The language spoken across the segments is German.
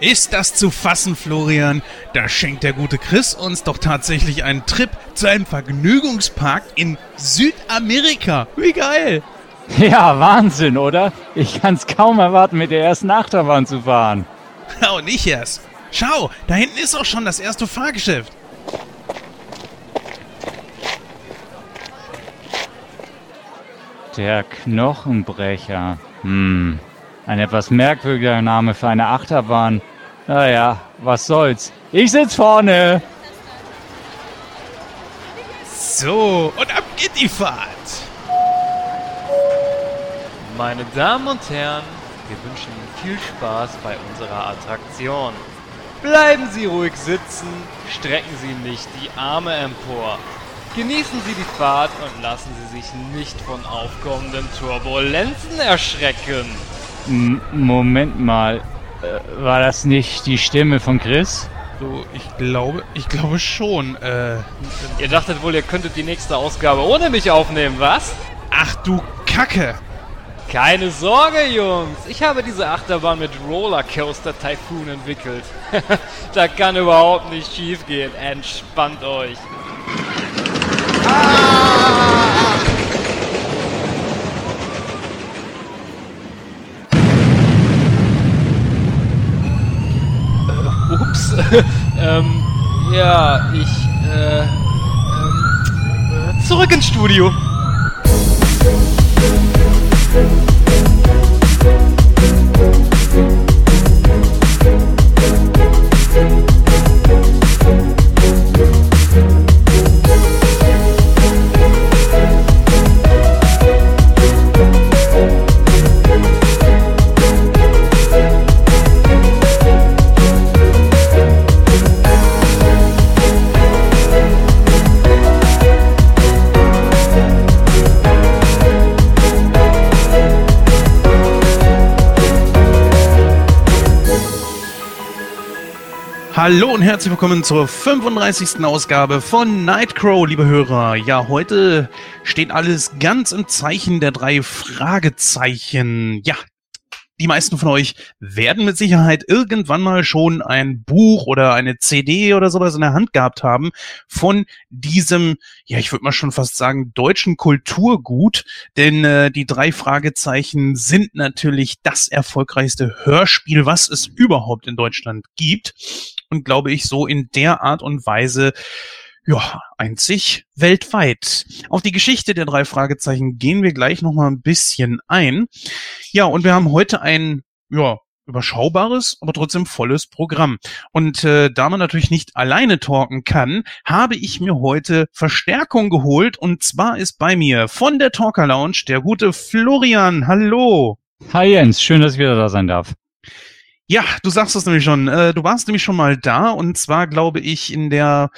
Ist das zu fassen, Florian? Da schenkt der gute Chris uns doch tatsächlich einen Trip zu einem Vergnügungspark in Südamerika. Wie geil! Ja, Wahnsinn, oder? Ich kann's kaum erwarten, mit der ersten Achterbahn zu fahren. Oh, nicht erst. Schau, da hinten ist auch schon das erste Fahrgeschäft. Der Knochenbrecher. Hm. Ein etwas merkwürdiger Name für eine Achterbahn. Naja, was soll's. Ich sitz vorne. So, und ab geht die Fahrt. Meine Damen und Herren, wir wünschen Ihnen viel Spaß bei unserer Attraktion. Bleiben Sie ruhig sitzen, strecken Sie nicht die Arme empor. Genießen Sie die Fahrt und lassen Sie sich nicht von aufkommenden Turbulenzen erschrecken. M Moment mal. Äh, war das nicht die Stimme von Chris? So, ich glaube, ich glaube schon. Äh, Ihr dachtet wohl, ihr könntet die nächste Ausgabe ohne mich aufnehmen, was? ach du Kacke. Keine Sorge, Jungs. Ich habe diese Achterbahn mit Rollercoaster Typhoon entwickelt. da kann überhaupt nicht schief gehen. Entspannt euch. Äh, ähm, ja, ich, äh, ähm, äh, zurück ins Studio. Hallo und herzlich willkommen zur 35. Ausgabe von Nightcrow, liebe Hörer. Ja, heute steht alles ganz im Zeichen der drei Fragezeichen. Ja, die meisten von euch werden mit Sicherheit irgendwann mal schon ein Buch oder eine CD oder sowas in der Hand gehabt haben von diesem, ja, ich würde mal schon fast sagen, deutschen Kulturgut. Denn äh, die drei Fragezeichen sind natürlich das erfolgreichste Hörspiel, was es überhaupt in Deutschland gibt. Und glaube ich, so in der Art und Weise ja, einzig weltweit. Auf die Geschichte der drei Fragezeichen gehen wir gleich noch mal ein bisschen ein. Ja, und wir haben heute ein, ja, überschaubares, aber trotzdem volles Programm. Und äh, da man natürlich nicht alleine talken kann, habe ich mir heute Verstärkung geholt. Und zwar ist bei mir von der Talker Lounge der gute Florian. Hallo. Hi Jens, schön, dass ich wieder da sein darf. Ja, du sagst es nämlich schon. Äh, du warst nämlich schon mal da und zwar glaube ich in der,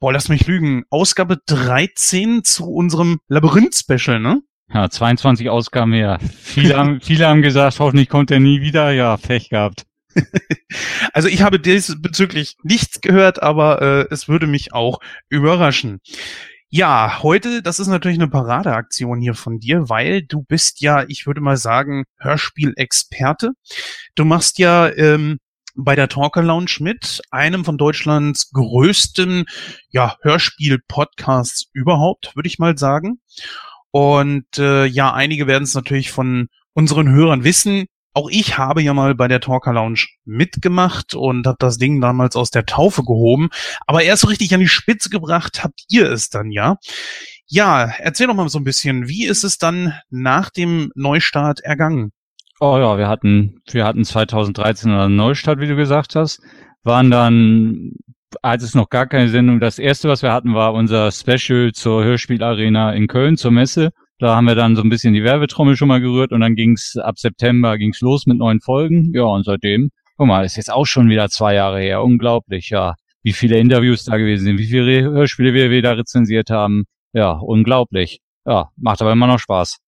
boah, lass mich lügen, Ausgabe 13 zu unserem Labyrinth-Special, ne? Ja, 22 Ausgaben mehr. Viele haben, viele haben gesagt, hoffentlich kommt er nie wieder. Ja, Pech gehabt. Also ich habe diesbezüglich nichts gehört, aber äh, es würde mich auch überraschen. Ja, heute, das ist natürlich eine Paradeaktion hier von dir, weil du bist ja, ich würde mal sagen, Hörspielexperte. Du machst ja ähm, bei der Talker Lounge mit, einem von Deutschlands größten ja, Hörspiel-Podcasts überhaupt, würde ich mal sagen. Und äh, ja, einige werden es natürlich von unseren Hörern wissen. Auch ich habe ja mal bei der Talker Lounge mitgemacht und habe das Ding damals aus der Taufe gehoben. Aber erst so richtig an die Spitze gebracht habt ihr es dann, ja? Ja, erzähl doch mal so ein bisschen, wie ist es dann nach dem Neustart ergangen? Oh ja, wir hatten, wir hatten 2013 einen Neustart, wie du gesagt hast, waren dann, als es noch gar keine Sendung, das erste, was wir hatten, war unser Special zur Hörspielarena in Köln, zur Messe. Da haben wir dann so ein bisschen die Werbetrommel schon mal gerührt und dann ging's ab September ging's los mit neuen Folgen. Ja, und seitdem, guck mal, ist jetzt auch schon wieder zwei Jahre her. Unglaublich, ja. Wie viele Interviews da gewesen sind, wie viele Hörspiele wir wieder rezensiert haben. Ja, unglaublich. Ja, macht aber immer noch Spaß.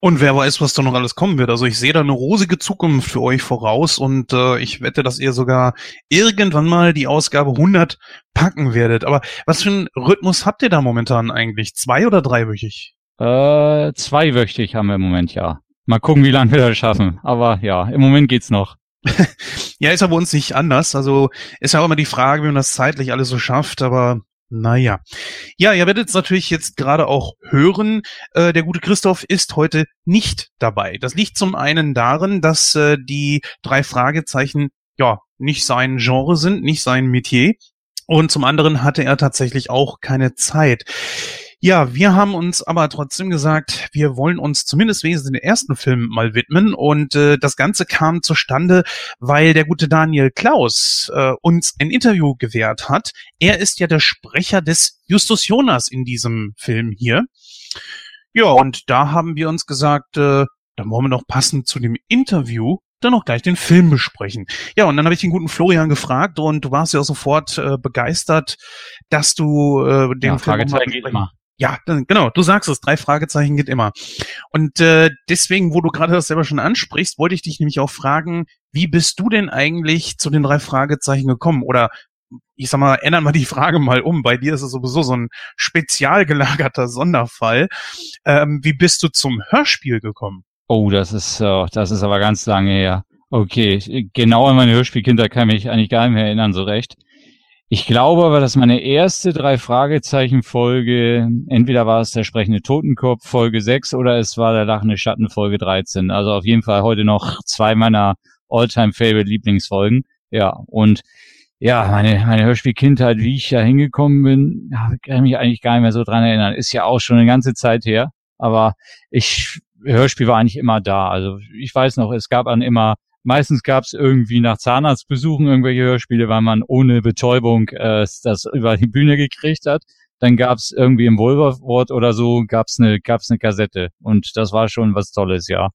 Und wer weiß, was da noch alles kommen wird. Also ich sehe da eine rosige Zukunft für euch voraus und äh, ich wette, dass ihr sogar irgendwann mal die Ausgabe 100 packen werdet. Aber was für einen Rhythmus habt ihr da momentan eigentlich? Zwei oder dreiwöchig? Äh, zweiwöchig haben wir im Moment, ja. Mal gucken, wie lange wir das schaffen. Aber ja, im Moment geht's noch. Ja, ist aber uns nicht anders. Also ist ja auch immer die Frage, wie man das zeitlich alles so schafft, aber naja. Ja, ihr werdet es natürlich jetzt gerade auch hören. Äh, der gute Christoph ist heute nicht dabei. Das liegt zum einen darin, dass äh, die drei Fragezeichen ja nicht sein Genre sind, nicht sein Metier. Und zum anderen hatte er tatsächlich auch keine Zeit. Ja, wir haben uns aber trotzdem gesagt, wir wollen uns zumindest wenigstens den ersten Film mal widmen. Und äh, das Ganze kam zustande, weil der gute Daniel Klaus äh, uns ein Interview gewährt hat. Er ist ja der Sprecher des Justus Jonas in diesem Film hier. Ja, und da haben wir uns gesagt, äh, da wollen wir noch passend zu dem Interview dann auch gleich den Film besprechen. Ja, und dann habe ich den guten Florian gefragt und du warst ja sofort äh, begeistert, dass du äh, den ja, Film Fragezeichen geht immer. Ja, genau, du sagst es, drei Fragezeichen geht immer. Und äh, deswegen, wo du gerade das selber schon ansprichst, wollte ich dich nämlich auch fragen, wie bist du denn eigentlich zu den drei Fragezeichen gekommen? Oder ich sag mal, ändern wir die Frage mal um. Bei dir ist es sowieso so ein spezial gelagerter Sonderfall. Ähm, wie bist du zum Hörspiel gekommen? Oh, das ist, uh, das ist aber ganz lange her. Okay, genau an meine Hörspielkinder kann ich mich eigentlich gar nicht mehr erinnern, so recht. Ich glaube aber, dass meine erste drei Fragezeichen Folge, entweder war es der sprechende Totenkopf Folge 6 oder es war der lachende Schatten Folge 13. Also auf jeden Fall heute noch zwei meiner Alltime favorite Lieblingsfolgen. Ja, und ja, meine, meine Hörspielkindheit, wie ich da hingekommen bin, kann ich mich eigentlich gar nicht mehr so dran erinnern. Ist ja auch schon eine ganze Zeit her. Aber ich, Hörspiel war eigentlich immer da. Also ich weiß noch, es gab dann immer Meistens gab es irgendwie nach Zahnarztbesuchen irgendwelche Hörspiele, weil man ohne Betäubung äh, das über die Bühne gekriegt hat. Dann gab es irgendwie im Wolverwort oder so gab's eine gab's eine Kassette und das war schon was Tolles, ja.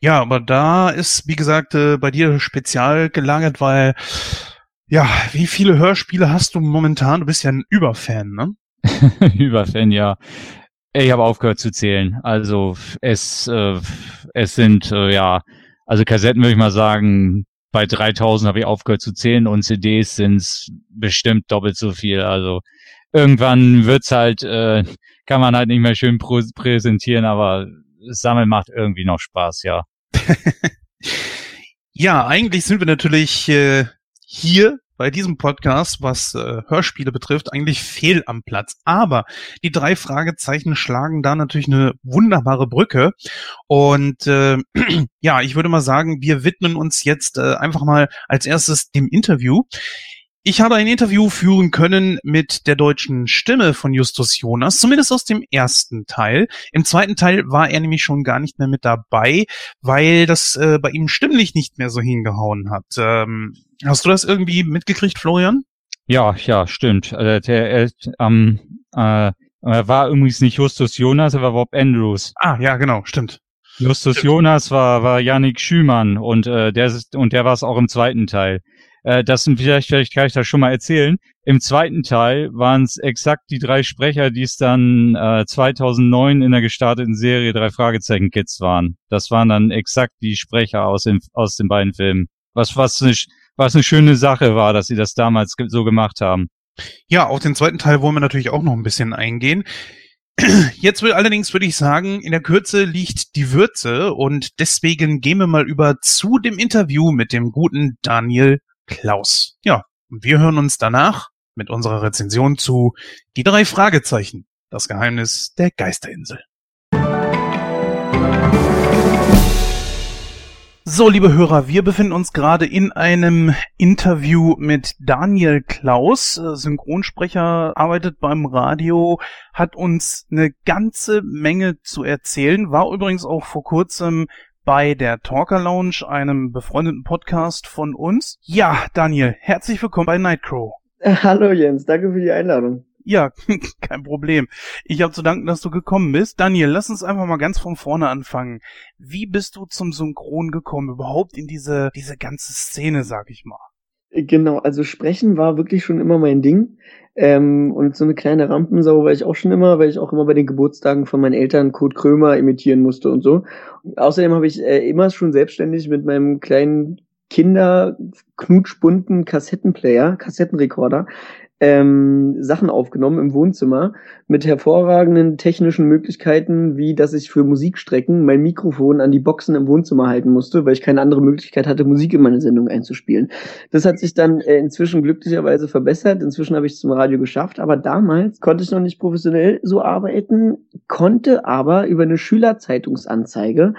Ja, aber da ist, wie gesagt, äh, bei dir spezial gelagert, weil, ja, wie viele Hörspiele hast du momentan? Du bist ja ein Überfan, ne? Überfan, ja. Ich habe aufgehört zu zählen. Also es, äh, es sind äh, ja also Kassetten würde ich mal sagen, bei 3000 habe ich aufgehört zu zählen und CDs sind es bestimmt doppelt so viel. Also irgendwann wird's halt, äh, kann man halt nicht mehr schön präsentieren, aber Sammeln macht irgendwie noch Spaß, ja. ja, eigentlich sind wir natürlich äh, hier bei diesem Podcast, was äh, Hörspiele betrifft, eigentlich fehl am Platz. Aber die drei Fragezeichen schlagen da natürlich eine wunderbare Brücke. Und äh, ja, ich würde mal sagen, wir widmen uns jetzt äh, einfach mal als erstes dem Interview. Ich habe ein Interview führen können mit der deutschen Stimme von Justus Jonas, zumindest aus dem ersten Teil. Im zweiten Teil war er nämlich schon gar nicht mehr mit dabei, weil das äh, bei ihm stimmlich nicht mehr so hingehauen hat. Ähm, hast du das irgendwie mitgekriegt, Florian? Ja, ja, stimmt. Also der, ähm, äh, er war übrigens nicht Justus Jonas, er war Bob Andrews. Ah, ja, genau, stimmt. Justus stimmt. Jonas war, war Yannick Schümann und äh, der und der war es auch im zweiten Teil. Äh, das sind vielleicht, vielleicht kann ich das schon mal erzählen. Im zweiten Teil waren es exakt die drei Sprecher, die es dann äh, 2009 in der gestarteten Serie drei Fragezeichen Kids waren. Das waren dann exakt die Sprecher aus, den aus den beiden Filmen. Was was eine, was eine schöne Sache war, dass sie das damals so gemacht haben. Ja, auf den zweiten Teil wollen wir natürlich auch noch ein bisschen eingehen. Jetzt will allerdings würde ich sagen, in der Kürze liegt die Würze und deswegen gehen wir mal über zu dem Interview mit dem guten Daniel Klaus. Ja, und wir hören uns danach mit unserer Rezension zu Die drei Fragezeichen, das Geheimnis der Geisterinsel. So, liebe Hörer, wir befinden uns gerade in einem Interview mit Daniel Klaus, Synchronsprecher, arbeitet beim Radio, hat uns eine ganze Menge zu erzählen, war übrigens auch vor kurzem bei der Talker Lounge, einem befreundeten Podcast von uns. Ja, Daniel, herzlich willkommen bei Nightcrow. Äh, hallo Jens, danke für die Einladung. Ja, kein Problem. Ich habe zu danken, dass du gekommen bist. Daniel, lass uns einfach mal ganz von vorne anfangen. Wie bist du zum Synchron gekommen, überhaupt in diese, diese ganze Szene, sag ich mal? Genau, also sprechen war wirklich schon immer mein Ding. Ähm, und so eine kleine Rampensau war ich auch schon immer, weil ich auch immer bei den Geburtstagen von meinen Eltern Kurt Krömer imitieren musste und so. Außerdem habe ich äh, immer schon selbstständig mit meinem kleinen Kinder knutschbunten Kassettenplayer, Kassettenrekorder, ähm, Sachen aufgenommen im Wohnzimmer mit hervorragenden technischen Möglichkeiten, wie dass ich für Musikstrecken mein Mikrofon an die Boxen im Wohnzimmer halten musste, weil ich keine andere Möglichkeit hatte, Musik in meine Sendung einzuspielen. Das hat sich dann äh, inzwischen glücklicherweise verbessert. Inzwischen habe ich es zum Radio geschafft, aber damals konnte ich noch nicht professionell so arbeiten, konnte aber über eine Schülerzeitungsanzeige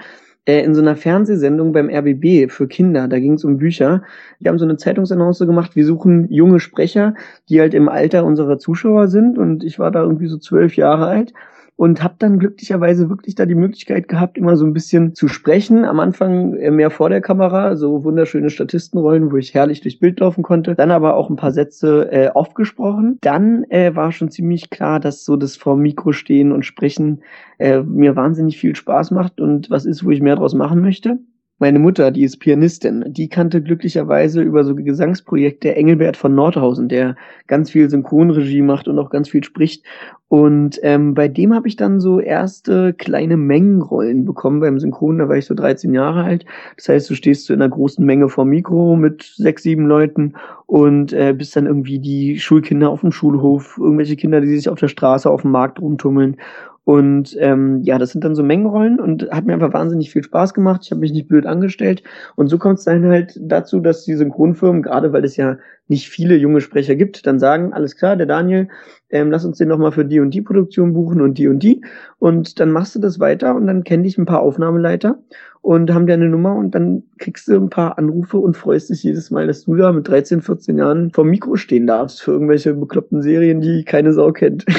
äh, in so einer Fernsehsendung beim RBB für Kinder, da ging es um Bücher. Die haben so eine Zeitungsannonce gemacht, wir suchen junge Sprecher, die halt im Alter unserer Zuschauer sind und ich war da irgendwie so zwölf Jahre alt und habe dann glücklicherweise wirklich da die Möglichkeit gehabt, immer so ein bisschen zu sprechen. Am Anfang äh, mehr vor der Kamera, so wunderschöne Statistenrollen, wo ich herrlich durchs Bild laufen konnte. Dann aber auch ein paar Sätze äh, aufgesprochen. Dann äh, war schon ziemlich klar, dass so das vor Mikro stehen und sprechen äh, mir wahnsinnig viel Spaß macht und was ist, wo ich mehr draus machen möchte. Meine Mutter, die ist Pianistin, die kannte glücklicherweise über so Gesangsprojekte Engelbert von Nordhausen, der ganz viel Synchronregie macht und auch ganz viel spricht. Und ähm, bei dem habe ich dann so erste kleine Mengenrollen bekommen beim Synchron. Da war ich so 13 Jahre alt. Das heißt, du stehst so in einer großen Menge vor Mikro mit sechs, sieben Leuten und äh, bist dann irgendwie die Schulkinder auf dem Schulhof, irgendwelche Kinder, die sich auf der Straße, auf dem Markt rumtummeln. Und ähm, ja, das sind dann so Mengenrollen und hat mir einfach wahnsinnig viel Spaß gemacht. Ich habe mich nicht blöd angestellt. Und so kommt es dann halt dazu, dass die Synchronfirmen, gerade weil es ja nicht viele junge Sprecher gibt, dann sagen, alles klar, der Daniel, ähm, lass uns den nochmal für die und die Produktion buchen und die und die. Und dann machst du das weiter und dann kenne dich ein paar Aufnahmeleiter und haben dir eine Nummer und dann kriegst du ein paar Anrufe und freust dich jedes Mal, dass du da mit 13, 14 Jahren vom Mikro stehen darfst für irgendwelche bekloppten Serien, die keine Sau kennt.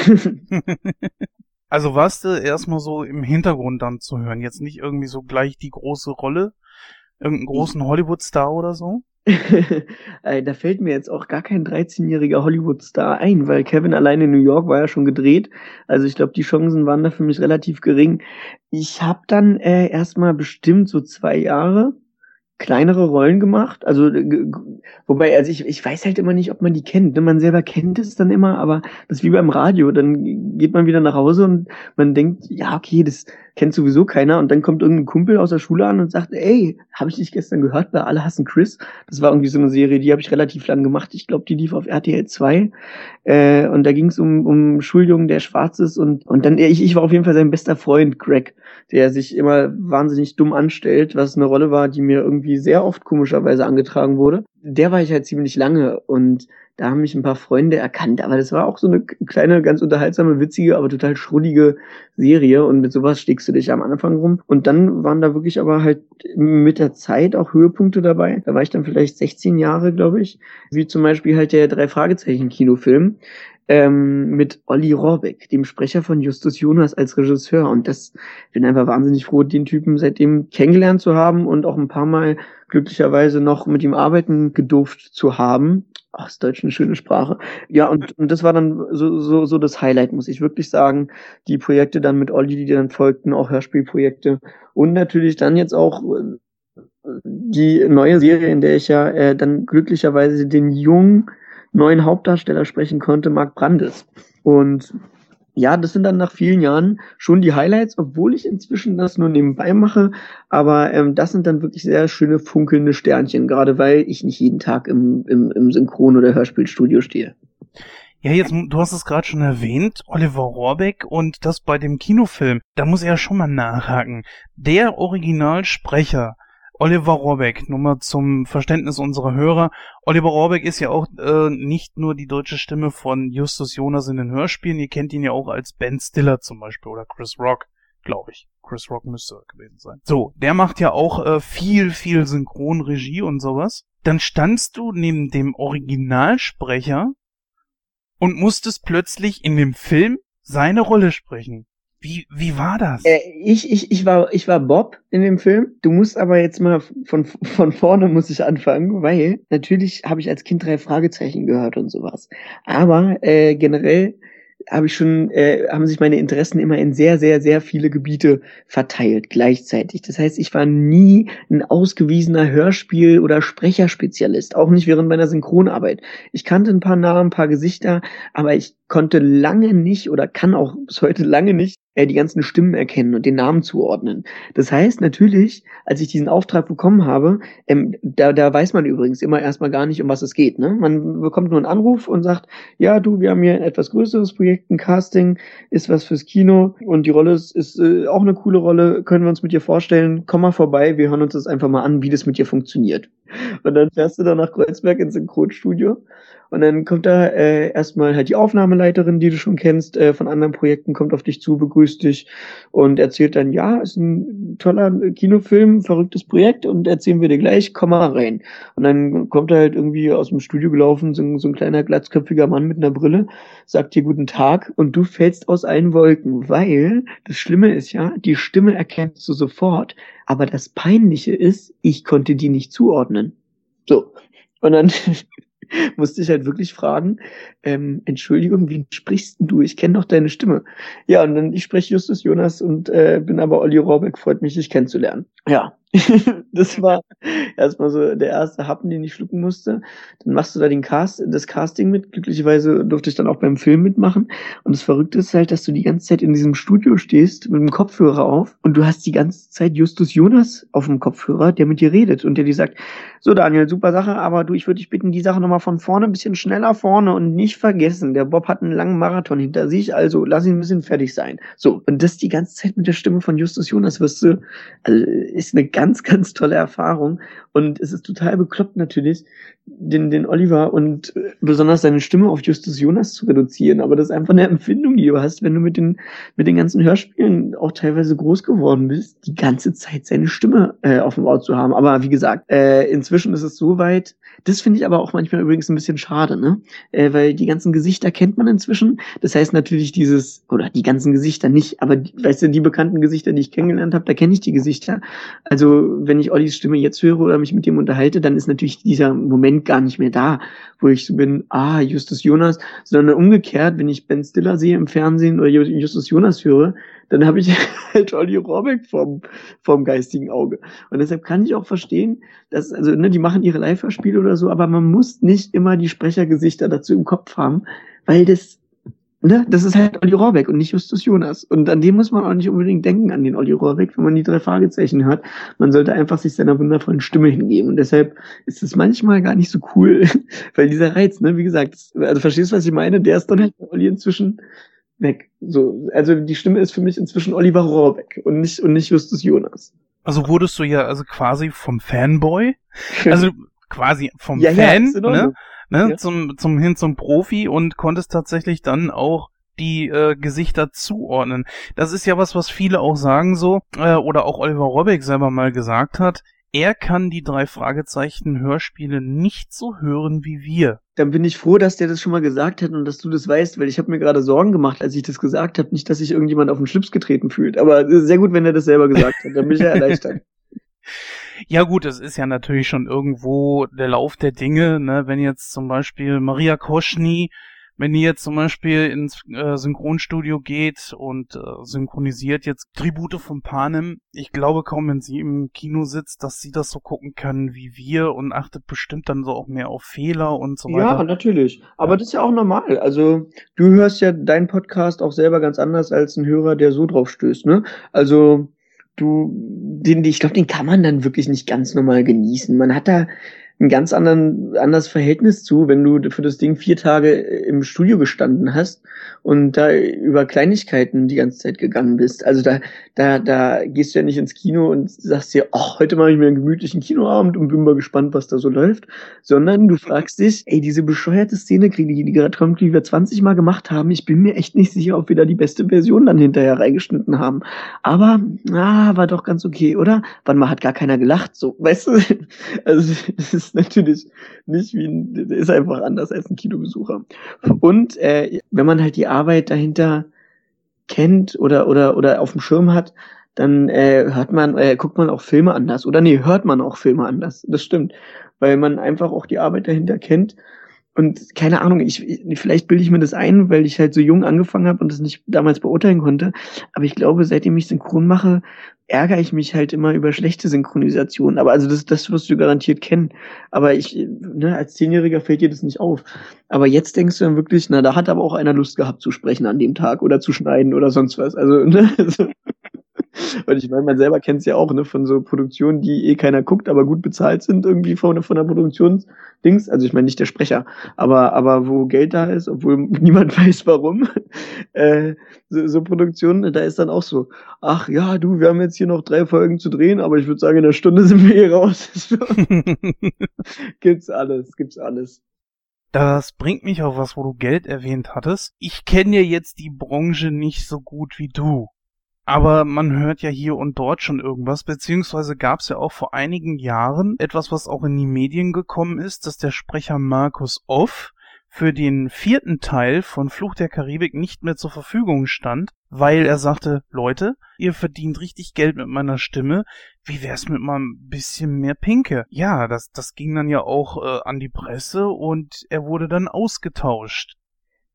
Also warst du erstmal so im Hintergrund dann zu hören, jetzt nicht irgendwie so gleich die große Rolle, irgendeinen großen Hollywood-Star oder so? da fällt mir jetzt auch gar kein 13-jähriger Hollywood-Star ein, weil Kevin allein in New York war ja schon gedreht. Also ich glaube, die Chancen waren da für mich relativ gering. Ich habe dann äh, erstmal bestimmt so zwei Jahre kleinere Rollen gemacht. Also, wobei, also ich, ich weiß halt immer nicht, ob man die kennt. Ne? Man selber kennt es dann immer, aber das ist wie beim Radio. Dann geht man wieder nach Hause und man denkt, ja, okay, das kennt sowieso keiner. Und dann kommt irgendein Kumpel aus der Schule an und sagt, ey, habe ich dich gestern gehört bei Alle hassen Chris? Das war irgendwie so eine Serie, die habe ich relativ lang gemacht. Ich glaube, die lief auf RTL 2. Äh, und da ging es um, um Schuljungen, der schwarz ist. Und, und dann, ich, ich war auf jeden Fall sein bester Freund, Greg, der sich immer wahnsinnig dumm anstellt, was eine Rolle war, die mir irgendwie sehr oft komischerweise angetragen wurde. Der war ich halt ziemlich lange und da haben mich ein paar Freunde erkannt, aber das war auch so eine kleine, ganz unterhaltsame, witzige, aber total schrullige Serie und mit sowas stiegst du dich am Anfang rum. Und dann waren da wirklich aber halt mit der Zeit auch Höhepunkte dabei. Da war ich dann vielleicht 16 Jahre, glaube ich, wie zum Beispiel halt der drei Fragezeichen Kinofilm ähm, mit Olli Rohrbeck, dem Sprecher von Justus Jonas als Regisseur. Und das bin einfach wahnsinnig froh, den Typen seitdem kennengelernt zu haben und auch ein paar Mal glücklicherweise noch mit ihm arbeiten gedurft zu haben. Ach, ist Deutsch eine schöne Sprache. Ja, und, und das war dann so, so, so das Highlight, muss ich wirklich sagen. Die Projekte dann mit Olli, die dann folgten, auch Hörspielprojekte. Und natürlich dann jetzt auch äh, die neue Serie, in der ich ja äh, dann glücklicherweise den jungen neuen Hauptdarsteller sprechen konnte, Mark Brandes. Und ja, das sind dann nach vielen Jahren schon die Highlights, obwohl ich inzwischen das nur nebenbei mache. Aber ähm, das sind dann wirklich sehr schöne funkelnde Sternchen, gerade weil ich nicht jeden Tag im, im, im Synchron- oder Hörspielstudio stehe. Ja, jetzt, du hast es gerade schon erwähnt, Oliver Rohrbeck und das bei dem Kinofilm. Da muss er ja schon mal nachhaken. Der Originalsprecher Oliver Rohrbeck, nur mal zum Verständnis unserer Hörer. Oliver Rohrbeck ist ja auch äh, nicht nur die deutsche Stimme von Justus Jonas in den Hörspielen, ihr kennt ihn ja auch als Ben Stiller zum Beispiel oder Chris Rock, glaube ich. Chris Rock müsste gewesen sein. So, der macht ja auch äh, viel, viel Synchronregie und sowas. Dann standst du neben dem Originalsprecher und musstest plötzlich in dem Film seine Rolle sprechen. Wie, wie war das? Äh, ich, ich, ich, war, ich war Bob in dem Film. Du musst aber jetzt mal von, von vorne muss ich anfangen, weil natürlich habe ich als Kind drei Fragezeichen gehört und sowas. Aber äh, generell habe ich schon, äh, haben sich meine Interessen immer in sehr, sehr, sehr viele Gebiete verteilt gleichzeitig. Das heißt, ich war nie ein ausgewiesener Hörspiel- oder Sprecherspezialist, auch nicht während meiner Synchronarbeit. Ich kannte ein paar Namen, ein paar Gesichter, aber ich konnte lange nicht oder kann auch bis heute lange nicht äh, die ganzen Stimmen erkennen und den Namen zuordnen. Das heißt natürlich, als ich diesen Auftrag bekommen habe, ähm, da, da weiß man übrigens immer erstmal gar nicht, um was es geht. Ne? Man bekommt nur einen Anruf und sagt, ja, du, wir haben hier ein etwas größeres Projekt, ein Casting, ist was fürs Kino und die Rolle ist, ist äh, auch eine coole Rolle, können wir uns mit dir vorstellen, komm mal vorbei, wir hören uns das einfach mal an, wie das mit dir funktioniert. Und dann fährst du dann nach Kreuzberg ins Synchronstudio und dann kommt da äh, erstmal halt die Aufnahmeleiterin, die du schon kennst, äh, von anderen Projekten, kommt auf dich zu, begrüßt dich und erzählt dann, ja, ist ein toller Kinofilm, verrücktes Projekt und erzählen wir dir gleich, komm mal rein. Und dann kommt er halt irgendwie aus dem Studio gelaufen, so, so ein kleiner glatzköpfiger Mann mit einer Brille, sagt dir guten Tag und du fällst aus allen Wolken, weil das Schlimme ist ja, die Stimme erkennst du sofort, aber das Peinliche ist, ich konnte die nicht zuordnen. So. Und dann musste ich halt wirklich fragen, ähm, Entschuldigung, wie sprichst du? Ich kenne doch deine Stimme. Ja, und dann ich spreche Justus Jonas und äh, bin aber Olli Rohrbeck, freut mich, dich kennenzulernen. Ja, das war erstmal so der erste Happen, den ich schlucken musste. Dann machst du da den Cast, das Casting mit. Glücklicherweise durfte ich dann auch beim Film mitmachen. Und das Verrückte ist halt, dass du die ganze Zeit in diesem Studio stehst mit dem Kopfhörer auf und du hast die ganze Zeit Justus Jonas auf dem Kopfhörer, der mit dir redet und der dir sagt, so Daniel, super Sache, aber du, ich würde dich bitten, die Sache nochmal von vorne, ein bisschen schneller vorne und nicht vergessen, der Bob hat einen langen Marathon hinter sich, also lass ihn ein bisschen fertig sein. So, und das die ganze Zeit mit der Stimme von Justus Jonas wirst du, also ist eine ganz, ganz tolle Erfahrung. Und es ist total bekloppt natürlich, den, den Oliver und besonders seine Stimme auf Justus Jonas zu reduzieren. Aber das ist einfach eine Empfindung, die du hast, wenn du mit den, mit den ganzen Hörspielen auch teilweise groß geworden bist, die ganze Zeit seine Stimme äh, auf dem Ohr zu haben. Aber wie gesagt, äh, inzwischen ist es so weit, das finde ich aber auch manchmal übrigens ein bisschen schade, ne? Äh, weil die ganzen Gesichter kennt man inzwischen. Das heißt natürlich dieses, oder die ganzen Gesichter nicht, aber die, weißt du, die bekannten Gesichter, die ich kennengelernt habe, da kenne ich die Gesichter. Also wenn ich Ollis Stimme jetzt höre oder mich mit dem unterhalte, dann ist natürlich dieser Moment gar nicht mehr da, wo ich so bin, ah, Justus Jonas, sondern umgekehrt, wenn ich Ben Stiller sehe im Fernsehen oder Justus Jonas höre, dann habe ich halt Olli Rohrbeck vom, vom geistigen Auge. Und deshalb kann ich auch verstehen, dass, also, ne, die machen ihre Live-Hörspiele oder so, aber man muss nicht immer die Sprechergesichter dazu im Kopf haben, weil das, ne, das ist halt Olli Rohrbeck und nicht Justus Jonas. Und an dem muss man auch nicht unbedingt denken, an den Olli Rohrbeck, wenn man die drei Fragezeichen hört. Man sollte einfach sich seiner wundervollen Stimme hingeben. Und deshalb ist es manchmal gar nicht so cool, weil dieser Reiz, ne, wie gesagt, also verstehst du, was ich meine? Der ist dann halt Olli inzwischen weg. So, also die Stimme ist für mich inzwischen Oliver Rohrbeck und nicht und nicht Justus Jonas. Also wurdest du ja also quasi vom Fanboy, also quasi vom ja, Fan, ja, ne, ne, ja. zum zum hin zum Profi und konntest tatsächlich dann auch die äh, Gesichter zuordnen. Das ist ja was, was viele auch sagen so, äh, oder auch Oliver Rohrbeck selber mal gesagt hat er kann die drei Fragezeichen Hörspiele nicht so hören wie wir. Dann bin ich froh, dass der das schon mal gesagt hat und dass du das weißt, weil ich habe mir gerade Sorgen gemacht, als ich das gesagt habe, nicht, dass sich irgendjemand auf den Schlips getreten fühlt. Aber sehr gut, wenn er das selber gesagt hat, dann bin ich ja erleichtert. Ja gut, es ist ja natürlich schon irgendwo der Lauf der Dinge, ne? wenn jetzt zum Beispiel Maria Koschny wenn ihr jetzt zum Beispiel ins äh, Synchronstudio geht und äh, synchronisiert jetzt Tribute von Panem, ich glaube kaum, wenn sie im Kino sitzt, dass sie das so gucken können wie wir und achtet bestimmt dann so auch mehr auf Fehler und so weiter. Ja, natürlich. Aber ja. das ist ja auch normal. Also du hörst ja deinen Podcast auch selber ganz anders als ein Hörer, der so drauf stößt, ne? Also du, den, ich glaube, den kann man dann wirklich nicht ganz normal genießen. Man hat da ein ganz anderen, anderes Verhältnis zu, wenn du für das Ding vier Tage im Studio gestanden hast und da über Kleinigkeiten die ganze Zeit gegangen bist. Also da, da, da gehst du ja nicht ins Kino und sagst dir, ach, heute mache ich mir einen gemütlichen Kinoabend und bin mal gespannt, was da so läuft, sondern du fragst dich, ey, diese bescheuerte Szene, die, die gerade kommt, die wir 20 Mal gemacht haben, ich bin mir echt nicht sicher, ob wir da die beste Version dann hinterher reingeschnitten haben. Aber, ah, war doch ganz okay, oder? Wann mal hat gar keiner gelacht, so, weißt du? Also, das ist ist natürlich nicht wie ein, ist einfach anders als ein Kinobesucher. Und äh, wenn man halt die Arbeit dahinter kennt oder oder oder auf dem Schirm hat, dann äh, hört man, äh, guckt man auch Filme anders. Oder nee, hört man auch Filme anders. Das stimmt. Weil man einfach auch die Arbeit dahinter kennt. Und keine Ahnung, ich, vielleicht bilde ich mir das ein, weil ich halt so jung angefangen habe und das nicht damals beurteilen konnte. Aber ich glaube, seitdem ich synchron mache, ärgere ich mich halt immer über schlechte Synchronisation. Aber also das, das wirst du garantiert kennen. Aber ich, ne, als Zehnjähriger fällt dir das nicht auf. Aber jetzt denkst du dann wirklich, na, da hat aber auch einer Lust gehabt zu sprechen an dem Tag oder zu schneiden oder sonst was. Also, ne, und ich meine, man selber kennt es ja auch, ne, von so Produktionen, die eh keiner guckt, aber gut bezahlt sind irgendwie von, von der Produktionsdings. Also ich meine nicht der Sprecher, aber, aber wo Geld da ist, obwohl niemand weiß warum. Äh, so, so Produktionen, da ist dann auch so, ach ja, du, wir haben jetzt hier noch drei Folgen zu drehen, aber ich würde sagen, in einer Stunde sind wir hier raus. gibt's alles, gibt's alles. Das bringt mich auf was, wo du Geld erwähnt hattest. Ich kenne ja jetzt die Branche nicht so gut wie du. Aber man hört ja hier und dort schon irgendwas, beziehungsweise gab es ja auch vor einigen Jahren etwas, was auch in die Medien gekommen ist, dass der Sprecher Markus Off für den vierten Teil von Fluch der Karibik nicht mehr zur Verfügung stand, weil er sagte, Leute, ihr verdient richtig Geld mit meiner Stimme, wie wär's mit mal ein bisschen mehr Pinke? Ja, das, das ging dann ja auch äh, an die Presse und er wurde dann ausgetauscht.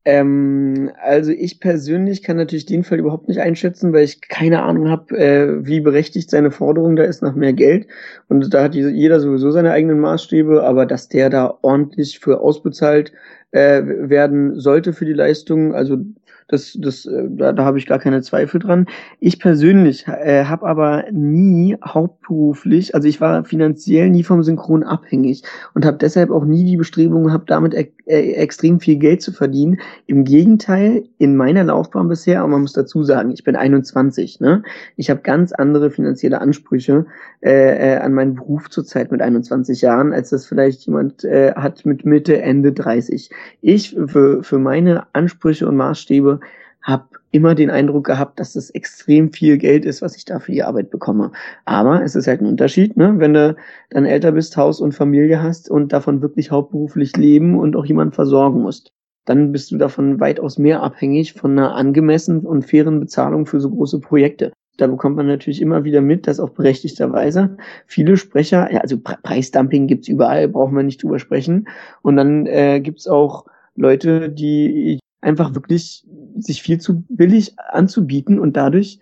Ähm, also ich persönlich kann natürlich den Fall überhaupt nicht einschätzen, weil ich keine Ahnung habe, äh, wie berechtigt seine Forderung da ist nach mehr Geld. Und da hat jeder sowieso seine eigenen Maßstäbe, aber dass der da ordentlich für ausbezahlt äh, werden sollte für die Leistung, also das, das, äh, da, da habe ich gar keine Zweifel dran. Ich persönlich äh, habe aber nie hauptberuflich, also ich war finanziell nie vom Synchron abhängig und habe deshalb auch nie die Bestrebung gehabt, damit e äh, extrem viel Geld zu verdienen. Im Gegenteil, in meiner Laufbahn bisher, aber man muss dazu sagen, ich bin 21, ne? Ich habe ganz andere finanzielle Ansprüche äh, äh, an meinen Beruf zurzeit mit 21 Jahren, als das vielleicht jemand äh, hat mit Mitte, Ende 30. Ich für, für meine Ansprüche und Maßstäbe habe immer den Eindruck gehabt, dass das extrem viel Geld ist, was ich da für die Arbeit bekomme. Aber es ist halt ein Unterschied, ne? wenn du dann älter bist, Haus und Familie hast und davon wirklich hauptberuflich leben und auch jemanden versorgen musst. Dann bist du davon weitaus mehr abhängig von einer angemessenen und fairen Bezahlung für so große Projekte. Da bekommt man natürlich immer wieder mit, dass auch berechtigterweise viele Sprecher, ja, also Pre Preisdumping gibt's überall, brauchen wir nicht drüber sprechen. Und dann äh, gibt's auch Leute, die einfach wirklich sich viel zu billig anzubieten und dadurch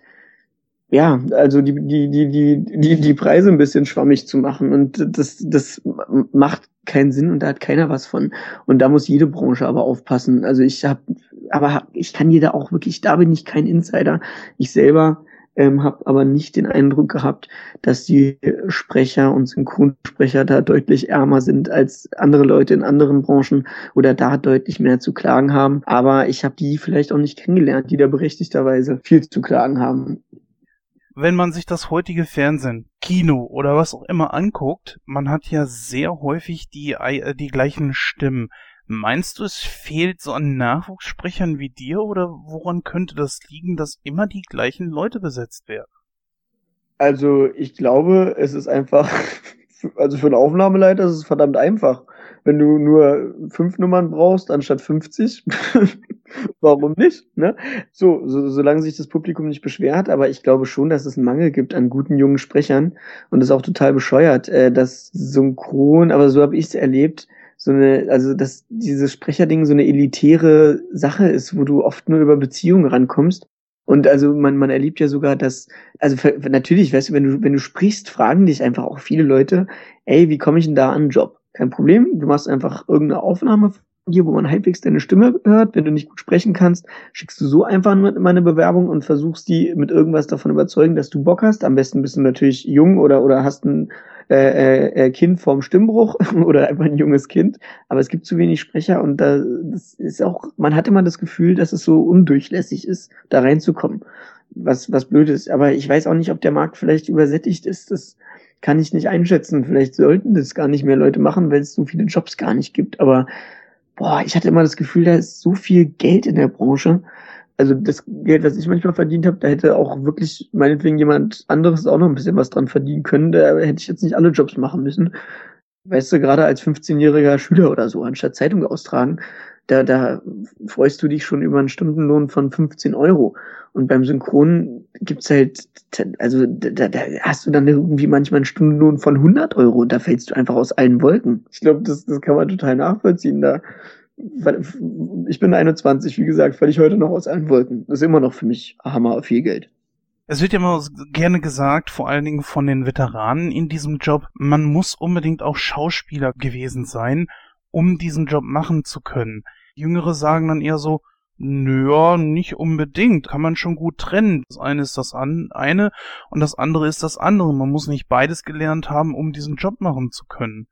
ja, also die, die, die, die, die, die Preise ein bisschen schwammig zu machen. Und das, das macht keinen Sinn und da hat keiner was von. Und da muss jede Branche aber aufpassen. Also ich habe, aber ich kann jeder auch wirklich, da bin ich kein Insider. Ich selber ähm, habe aber nicht den Eindruck gehabt, dass die Sprecher und Synchronsprecher da deutlich ärmer sind als andere Leute in anderen Branchen oder da deutlich mehr zu klagen haben. Aber ich habe die vielleicht auch nicht kennengelernt, die da berechtigterweise viel zu klagen haben. Wenn man sich das heutige Fernsehen, Kino oder was auch immer anguckt, man hat ja sehr häufig die, äh, die gleichen Stimmen. Meinst du, es fehlt so an Nachwuchssprechern wie dir oder woran könnte das liegen, dass immer die gleichen Leute besetzt werden? Also ich glaube, es ist einfach, also für einen Aufnahmeleiter ist es verdammt einfach. Wenn du nur fünf Nummern brauchst anstatt 50, warum nicht? Ne? So, so, solange sich das Publikum nicht beschwert, aber ich glaube schon, dass es einen Mangel gibt an guten jungen Sprechern und das ist auch total bescheuert, äh, dass Synchron, aber so habe ich es erlebt, so eine, also dass dieses Sprecherding so eine elitäre Sache ist, wo du oft nur über Beziehungen rankommst. Und also man, man erlebt ja sogar, dass, also natürlich, weißt du, wenn du, wenn du sprichst, fragen dich einfach auch viele Leute, ey, wie komme ich denn da an Job? Kein Problem, du machst einfach irgendeine Aufnahme dir, wo man halbwegs deine Stimme hört. Wenn du nicht gut sprechen kannst, schickst du so einfach nur eine Bewerbung und versuchst die mit irgendwas davon überzeugen, dass du Bock hast. Am besten bist du natürlich jung oder, oder hast ein äh, äh, Kind vorm Stimmbruch oder einfach ein junges Kind. Aber es gibt zu wenig Sprecher und da das ist auch, man hat immer das Gefühl, dass es so undurchlässig ist, da reinzukommen. Was, was blöd ist. Aber ich weiß auch nicht, ob der Markt vielleicht übersättigt ist. Das kann ich nicht einschätzen. Vielleicht sollten das gar nicht mehr Leute machen, weil es so viele Jobs gar nicht gibt. Aber boah, ich hatte immer das Gefühl, da ist so viel Geld in der Branche also das Geld, was ich manchmal verdient habe, da hätte auch wirklich meinetwegen jemand anderes auch noch ein bisschen was dran verdienen können. Da hätte ich jetzt nicht alle Jobs machen müssen. Weißt du, gerade als 15-jähriger Schüler oder so, anstatt Zeitung austragen, da, da freust du dich schon über einen Stundenlohn von 15 Euro. Und beim Synchron gibt's halt, also da, da hast du dann irgendwie manchmal einen Stundenlohn von 100 Euro und da fällst du einfach aus allen Wolken. Ich glaube, das, das kann man total nachvollziehen. Da ich bin 21, wie gesagt, falle ich heute noch aus allen Wolken. Das ist immer noch für mich Hammer viel Geld. Es wird ja immer gerne gesagt, vor allen Dingen von den Veteranen in diesem Job, man muss unbedingt auch Schauspieler gewesen sein, um diesen Job machen zu können. Jüngere sagen dann eher so, Nö, nicht unbedingt. Kann man schon gut trennen. Das eine ist das eine und das andere ist das andere. Man muss nicht beides gelernt haben, um diesen Job machen zu können.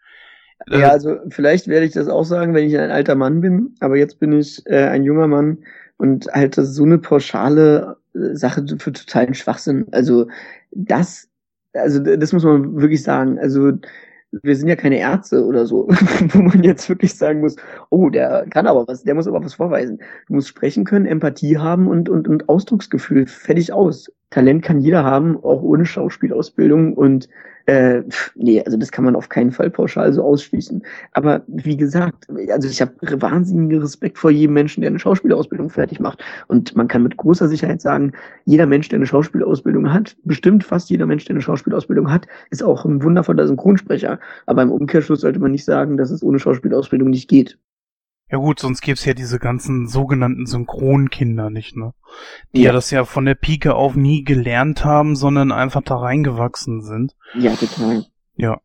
Ja, äh, also vielleicht werde ich das auch sagen, wenn ich ein alter Mann bin, aber jetzt bin ich äh, ein junger Mann und halt das so eine pauschale äh, Sache für totalen Schwachsinn. Also das, also das muss man wirklich sagen. Also wir sind ja keine Ärzte oder so, wo man jetzt wirklich sagen muss, oh, der kann aber was, der muss aber was vorweisen. Du musst sprechen können, Empathie haben und, und, und Ausdrucksgefühl. Fertig aus. Talent kann jeder haben, auch ohne Schauspielausbildung und äh, nee, also das kann man auf keinen Fall pauschal so ausschließen. Aber wie gesagt, also ich habe wahnsinnigen Respekt vor jedem Menschen, der eine Schauspielausbildung fertig macht. Und man kann mit großer Sicherheit sagen, jeder Mensch, der eine Schauspielausbildung hat, bestimmt fast jeder Mensch, der eine Schauspielausbildung hat, ist auch ein wundervoller Synchronsprecher. Aber im Umkehrschluss sollte man nicht sagen, dass es ohne Schauspielausbildung nicht geht. Ja gut, sonst gäbe es ja diese ganzen sogenannten Synchronkinder nicht, ne? Die ja. ja. das ja von der Pike auf nie gelernt haben, sondern einfach da reingewachsen sind. Ja, total. Ja.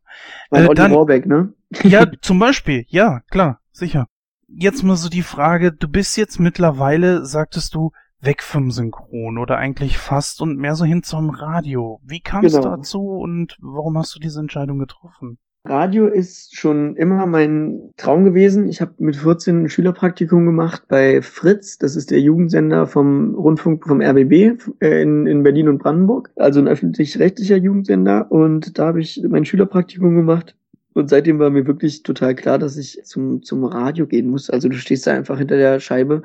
Äh, dann, Warbeck, ne? Ja, zum Beispiel, ja, klar, sicher. Jetzt mal so die Frage, du bist jetzt mittlerweile, sagtest du, weg vom Synchron oder eigentlich fast und mehr so hin zum Radio. Wie kam es genau. dazu und warum hast du diese Entscheidung getroffen? Radio ist schon immer mein Traum gewesen. Ich habe mit 14 ein Schülerpraktikum gemacht bei Fritz. Das ist der Jugendsender vom Rundfunk vom RBB äh, in, in Berlin und Brandenburg. Also ein öffentlich-rechtlicher Jugendsender. Und da habe ich mein Schülerpraktikum gemacht. Und seitdem war mir wirklich total klar, dass ich zum, zum Radio gehen muss. Also du stehst da einfach hinter der Scheibe,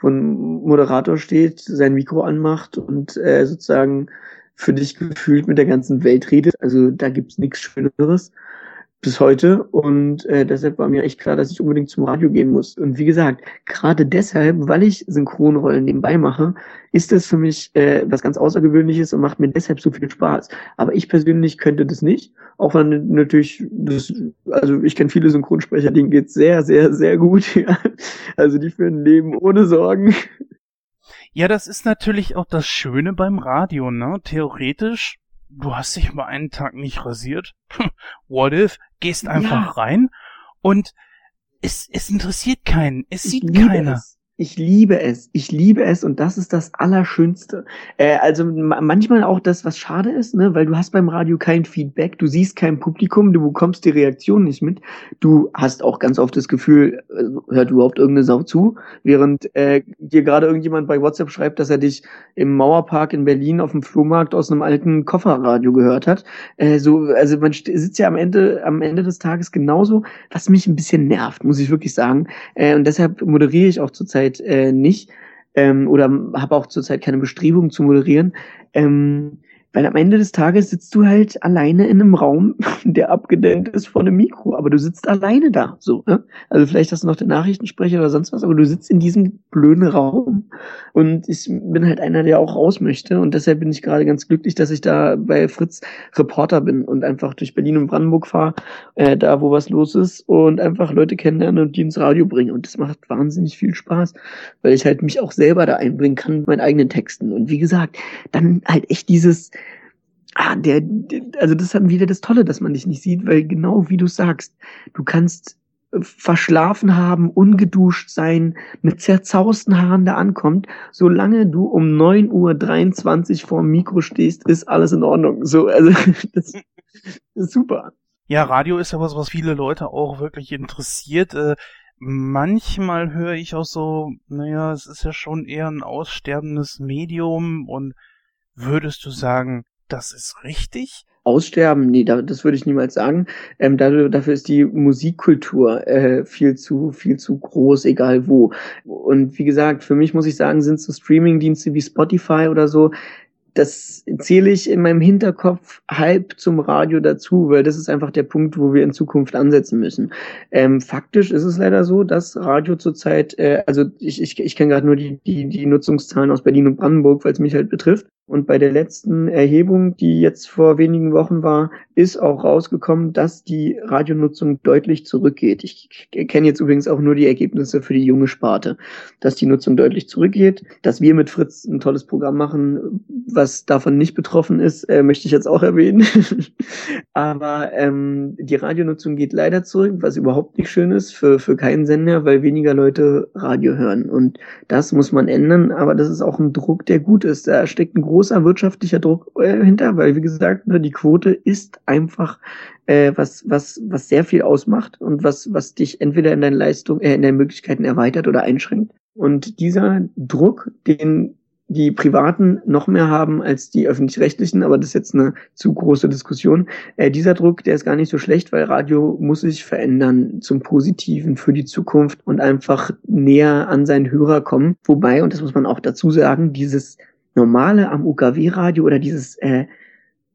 wo ein Moderator steht, sein Mikro anmacht und äh, sozusagen für dich gefühlt mit der ganzen Welt redet. Also da gibt's nichts Schöneres bis heute und äh, deshalb war mir echt klar, dass ich unbedingt zum Radio gehen muss. Und wie gesagt, gerade deshalb, weil ich Synchronrollen nebenbei mache, ist das für mich äh, was ganz Außergewöhnliches und macht mir deshalb so viel Spaß. Aber ich persönlich könnte das nicht, auch wenn natürlich das, also ich kenne viele Synchronsprecher, denen geht's sehr, sehr, sehr gut. Ja. Also die führen ein Leben ohne Sorgen. Ja, das ist natürlich auch das Schöne beim Radio, ne? Theoretisch du hast dich mal einen Tag nicht rasiert. What if? Gehst einfach ja. rein und es, es interessiert keinen. Es sieht keiner. Es. Ich liebe es. Ich liebe es und das ist das Allerschönste. Äh, also manchmal auch das, was schade ist, ne, weil du hast beim Radio kein Feedback, du siehst kein Publikum, du bekommst die Reaktion nicht mit. Du hast auch ganz oft das Gefühl, äh, hört überhaupt irgendeine Sau zu, während äh, dir gerade irgendjemand bei WhatsApp schreibt, dass er dich im Mauerpark in Berlin auf dem Flohmarkt aus einem alten Kofferradio gehört hat. Äh, so, also man sitzt ja am Ende, am Ende des Tages genauso, was mich ein bisschen nervt, muss ich wirklich sagen. Äh, und deshalb moderiere ich auch zurzeit zurzeit äh, nicht ähm, oder habe auch zurzeit keine Bestrebung zu moderieren. Ähm, weil am Ende des Tages sitzt du halt alleine in einem Raum, der abgedämmt ist von einem Mikro, aber du sitzt alleine da, so, ne? Also vielleicht hast du noch den Nachrichtensprecher oder sonst was, aber du sitzt in diesem blöden Raum und ich bin halt einer, der auch raus möchte und deshalb bin ich gerade ganz glücklich, dass ich da bei Fritz Reporter bin und einfach durch Berlin und Brandenburg fahre, äh, da wo was los ist und einfach Leute kennenlernen und die ins Radio bringen und das macht wahnsinnig viel Spaß, weil ich halt mich auch selber da einbringen kann mit meinen eigenen Texten und wie gesagt, dann halt echt dieses ah, der, also das ist dann wieder das Tolle, dass man dich nicht sieht, weil genau wie du sagst, du kannst äh, verschlafen haben, ungeduscht sein, mit zerzausten Haaren da ankommt, solange du um 9.23 Uhr vor dem Mikro stehst, ist alles in Ordnung. So, also das, das ist super. Ja, Radio ist ja was, was viele Leute auch wirklich interessiert. Äh, manchmal höre ich auch so, naja, es ist ja schon eher ein aussterbendes Medium und würdest du sagen, das ist richtig? Aussterben, nee, das würde ich niemals sagen. Ähm, dafür, dafür ist die Musikkultur äh, viel zu, viel zu groß, egal wo. Und wie gesagt, für mich muss ich sagen, sind so Streamingdienste wie Spotify oder so, das zähle ich in meinem Hinterkopf halb zum Radio dazu, weil das ist einfach der Punkt, wo wir in Zukunft ansetzen müssen. Ähm, faktisch ist es leider so, dass Radio zurzeit, äh, also ich, ich, ich kenne gerade nur die, die, die Nutzungszahlen aus Berlin und Brandenburg, weil es mich halt betrifft. Und bei der letzten Erhebung, die jetzt vor wenigen Wochen war, ist auch rausgekommen, dass die Radionutzung deutlich zurückgeht. Ich kenne jetzt übrigens auch nur die Ergebnisse für die junge Sparte, dass die Nutzung deutlich zurückgeht. Dass wir mit Fritz ein tolles Programm machen, was davon nicht betroffen ist, äh, möchte ich jetzt auch erwähnen. Aber ähm, die Radionutzung geht leider zurück, was überhaupt nicht schön ist für, für keinen Sender, weil weniger Leute Radio hören. Und das muss man ändern, aber das ist auch ein Druck, der gut ist. Da steckt ein wirtschaftlicher Druck äh, hinter, weil wie gesagt, ne, die Quote ist einfach äh, was, was, was sehr viel ausmacht und was, was dich entweder in deinen Leistungen, äh, in deinen Möglichkeiten erweitert oder einschränkt. Und dieser Druck, den die Privaten noch mehr haben als die öffentlich-rechtlichen, aber das ist jetzt eine zu große Diskussion. Äh, dieser Druck, der ist gar nicht so schlecht, weil Radio muss sich verändern zum Positiven für die Zukunft und einfach näher an seinen Hörer kommen. Wobei, und das muss man auch dazu sagen, dieses normale am UKW-Radio oder dieses äh,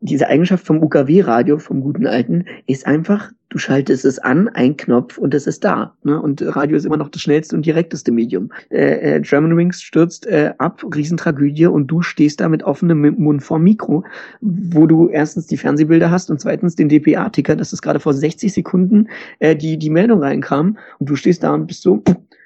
diese Eigenschaft vom UKW-Radio, vom guten alten, ist einfach, du schaltest es an, ein Knopf und es ist da. Ne? Und Radio ist immer noch das schnellste und direkteste Medium. Äh, äh, German Wings stürzt äh, ab, Riesentragödie und du stehst da mit offenem Mund vorm Mikro, wo du erstens die Fernsehbilder hast und zweitens den DPA-Ticker, das ist gerade vor 60 Sekunden äh, die, die Meldung reinkam und du stehst da und bist so,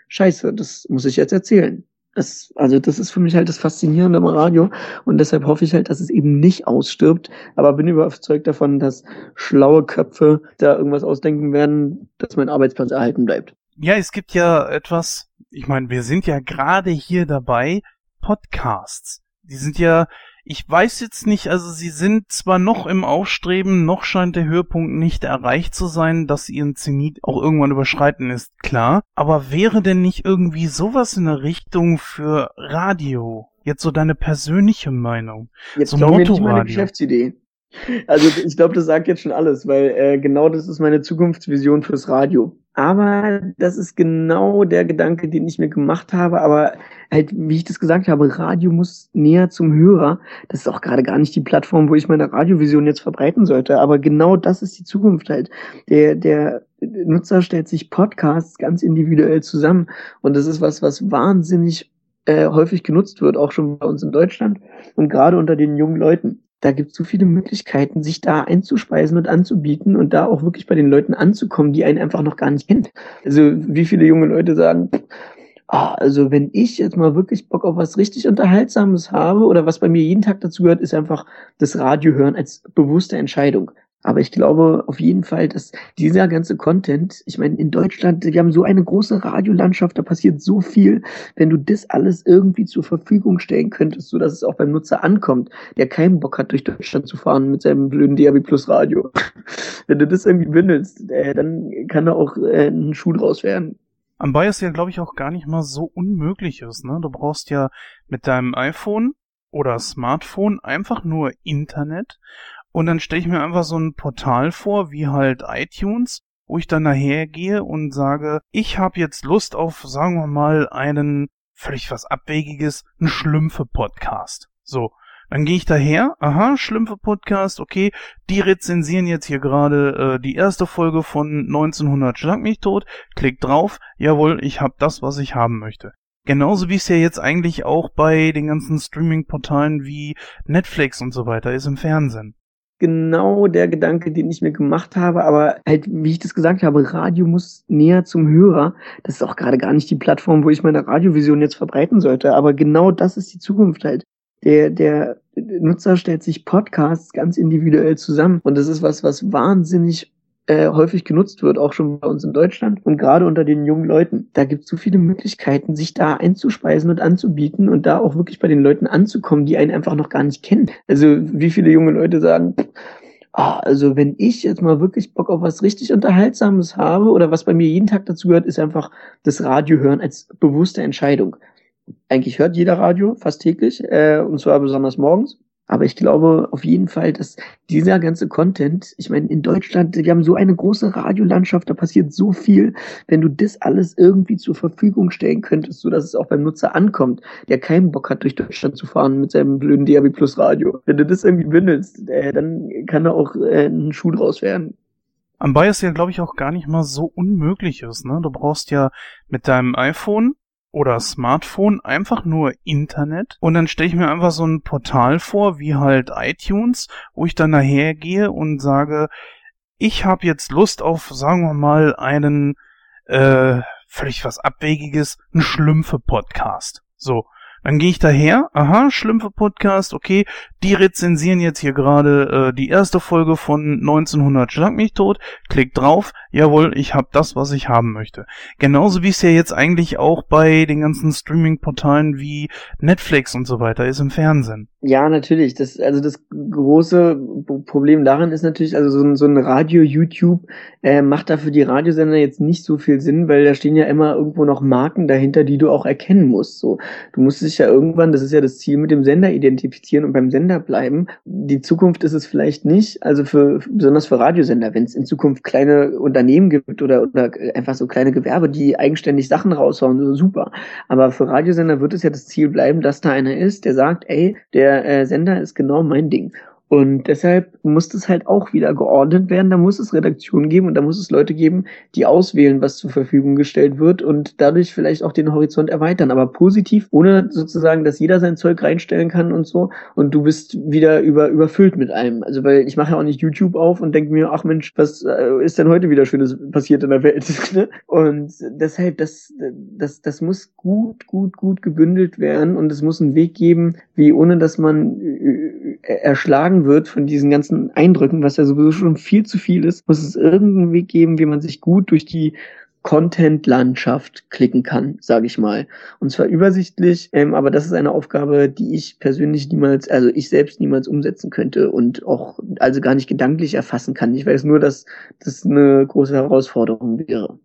scheiße, das muss ich jetzt erzählen. Das, also das ist für mich halt das Faszinierende am Radio und deshalb hoffe ich halt, dass es eben nicht ausstirbt, aber bin überzeugt davon, dass schlaue Köpfe da irgendwas ausdenken werden, dass mein Arbeitsplatz erhalten bleibt. Ja, es gibt ja etwas, ich meine, wir sind ja gerade hier dabei, Podcasts. Die sind ja ich weiß jetzt nicht, also sie sind zwar noch im Aufstreben, noch scheint der Höhepunkt nicht erreicht zu sein, dass ihren Zenit auch irgendwann überschreiten ist, klar. Aber wäre denn nicht irgendwie sowas in der Richtung für Radio? Jetzt so deine persönliche Meinung. Jetzt so Motto nicht meine Geschäftsidee. Also ich glaube, das sagt jetzt schon alles, weil äh, genau das ist meine Zukunftsvision fürs Radio. Aber das ist genau der Gedanke, den ich mir gemacht habe. Aber halt, wie ich das gesagt habe, Radio muss näher zum Hörer. Das ist auch gerade gar nicht die Plattform, wo ich meine Radiovision jetzt verbreiten sollte. Aber genau das ist die Zukunft halt. Der, der Nutzer stellt sich Podcasts ganz individuell zusammen. Und das ist was, was wahnsinnig äh, häufig genutzt wird, auch schon bei uns in Deutschland und gerade unter den jungen Leuten da gibt es so viele Möglichkeiten, sich da einzuspeisen und anzubieten und da auch wirklich bei den Leuten anzukommen, die einen einfach noch gar nicht kennt. Also wie viele junge Leute sagen, ah, also wenn ich jetzt mal wirklich Bock auf was richtig Unterhaltsames habe oder was bei mir jeden Tag dazu gehört, ist einfach das Radio hören als bewusste Entscheidung. Aber ich glaube auf jeden Fall, dass dieser ganze Content, ich meine, in Deutschland, wir haben so eine große Radiolandschaft, da passiert so viel, wenn du das alles irgendwie zur Verfügung stellen könntest, so dass es auch beim Nutzer ankommt, der keinen Bock hat, durch Deutschland zu fahren mit seinem blöden DAB Plus Radio. wenn du das irgendwie bündelst, äh, dann kann da auch äh, ein Schuh draus werden. Anbei ist ja, glaube ich, auch gar nicht mal so unmöglich ist, ne? Du brauchst ja mit deinem iPhone oder Smartphone einfach nur Internet und dann stelle ich mir einfach so ein Portal vor, wie halt iTunes, wo ich dann nachher gehe und sage, ich habe jetzt Lust auf, sagen wir mal, einen völlig was Abwegiges, einen Schlümpfe-Podcast. So, dann gehe ich daher, aha, Schlümpfe-Podcast, okay, die rezensieren jetzt hier gerade äh, die erste Folge von 1900 Schlag mich tot, klick drauf, jawohl, ich habe das, was ich haben möchte. Genauso wie es ja jetzt eigentlich auch bei den ganzen Streaming-Portalen wie Netflix und so weiter ist im Fernsehen genau der Gedanke, den ich mir gemacht habe. Aber halt, wie ich das gesagt habe, Radio muss näher zum Hörer. Das ist auch gerade gar nicht die Plattform, wo ich meine Radiovision jetzt verbreiten sollte. Aber genau das ist die Zukunft halt. Der, der Nutzer stellt sich Podcasts ganz individuell zusammen. Und das ist was, was wahnsinnig äh, häufig genutzt wird, auch schon bei uns in Deutschland und gerade unter den jungen Leuten. Da gibt es so viele Möglichkeiten, sich da einzuspeisen und anzubieten und da auch wirklich bei den Leuten anzukommen, die einen einfach noch gar nicht kennen. Also wie viele junge Leute sagen, ah, also wenn ich jetzt mal wirklich Bock auf was richtig Unterhaltsames habe oder was bei mir jeden Tag dazu gehört, ist einfach das Radio hören als bewusste Entscheidung. Eigentlich hört jeder Radio fast täglich, äh, und zwar besonders morgens. Aber ich glaube auf jeden Fall, dass dieser ganze Content, ich meine, in Deutschland, wir haben so eine große Radiolandschaft, da passiert so viel, wenn du das alles irgendwie zur Verfügung stellen könntest, so dass es auch beim Nutzer ankommt, der keinen Bock hat, durch Deutschland zu fahren mit seinem blöden DAB Plus Radio. Wenn du das irgendwie bündelst, äh, dann kann da auch äh, ein Schuh draus werden. Anbei ist ja, glaube ich, auch gar nicht mal so unmöglich ist, ne? Du brauchst ja mit deinem iPhone oder Smartphone einfach nur Internet und dann stelle ich mir einfach so ein Portal vor, wie halt iTunes, wo ich dann nachher gehe und sage, ich habe jetzt Lust auf, sagen wir mal, einen äh, völlig was Abwegiges, ein Schlümpfe-Podcast. So. Dann gehe ich daher, aha, Schlümpfe-Podcast, okay, die rezensieren jetzt hier gerade äh, die erste Folge von 1900 Schlag mich tot, klick drauf, jawohl, ich habe das, was ich haben möchte. Genauso wie es ja jetzt eigentlich auch bei den ganzen Streaming-Portalen wie Netflix und so weiter ist im Fernsehen. Ja, natürlich. Das, also das große Problem daran ist natürlich, also so ein, so ein Radio, YouTube äh, macht da für die Radiosender jetzt nicht so viel Sinn, weil da stehen ja immer irgendwo noch Marken dahinter, die du auch erkennen musst. So, du musst dich ja irgendwann, das ist ja das Ziel, mit dem Sender identifizieren und beim Sender bleiben. Die Zukunft ist es vielleicht nicht, also für besonders für Radiosender, wenn es in Zukunft kleine Unternehmen gibt oder, oder einfach so kleine Gewerbe, die eigenständig Sachen raushauen, super. Aber für Radiosender wird es ja das Ziel bleiben, dass da einer ist, der sagt, ey, der der äh, Sender ist genau mein Ding. Und deshalb muss das halt auch wieder geordnet werden. Da muss es Redaktionen geben und da muss es Leute geben, die auswählen, was zur Verfügung gestellt wird und dadurch vielleicht auch den Horizont erweitern. Aber positiv, ohne sozusagen, dass jeder sein Zeug reinstellen kann und so. Und du bist wieder über, überfüllt mit allem. Also, weil ich mache ja auch nicht YouTube auf und denke mir, ach Mensch, was äh, ist denn heute wieder Schönes passiert in der Welt? Ne? und deshalb, das, das, das muss gut, gut, gut gebündelt werden und es muss einen Weg geben, wie ohne dass man erschlagen wird von diesen ganzen Eindrücken, was ja sowieso schon viel zu viel ist, muss es irgendeinen Weg geben, wie man sich gut durch die Content-Landschaft klicken kann, sage ich mal. Und zwar übersichtlich, ähm, aber das ist eine Aufgabe, die ich persönlich niemals, also ich selbst niemals umsetzen könnte und auch also gar nicht gedanklich erfassen kann. Ich weiß nur, dass das eine große Herausforderung wäre.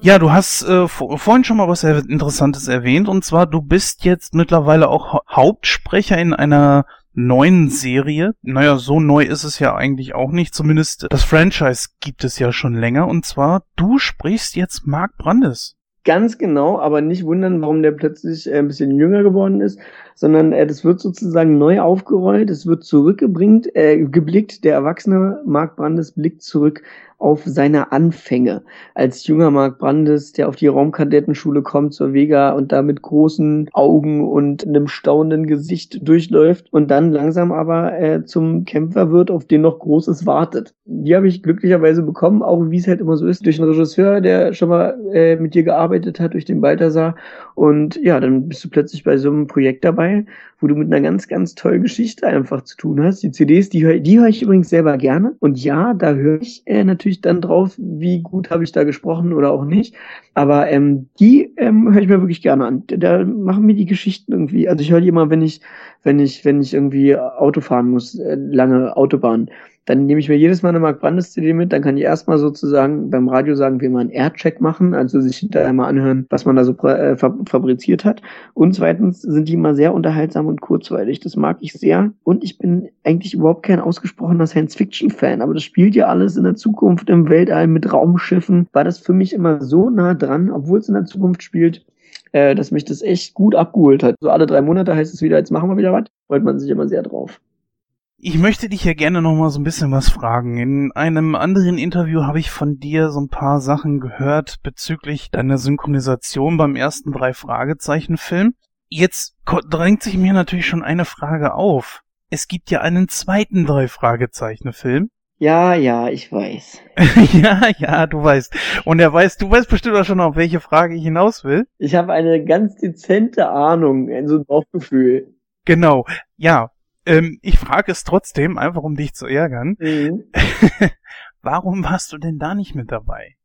Ja, du hast äh, vorhin schon mal was Interessantes erwähnt, und zwar du bist jetzt mittlerweile auch Hauptsprecher in einer neuen Serie. Naja, so neu ist es ja eigentlich auch nicht. Zumindest das Franchise gibt es ja schon länger. Und zwar, du sprichst jetzt Mark Brandes. Ganz genau, aber nicht wundern, warum der plötzlich äh, ein bisschen jünger geworden ist, sondern äh, das wird sozusagen neu aufgerollt, es wird zurückgebringt, äh, geblickt, der erwachsene Mark Brandes blickt zurück auf seine Anfänge als junger Mark Brandes, der auf die Raumkadettenschule kommt zur Vega und da mit großen Augen und einem staunenden Gesicht durchläuft und dann langsam aber äh, zum Kämpfer wird, auf den noch Großes wartet. Die habe ich glücklicherweise bekommen, auch wie es halt immer so ist, durch einen Regisseur, der schon mal äh, mit dir gearbeitet hat, durch den Balthasar. Und ja, dann bist du plötzlich bei so einem Projekt dabei, wo du mit einer ganz, ganz tollen Geschichte einfach zu tun hast. Die CDs, die höre die hör ich übrigens selber gerne. Und ja, da höre ich äh, natürlich dann drauf, wie gut habe ich da gesprochen oder auch nicht. Aber ähm, die ähm, höre ich mir wirklich gerne an. Da machen mir die Geschichten irgendwie. Also ich höre die immer, wenn ich, wenn ich, wenn ich irgendwie Auto fahren muss, äh, lange Autobahn dann nehme ich mir jedes Mal eine Mark Brandes CD mit, dann kann ich erstmal sozusagen beim Radio sagen, wir mal einen Aircheck machen, also sich hinterher mal anhören, was man da so äh, fabriziert hat. Und zweitens sind die immer sehr unterhaltsam und kurzweilig. Das mag ich sehr. Und ich bin eigentlich überhaupt kein ausgesprochener Science-Fiction-Fan, aber das spielt ja alles in der Zukunft im Weltall mit Raumschiffen. War das für mich immer so nah dran, obwohl es in der Zukunft spielt, äh, dass mich das echt gut abgeholt hat. So alle drei Monate heißt es wieder, jetzt machen wir wieder was. Freut man sich immer sehr drauf. Ich möchte dich ja gerne noch mal so ein bisschen was fragen. In einem anderen Interview habe ich von dir so ein paar Sachen gehört bezüglich deiner Synchronisation beim ersten drei Fragezeichen Film. Jetzt drängt sich mir natürlich schon eine Frage auf. Es gibt ja einen zweiten drei Fragezeichen Film. Ja, ja, ich weiß. ja, ja, du weißt. Und er weiß, du weißt bestimmt auch schon, auf welche Frage ich hinaus will. Ich habe eine ganz dezente Ahnung, so ein Bauchgefühl. Genau. Ja, ähm, ich frage es trotzdem, einfach um dich zu ärgern. Mhm. Warum warst du denn da nicht mit dabei?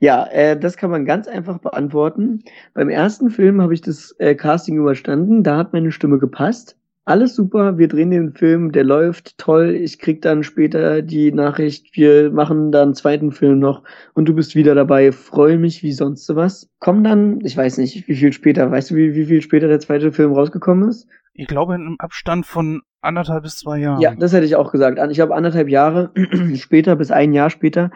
Ja, äh, das kann man ganz einfach beantworten. Beim ersten Film habe ich das äh, Casting überstanden, da hat meine Stimme gepasst. Alles super, wir drehen den Film, der läuft toll. Ich krieg dann später die Nachricht, wir machen dann einen zweiten Film noch und du bist wieder dabei. Freue mich wie sonst was. Komm dann, ich weiß nicht, wie viel später, weißt du, wie, wie viel später der zweite Film rausgekommen ist? Ich glaube in einem Abstand von anderthalb bis zwei Jahren. Ja, das hätte ich auch gesagt. Ich habe anderthalb Jahre später bis ein Jahr später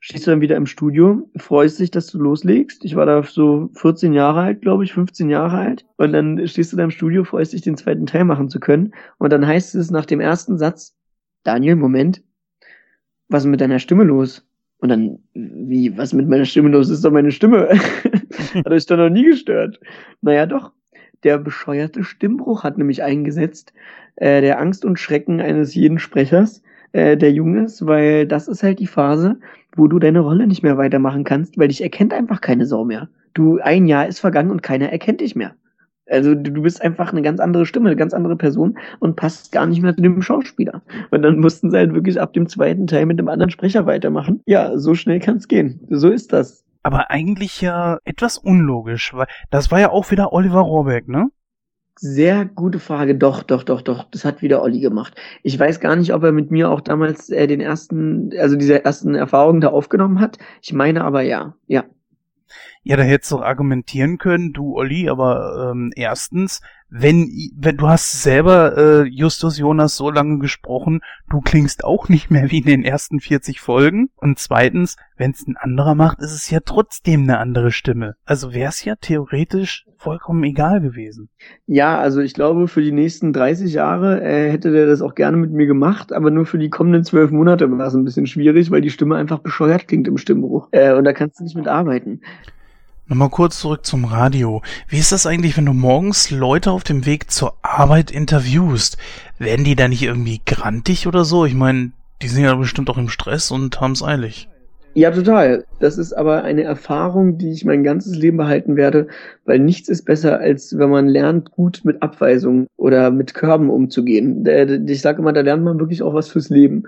stehst du dann wieder im Studio, freust dich, dass du loslegst. Ich war da so 14 Jahre alt, glaube ich, 15 Jahre alt. Und dann stehst du da im Studio, freust dich, den zweiten Teil machen zu können. Und dann heißt es nach dem ersten Satz, Daniel, Moment, was ist mit deiner Stimme los? Und dann, wie, was mit meiner Stimme los ist, doch meine Stimme. hat euch doch noch nie gestört. Naja, doch. Der bescheuerte Stimmbruch hat nämlich eingesetzt, äh, der Angst und Schrecken eines jeden Sprechers, äh, der jung ist, weil das ist halt die Phase, wo du deine Rolle nicht mehr weitermachen kannst, weil dich erkennt einfach keine Sau mehr. Du, ein Jahr ist vergangen und keiner erkennt dich mehr. Also du bist einfach eine ganz andere Stimme, eine ganz andere Person und passt gar nicht mehr zu dem Schauspieler. Und dann mussten sie halt wirklich ab dem zweiten Teil mit dem anderen Sprecher weitermachen. Ja, so schnell kann es gehen. So ist das. Aber eigentlich ja etwas unlogisch, weil das war ja auch wieder Oliver Rohrbeck, ne? Sehr gute Frage. Doch, doch, doch, doch. Das hat wieder Olli gemacht. Ich weiß gar nicht, ob er mit mir auch damals äh, den ersten, also diese ersten Erfahrungen da aufgenommen hat. Ich meine aber ja, ja. Ja, da hättest du argumentieren können, du Olli, aber ähm, erstens, wenn, wenn du hast selber äh, Justus Jonas so lange gesprochen, du klingst auch nicht mehr wie in den ersten 40 Folgen. Und zweitens, wenn es ein anderer macht, ist es ja trotzdem eine andere Stimme. Also wäre es ja theoretisch vollkommen egal gewesen. Ja, also ich glaube, für die nächsten 30 Jahre äh, hätte der das auch gerne mit mir gemacht, aber nur für die kommenden zwölf Monate war es ein bisschen schwierig, weil die Stimme einfach bescheuert klingt im Stimmbruch. Äh, und da kannst du nicht mit arbeiten. Nochmal kurz zurück zum Radio. Wie ist das eigentlich, wenn du morgens Leute auf dem Weg zur Arbeit interviewst? Werden die da nicht irgendwie grantig oder so? Ich meine, die sind ja bestimmt auch im Stress und haben es eilig. Ja, total. Das ist aber eine Erfahrung, die ich mein ganzes Leben behalten werde, weil nichts ist besser, als wenn man lernt, gut mit Abweisungen oder mit Körben umzugehen. Ich sage immer, da lernt man wirklich auch was fürs Leben.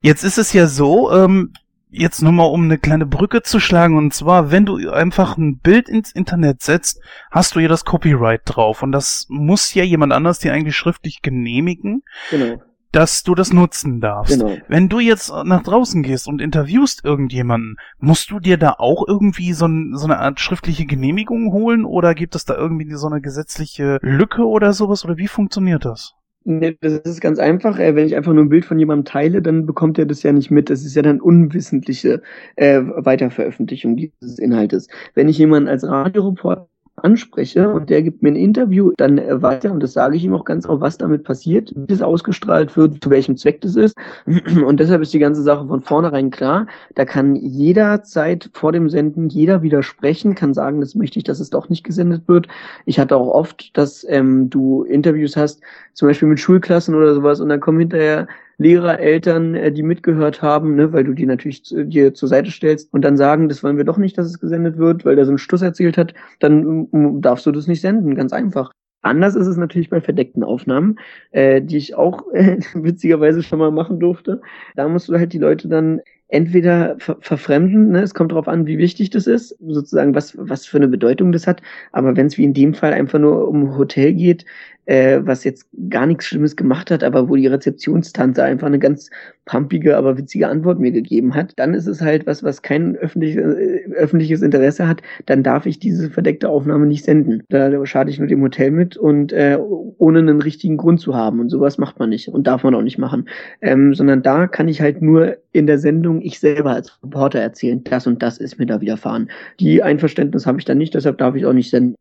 Jetzt ist es ja so, ähm, jetzt nur mal um eine kleine Brücke zu schlagen, und zwar, wenn du einfach ein Bild ins Internet setzt, hast du ja das Copyright drauf. Und das muss ja jemand anders dir eigentlich schriftlich genehmigen. Genau. Dass du das nutzen darfst. Genau. Wenn du jetzt nach draußen gehst und interviewst irgendjemanden, musst du dir da auch irgendwie so, ein, so eine Art schriftliche Genehmigung holen oder gibt es da irgendwie so eine gesetzliche Lücke oder sowas oder wie funktioniert das? Nee, das ist ganz einfach. Äh, wenn ich einfach nur ein Bild von jemandem teile, dann bekommt er das ja nicht mit. Das ist ja dann unwissentliche äh, Weiterveröffentlichung dieses Inhaltes. Wenn ich jemanden als Radioreporter anspreche und der gibt mir ein Interview dann weiter und das sage ich ihm auch ganz auch, was damit passiert, wie es ausgestrahlt wird, zu welchem Zweck das ist. Und deshalb ist die ganze Sache von vornherein klar. Da kann jederzeit vor dem Senden jeder widersprechen, kann sagen, das möchte ich, dass es doch nicht gesendet wird. Ich hatte auch oft, dass ähm, du Interviews hast, zum Beispiel mit Schulklassen oder sowas und dann kommen hinterher Lehrer, Eltern, äh, die mitgehört haben, ne, weil du die natürlich zu, dir zur Seite stellst und dann sagen, das wollen wir doch nicht, dass es gesendet wird, weil der so einen Stuss erzählt hat, dann um, darfst du das nicht senden, ganz einfach. Anders ist es natürlich bei verdeckten Aufnahmen, äh, die ich auch äh, witzigerweise schon mal machen durfte. Da musst du halt die Leute dann entweder ver verfremden, ne? es kommt darauf an, wie wichtig das ist, sozusagen, was, was für eine Bedeutung das hat. Aber wenn es wie in dem Fall einfach nur um Hotel geht, äh, was jetzt gar nichts Schlimmes gemacht hat, aber wo die Rezeptionstante einfach eine ganz pumpige, aber witzige Antwort mir gegeben hat, dann ist es halt was, was kein öffentlich, äh, öffentliches Interesse hat, dann darf ich diese verdeckte Aufnahme nicht senden. Da schade ich nur dem Hotel mit und äh, ohne einen richtigen Grund zu haben. Und sowas macht man nicht und darf man auch nicht machen. Ähm, sondern da kann ich halt nur in der Sendung ich selber als Reporter erzählen, das und das ist mir da widerfahren. Die Einverständnis habe ich dann nicht, deshalb darf ich auch nicht senden.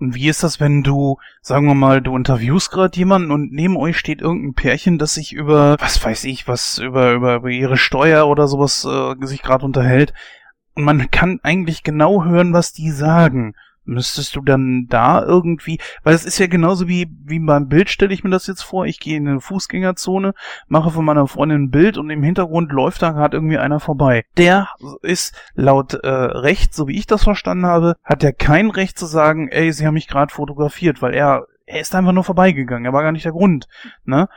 Wie ist das, wenn du, sagen wir mal, du interviewst gerade jemanden und neben euch steht irgendein Pärchen, das sich über, was weiß ich, was über über, über ihre Steuer oder sowas äh, sich gerade unterhält und man kann eigentlich genau hören, was die sagen. Müsstest du dann da irgendwie, weil es ist ja genauso wie, wie beim Bild stelle ich mir das jetzt vor, ich gehe in eine Fußgängerzone, mache von meiner Freundin ein Bild und im Hintergrund läuft da gerade irgendwie einer vorbei. Der ist laut äh, Recht, so wie ich das verstanden habe, hat er kein Recht zu sagen, ey, sie haben mich gerade fotografiert, weil er, er ist einfach nur vorbeigegangen, er war gar nicht der Grund, ne?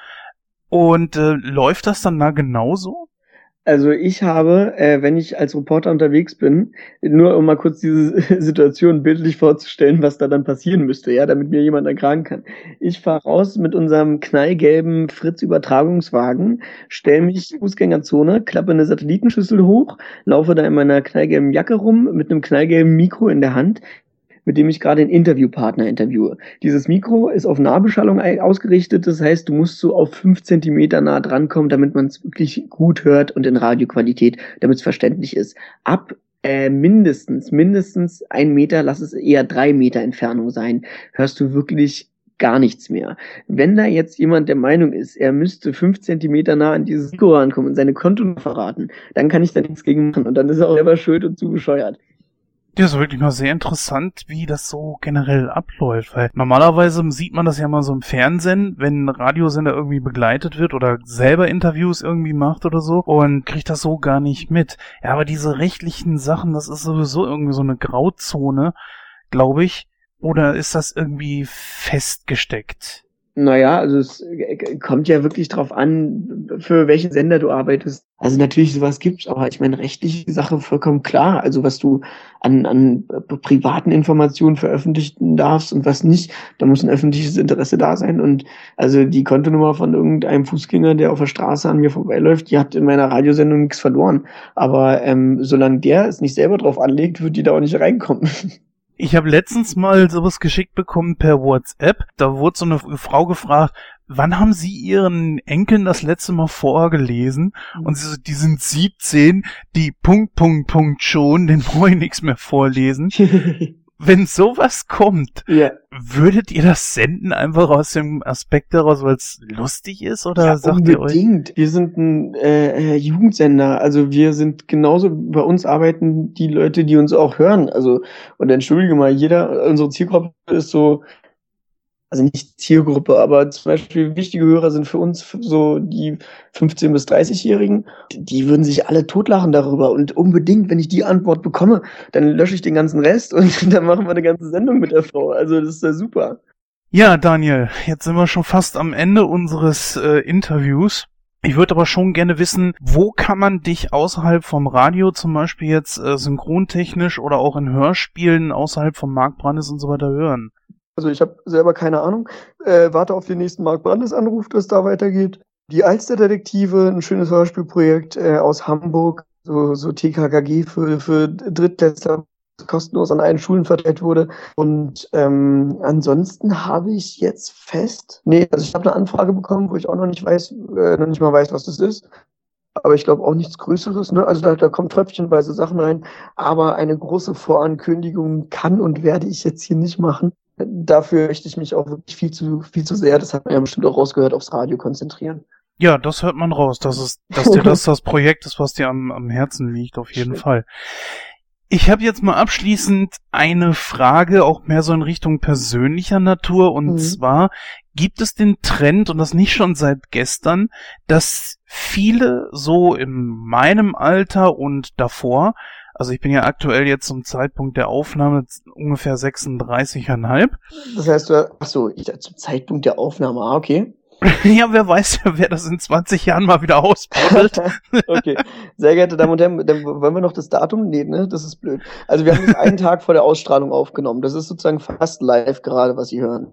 Und äh, läuft das dann da genauso? Also ich habe, äh, wenn ich als Reporter unterwegs bin, nur um mal kurz diese Situation bildlich vorzustellen, was da dann passieren müsste, ja, damit mir jemand erkragen kann. Ich fahre raus mit unserem knallgelben Fritz-Übertragungswagen, stelle mich Fußgängerzone, klappe eine Satellitenschüssel hoch, laufe da in meiner knallgelben Jacke rum mit einem knallgelben Mikro in der Hand, mit dem ich gerade einen Interviewpartner interviewe. Dieses Mikro ist auf Nahbeschallung ausgerichtet, das heißt, du musst so auf fünf Zentimeter nah drankommen, damit man es wirklich gut hört und in Radioqualität, damit es verständlich ist. Ab äh, mindestens, mindestens ein Meter, lass es eher drei Meter Entfernung sein, hörst du wirklich gar nichts mehr. Wenn da jetzt jemand der Meinung ist, er müsste fünf Zentimeter nah an dieses Mikro rankommen und seine Konto verraten, dann kann ich da nichts gegen machen und dann ist er auch selber schuld und zu bescheuert. Ja, ist wirklich mal sehr interessant, wie das so generell abläuft, weil normalerweise sieht man das ja mal so im Fernsehen, wenn ein Radiosender irgendwie begleitet wird oder selber Interviews irgendwie macht oder so und kriegt das so gar nicht mit. Ja, aber diese rechtlichen Sachen, das ist sowieso irgendwie so eine Grauzone, glaube ich. Oder ist das irgendwie festgesteckt? Naja, also es äh, kommt ja wirklich drauf an, für welchen Sender du arbeitest. Also natürlich sowas gibt's, aber ich meine, rechtliche Sache vollkommen klar. Also was du an, an privaten Informationen veröffentlichen darfst und was nicht, da muss ein öffentliches Interesse da sein. Und also die Kontonummer von irgendeinem Fußgänger, der auf der Straße an mir vorbeiläuft, die hat in meiner Radiosendung nichts verloren. Aber ähm, solange der es nicht selber drauf anlegt, wird die da auch nicht reinkommen. Ich habe letztens mal sowas geschickt bekommen per WhatsApp. Da wurde so eine Frau gefragt, wann haben Sie Ihren Enkeln das letzte Mal vorgelesen? Und sie so, die sind 17, die Punkt, Punkt, Punkt schon, den ich nichts mehr vorlesen. Wenn sowas kommt, ja. würdet ihr das senden einfach aus dem Aspekt daraus, weil es lustig ist? Oder ja, sagt unbedingt. ihr euch? Wir sind ein äh, Jugendsender. Also wir sind genauso, bei uns arbeiten die Leute, die uns auch hören. Also, und entschuldige mal, jeder, unsere Zielgruppe ist so also nicht Zielgruppe, aber zum Beispiel wichtige Hörer sind für uns so die 15- bis 30-Jährigen. Die würden sich alle totlachen darüber und unbedingt, wenn ich die Antwort bekomme, dann lösche ich den ganzen Rest und dann machen wir eine ganze Sendung mit der Frau. Also das ist ja super. Ja, Daniel, jetzt sind wir schon fast am Ende unseres äh, Interviews. Ich würde aber schon gerne wissen, wo kann man dich außerhalb vom Radio zum Beispiel jetzt äh, synchrontechnisch oder auch in Hörspielen außerhalb vom Mark Brandes und so weiter hören? Also ich habe selber keine Ahnung. Äh, warte auf den nächsten Mark Brandes Anruf, dass da weitergeht. Die Alsterdetektive, ein schönes Hörspielprojekt äh, aus Hamburg, so, so TKKG für, für Drittklässler, kostenlos an allen Schulen verteilt wurde. Und ähm, ansonsten habe ich jetzt fest, nee, also ich habe eine Anfrage bekommen, wo ich auch noch nicht weiß, äh, noch nicht mal weiß, was das ist. Aber ich glaube auch nichts Größeres. Ne? Also da, da kommt tröpfchenweise Sachen rein. Aber eine große Vorankündigung kann und werde ich jetzt hier nicht machen dafür möchte ich mich auch wirklich viel zu, viel zu sehr, das hat man ja bestimmt auch rausgehört, aufs Radio konzentrieren. Ja, das hört man raus, dass es, dass dir das das Projekt ist, was dir am, am Herzen liegt, auf jeden Schön. Fall. Ich habe jetzt mal abschließend eine Frage, auch mehr so in Richtung persönlicher Natur, und mhm. zwar gibt es den Trend, und das nicht schon seit gestern, dass viele so in meinem Alter und davor also ich bin ja aktuell jetzt zum Zeitpunkt der Aufnahme ungefähr 36,5. Das heißt, du, ach so, ich, zum Zeitpunkt der Aufnahme, ah, okay. ja, wer weiß, wer das in 20 Jahren mal wieder ausbaut. okay. Sehr geehrte Damen und Herren, dann wollen wir noch das Datum? Nee, ne? Das ist blöd. Also wir haben das einen Tag vor der Ausstrahlung aufgenommen. Das ist sozusagen fast live gerade, was Sie hören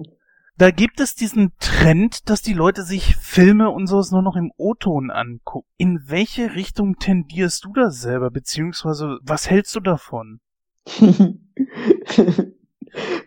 da gibt es diesen Trend, dass die Leute sich Filme und sowas nur noch im O-Ton angucken. In welche Richtung tendierst du da selber, beziehungsweise was hältst du davon?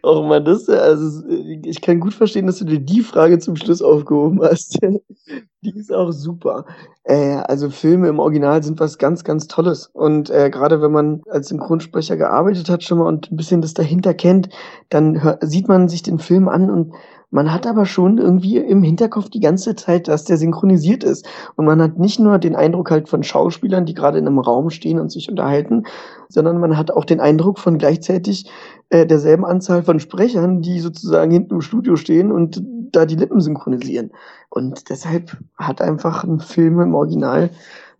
Oh man, das, also ich kann gut verstehen, dass du dir die Frage zum Schluss aufgehoben hast. die ist auch super. Äh, also Filme im Original sind was ganz, ganz Tolles. Und äh, gerade wenn man als Synchronsprecher gearbeitet hat schon mal und ein bisschen das dahinter kennt, dann hör, sieht man sich den Film an und man hat aber schon irgendwie im Hinterkopf die ganze Zeit, dass der synchronisiert ist. Und man hat nicht nur den Eindruck halt von Schauspielern, die gerade in einem Raum stehen und sich unterhalten, sondern man hat auch den Eindruck von gleichzeitig äh, derselben Anzahl von Sprechern, die sozusagen hinten im Studio stehen und da die Lippen synchronisieren. Und deshalb hat einfach ein Film im Original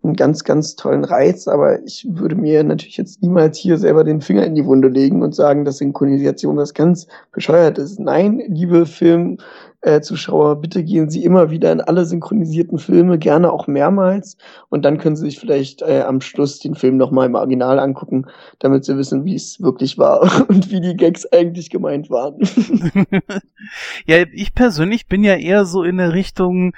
einen ganz, ganz tollen Reiz, aber ich würde mir natürlich jetzt niemals hier selber den Finger in die Wunde legen und sagen, dass Synchronisation was ganz bescheuert ist. Nein, liebe Filmzuschauer, bitte gehen Sie immer wieder in alle synchronisierten Filme, gerne auch mehrmals und dann können Sie sich vielleicht äh, am Schluss den Film nochmal im Original angucken, damit Sie wissen, wie es wirklich war und wie die Gags eigentlich gemeint waren. ja, ich persönlich bin ja eher so in der Richtung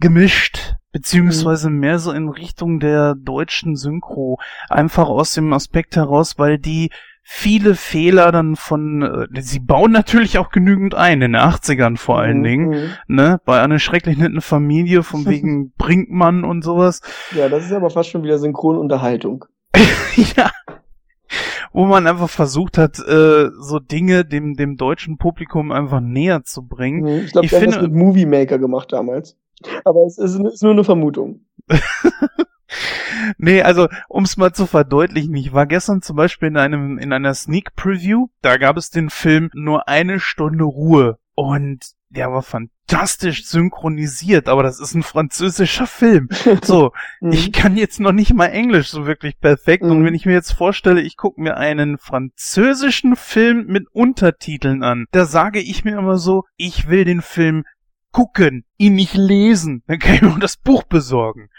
gemischt beziehungsweise mhm. mehr so in Richtung der deutschen Synchro. Einfach aus dem Aspekt heraus, weil die viele Fehler dann von, äh, sie bauen natürlich auch genügend ein, in den 80ern vor allen mhm. Dingen, ne, bei einer schrecklich netten Familie, von wegen Brinkmann und sowas. Ja, das ist aber fast schon wieder Synchronunterhaltung. ja. wo man einfach versucht hat, äh, so Dinge dem, dem deutschen Publikum einfach näher zu bringen. Mhm. Ich glaube, Ich finde- das mit Movie Maker gemacht damals. Aber es ist, ist nur eine Vermutung. Nee, also um es mal zu verdeutlichen, ich war gestern zum Beispiel in einem in einer Sneak Preview, da gab es den Film nur eine Stunde Ruhe und der war fantastisch synchronisiert, aber das ist ein französischer Film. So, Mhm. ich kann jetzt noch nicht mal Englisch so wirklich perfekt und Mhm. wenn ich mir jetzt vorstelle, ich gucke mir einen französischen Film mit Untertiteln an, da sage ich mir immer so, ich will den Film gucken, ihn nicht lesen, dann kann ich mir das Buch besorgen.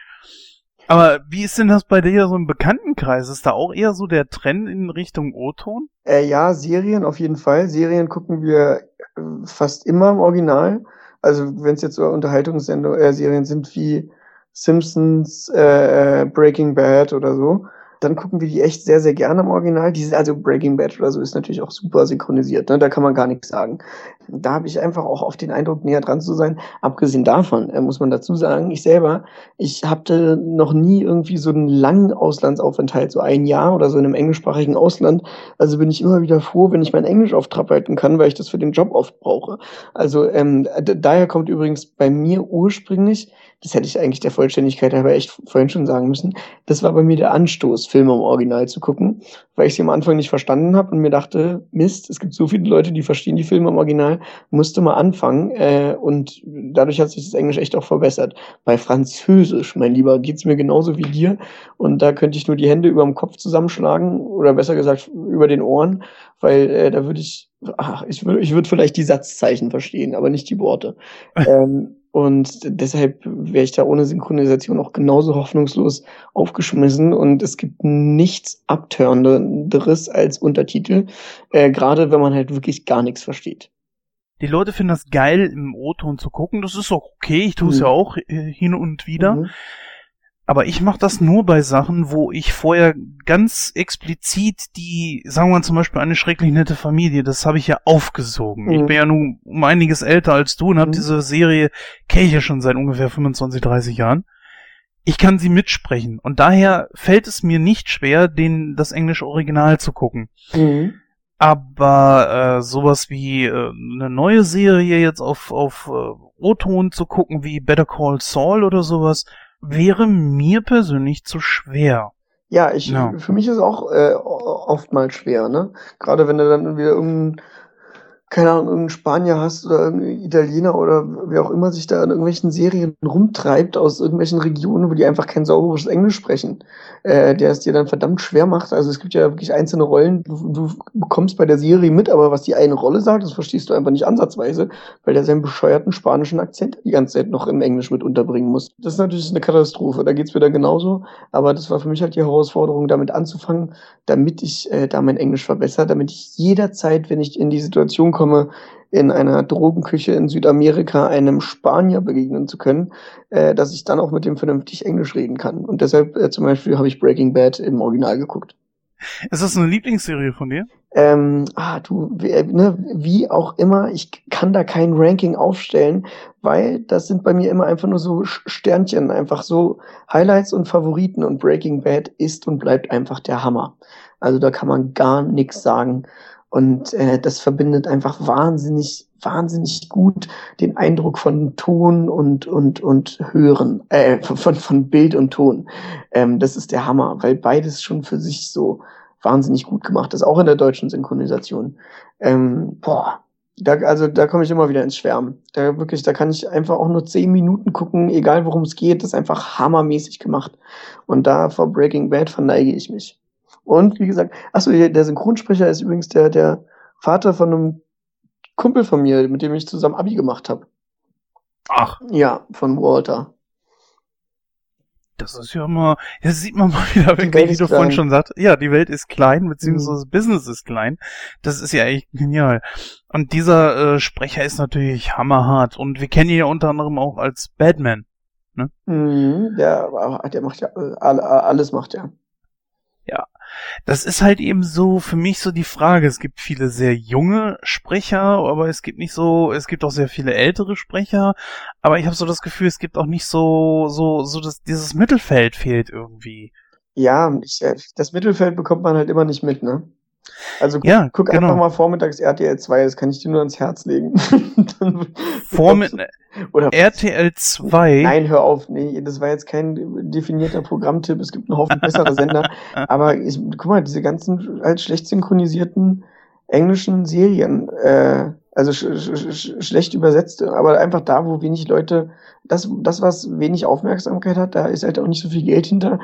Aber wie ist denn das bei dir so im Bekanntenkreis? Ist da auch eher so der Trend in Richtung O-Ton? Äh, ja, Serien auf jeden Fall. Serien gucken wir äh, fast immer im Original. Also wenn es jetzt so Unterhaltungssendungen, äh, sind wie Simpsons, äh, äh, Breaking Bad oder so, dann gucken wir die echt sehr, sehr gerne im Original. Die sind also Breaking Bad oder so ist natürlich auch super synchronisiert, ne? Da kann man gar nichts sagen. Da habe ich einfach auch auf den Eindruck, näher dran zu sein. Abgesehen davon äh, muss man dazu sagen, ich selber, ich hatte noch nie irgendwie so einen langen Auslandsaufenthalt, so ein Jahr oder so in einem englischsprachigen Ausland. Also bin ich immer wieder froh, wenn ich mein Englisch auf Trab halten kann, weil ich das für den Job oft brauche. Also ähm, daher kommt übrigens bei mir ursprünglich, das hätte ich eigentlich der Vollständigkeit halber echt vorhin schon sagen müssen, das war bei mir der Anstoß, Filme im Original zu gucken, weil ich sie am Anfang nicht verstanden habe und mir dachte, Mist, es gibt so viele Leute, die verstehen die Filme im Original, musste mal anfangen äh, und dadurch hat sich das Englisch echt auch verbessert. Bei Französisch, mein Lieber, geht's mir genauso wie dir und da könnte ich nur die Hände über dem Kopf zusammenschlagen oder besser gesagt über den Ohren, weil äh, da würde ich, ach, ich würde ich würd vielleicht die Satzzeichen verstehen, aber nicht die Worte. ähm, und deshalb wäre ich da ohne Synchronisation auch genauso hoffnungslos aufgeschmissen und es gibt nichts Abturnenderes als Untertitel, äh, gerade wenn man halt wirklich gar nichts versteht. Die Leute finden das geil, im O-Ton zu gucken. Das ist auch okay. Ich tue es Mhm. ja auch äh, hin und wieder. Mhm. Aber ich mache das nur bei Sachen, wo ich vorher ganz explizit die, sagen wir mal zum Beispiel eine schrecklich nette Familie, das habe ich ja aufgesogen. Mhm. Ich bin ja nun um einiges älter als du und habe Mhm. diese Serie, kenne ich ja schon seit ungefähr 25, 30 Jahren. Ich kann sie mitsprechen und daher fällt es mir nicht schwer, den, das englische Original zu gucken. Mhm. Aber äh, sowas wie äh, eine neue Serie jetzt auf, auf äh, O-Ton zu gucken, wie Better Call Saul oder sowas, wäre mir persönlich zu schwer. Ja, ich, Ja. für mich ist auch äh, oftmals schwer, ne? Gerade wenn du dann wieder irgendeinen, keine Ahnung, irgendeinen Spanier hast oder irgendeinen Italiener oder wer auch immer sich da in irgendwelchen Serien rumtreibt aus irgendwelchen Regionen, wo die einfach kein sauberes Englisch sprechen, äh, der es dir dann verdammt schwer macht. Also es gibt ja wirklich einzelne Rollen, du, du bekommst bei der Serie mit, aber was die eine Rolle sagt, das verstehst du einfach nicht ansatzweise, weil der seinen bescheuerten spanischen Akzent die ganze Zeit noch im Englisch mit unterbringen muss. Das ist natürlich eine Katastrophe, da geht's wieder genauso. Aber das war für mich halt die Herausforderung, damit anzufangen, damit ich äh, da mein Englisch verbessere, damit ich jederzeit, wenn ich in die Situation komme, in einer Drogenküche in Südamerika einem Spanier begegnen zu können, äh, dass ich dann auch mit dem vernünftig Englisch reden kann. Und deshalb äh, zum Beispiel habe ich Breaking Bad im Original geguckt. Ist das eine Lieblingsserie von dir? Ähm, ah, du, wie, äh, ne, wie auch immer, ich kann da kein Ranking aufstellen, weil das sind bei mir immer einfach nur so Sternchen, einfach so Highlights und Favoriten und Breaking Bad ist und bleibt einfach der Hammer. Also da kann man gar nichts sagen. Und äh, das verbindet einfach wahnsinnig, wahnsinnig gut den Eindruck von Ton und, und, und Hören, äh, von, von Bild und Ton. Ähm, das ist der Hammer, weil beides schon für sich so wahnsinnig gut gemacht ist, auch in der deutschen Synchronisation. Ähm, boah, da, also da komme ich immer wieder ins Schwärmen. Da wirklich, da kann ich einfach auch nur zehn Minuten gucken, egal worum es geht, das ist einfach hammermäßig gemacht. Und da vor Breaking Bad verneige ich mich. Und wie gesagt, achso, der Synchronsprecher ist übrigens der, der Vater von einem Kumpel von mir, mit dem ich zusammen Abi gemacht habe. Ach, Ja, von Walter. das ist ja immer, das sieht man mal wieder, Welt wie du vorhin schon sagst. Ja, die Welt ist klein, beziehungsweise Mhm. Business ist klein. Das ist ja echt genial. Und dieser äh, Sprecher ist natürlich hammerhart. Und wir kennen ihn ja unter anderem auch als Batman. Mhm, der, der macht ja äh, all- alles macht er. Das ist halt eben so für mich so die Frage. Es gibt viele sehr junge Sprecher, aber es gibt nicht so, es gibt auch sehr viele ältere Sprecher. Aber ich habe so das Gefühl, es gibt auch nicht so, so, so das, dieses Mittelfeld fehlt irgendwie. Ja, äh, das Mittelfeld bekommt man halt immer nicht mit, ne? Also guck, Ja, guck genau. einfach mal vormittags RTL 2, das kann ich dir nur ans Herz legen. Dann- Vormi Oder RTL 2. Nein, hör auf. Nee, das war jetzt kein definierter Programmtipp. Es gibt einen Haufen bessere Sender. Aber ich, guck mal, diese ganzen halt schlecht synchronisierten englischen Serien, äh, also sch sch schlecht übersetzte, aber einfach da, wo wenig Leute, das, das, was wenig Aufmerksamkeit hat, da ist halt auch nicht so viel Geld hinter.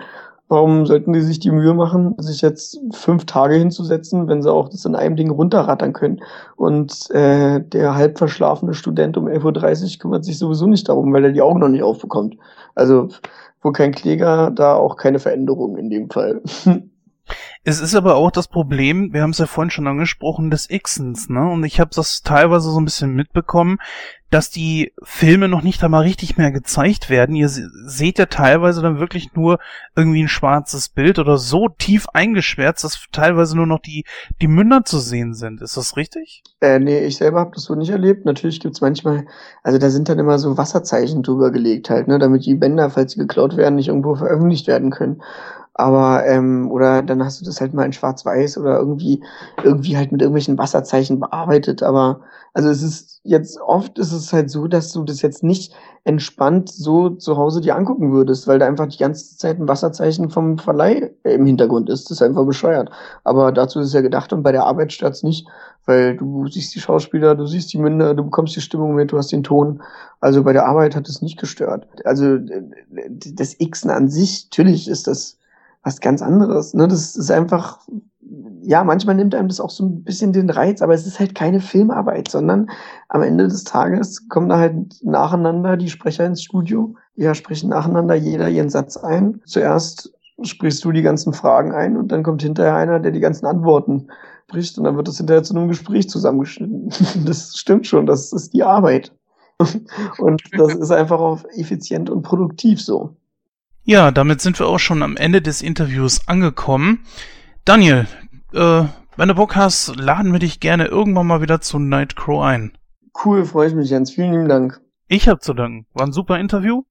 Warum sollten die sich die Mühe machen, sich jetzt fünf Tage hinzusetzen, wenn sie auch das in einem Ding runterrattern können? Und äh, der halb verschlafene Student um 11.30 Uhr kümmert sich sowieso nicht darum, weil er die Augen noch nicht aufbekommt. Also, wo kein Kläger, da auch keine Veränderung in dem Fall. Es ist aber auch das Problem, wir haben es ja vorhin schon angesprochen, des Xens, ne? Und ich habe das teilweise so ein bisschen mitbekommen, dass die Filme noch nicht einmal richtig mehr gezeigt werden. Ihr se- seht ja teilweise dann wirklich nur irgendwie ein schwarzes Bild oder so tief eingeschwärzt, dass teilweise nur noch die, die Münder zu sehen sind. Ist das richtig? Äh, nee, ich selber habe das so nicht erlebt. Natürlich gibt's manchmal, also da sind dann immer so Wasserzeichen drüber gelegt halt, ne, damit die Bänder, falls sie geklaut werden, nicht irgendwo veröffentlicht werden können. Aber, ähm, oder dann hast du das halt mal in Schwarz-Weiß oder irgendwie, irgendwie halt mit irgendwelchen Wasserzeichen bearbeitet. Aber, also es ist jetzt, oft ist es halt so, dass du das jetzt nicht entspannt so zu Hause dir angucken würdest, weil da einfach die ganze Zeit ein Wasserzeichen vom Verleih im Hintergrund ist. Das ist einfach bescheuert. Aber dazu ist es ja gedacht und bei der Arbeit stört's nicht, weil du siehst die Schauspieler, du siehst die Münder, du bekommst die Stimmung mit, du hast den Ton. Also bei der Arbeit hat es nicht gestört. Also äh, das Xen an sich, natürlich ist das was ganz anderes. Ne? Das ist einfach, ja, manchmal nimmt einem das auch so ein bisschen den Reiz, aber es ist halt keine Filmarbeit, sondern am Ende des Tages kommen da halt nacheinander die Sprecher ins Studio. Ja, sprechen nacheinander jeder ihren Satz ein. Zuerst sprichst du die ganzen Fragen ein und dann kommt hinterher einer, der die ganzen Antworten spricht und dann wird das hinterher zu einem Gespräch zusammengeschnitten. Das stimmt schon, das ist die Arbeit. Und das ist einfach auch effizient und produktiv so. Ja, damit sind wir auch schon am Ende des Interviews angekommen. Daniel, äh, wenn du Bock hast, laden wir dich gerne irgendwann mal wieder zu Nightcrow ein. Cool, freue ich mich, Jens. Vielen lieben Dank. Ich hab zu danken. War ein super Interview.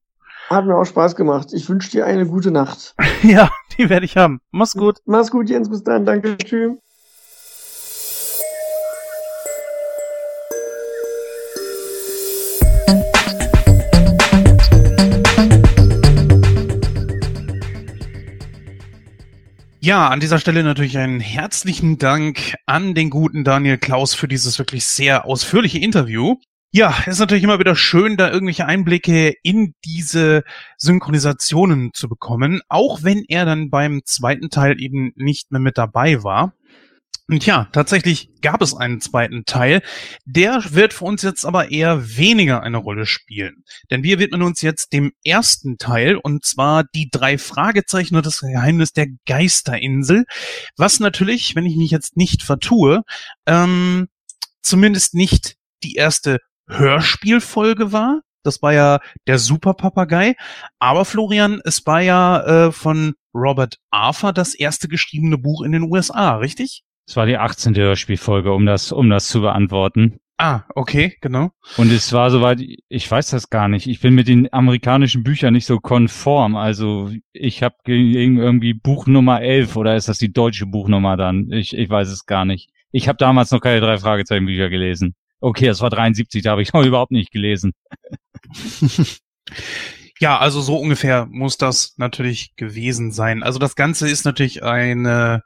Hat mir auch Spaß gemacht. Ich wünsche dir eine gute Nacht. ja, die werde ich haben. Mach's gut. Mach's gut, Jens. Bis dann. Danke. Tschüss. Ja, an dieser Stelle natürlich einen herzlichen Dank an den guten Daniel Klaus für dieses wirklich sehr ausführliche Interview. Ja, ist natürlich immer wieder schön, da irgendwelche Einblicke in diese Synchronisationen zu bekommen, auch wenn er dann beim zweiten Teil eben nicht mehr mit dabei war. Und ja, tatsächlich gab es einen zweiten Teil. Der wird für uns jetzt aber eher weniger eine Rolle spielen. Denn wir widmen uns jetzt dem ersten Teil, und zwar die drei Fragezeichen und das Geheimnis der Geisterinsel. Was natürlich, wenn ich mich jetzt nicht vertue, ähm, zumindest nicht die erste Hörspielfolge war. Das war ja der Superpapagei. Aber Florian, es war ja äh, von Robert Arthur das erste geschriebene Buch in den USA, richtig? Es war die 18. Hörspielfolge, um das, um das zu beantworten. Ah, okay, genau. Und es war soweit, ich weiß das gar nicht. Ich bin mit den amerikanischen Büchern nicht so konform. Also ich habe irgendwie Buch Nummer 11 oder ist das die deutsche Buchnummer dann? Ich, ich weiß es gar nicht. Ich habe damals noch keine drei Fragezeichen Bücher gelesen. Okay, das war 73, da habe ich noch überhaupt nicht gelesen. Ja, also so ungefähr muss das natürlich gewesen sein. Also das Ganze ist natürlich eine,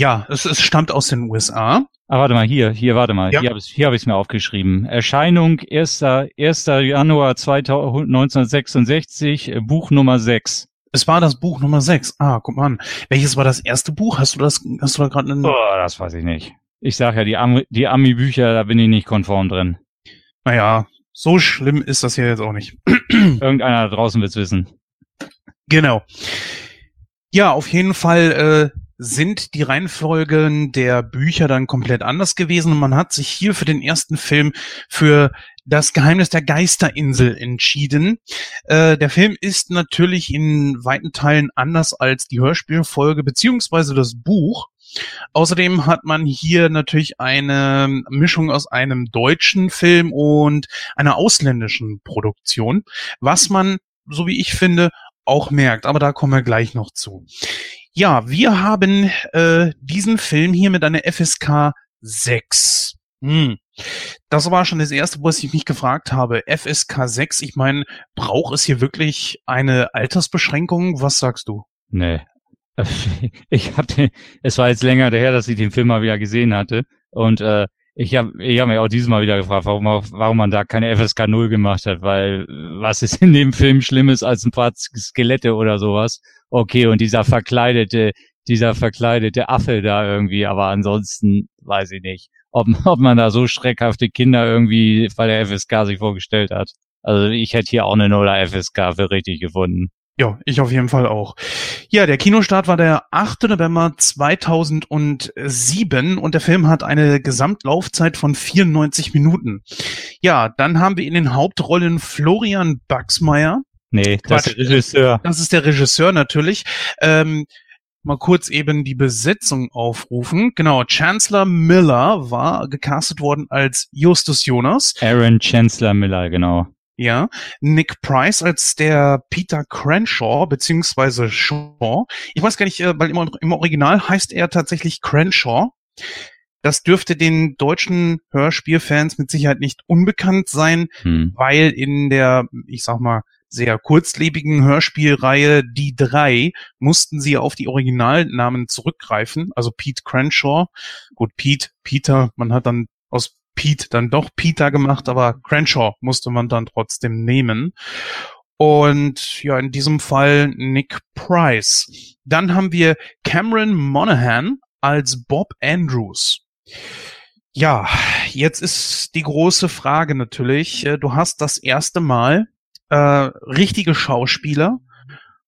ja, es, es stammt aus den USA. Ah, warte mal, hier, hier, warte mal, Ja. hier habe ich hab ich's mir aufgeschrieben. Erscheinung 1. 1. Januar 2000 1966, äh, Buch Nummer 6. Es war das Buch Nummer 6. Ah, guck mal an. Welches war das erste Buch? Hast du das, hast du da gerade einen, Oh, das weiß ich nicht. Ich sag ja, die Ami- die Ami-Bücher, da bin ich nicht konform drin. naja, so schlimm ist das hier jetzt auch nicht. Irgendeiner da draußen wird's wissen. Genau. Ja, auf jeden Fall äh, sind die Reihenfolgen der Bücher dann komplett anders gewesen und man hat sich hier für den ersten Film für das Geheimnis der Geisterinsel entschieden. Äh, der Film ist natürlich in weiten Teilen anders als die Hörspielfolge beziehungsweise das Buch. Außerdem hat man hier natürlich eine Mischung aus einem deutschen Film und einer ausländischen Produktion, was man, so wie ich finde, auch merkt. Aber da kommen wir gleich noch zu. Ja, wir haben äh, diesen Film hier mit einer FSK 6. Hm. Das war schon das erste, was ich mich gefragt habe. FSK 6, ich meine, braucht es hier wirklich eine Altersbeschränkung? Was sagst du? Nee. Ich hatte, es war jetzt länger her, dass ich den Film mal wieder gesehen hatte. Und äh, ich habe ich hab mich auch dieses Mal wieder gefragt, warum, warum man da keine FSK 0 gemacht hat, weil was ist in dem Film Schlimmes als ein paar Skelette oder sowas? Okay, und dieser verkleidete, dieser verkleidete Affe da irgendwie, aber ansonsten weiß ich nicht, ob, ob man da so schreckhafte Kinder irgendwie bei der FSK sich vorgestellt hat. Also ich hätte hier auch eine Nuller FSK für richtig gefunden. Ja, ich auf jeden Fall auch. Ja, der Kinostart war der 8. November 2007 und der Film hat eine Gesamtlaufzeit von 94 Minuten. Ja, dann haben wir in den Hauptrollen Florian Baxmeier. Nee, das ist der Regisseur. Das ist der Regisseur natürlich. Ähm, mal kurz eben die Besetzung aufrufen. Genau, Chancellor Miller war gecastet worden als Justus Jonas. Aaron Chancellor Miller, genau. Ja, Nick Price als der Peter Crenshaw, beziehungsweise Shaw. Ich weiß gar nicht, äh, weil im, im Original heißt er tatsächlich Crenshaw. Das dürfte den deutschen Hörspielfans mit Sicherheit nicht unbekannt sein, hm. weil in der, ich sag mal, sehr kurzlebigen Hörspielreihe Die drei mussten sie auf die Originalnamen zurückgreifen. Also Pete Crenshaw. Gut, Pete, Peter, man hat dann aus Pete dann doch Peter gemacht, aber Crenshaw musste man dann trotzdem nehmen. Und ja, in diesem Fall Nick Price. Dann haben wir Cameron Monaghan als Bob Andrews. Ja, jetzt ist die große Frage natürlich. Äh, du hast das erste Mal äh, richtige Schauspieler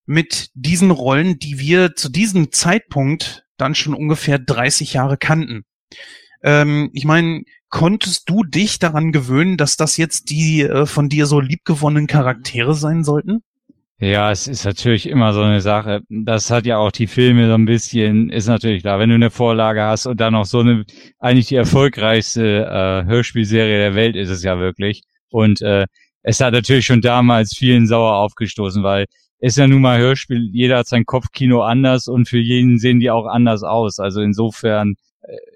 mit diesen Rollen, die wir zu diesem Zeitpunkt dann schon ungefähr 30 Jahre kannten. Ähm, ich meine, konntest du dich daran gewöhnen, dass das jetzt die äh, von dir so liebgewonnenen Charaktere sein sollten? Ja, es ist natürlich immer so eine Sache. Das hat ja auch die Filme so ein bisschen, ist natürlich da, wenn du eine Vorlage hast und dann noch so eine, eigentlich die erfolgreichste äh, Hörspielserie der Welt ist es ja wirklich. Und äh, es hat natürlich schon damals vielen sauer aufgestoßen, weil ist ja nun mal Hörspiel, jeder hat sein Kopfkino anders und für jeden sehen die auch anders aus. Also insofern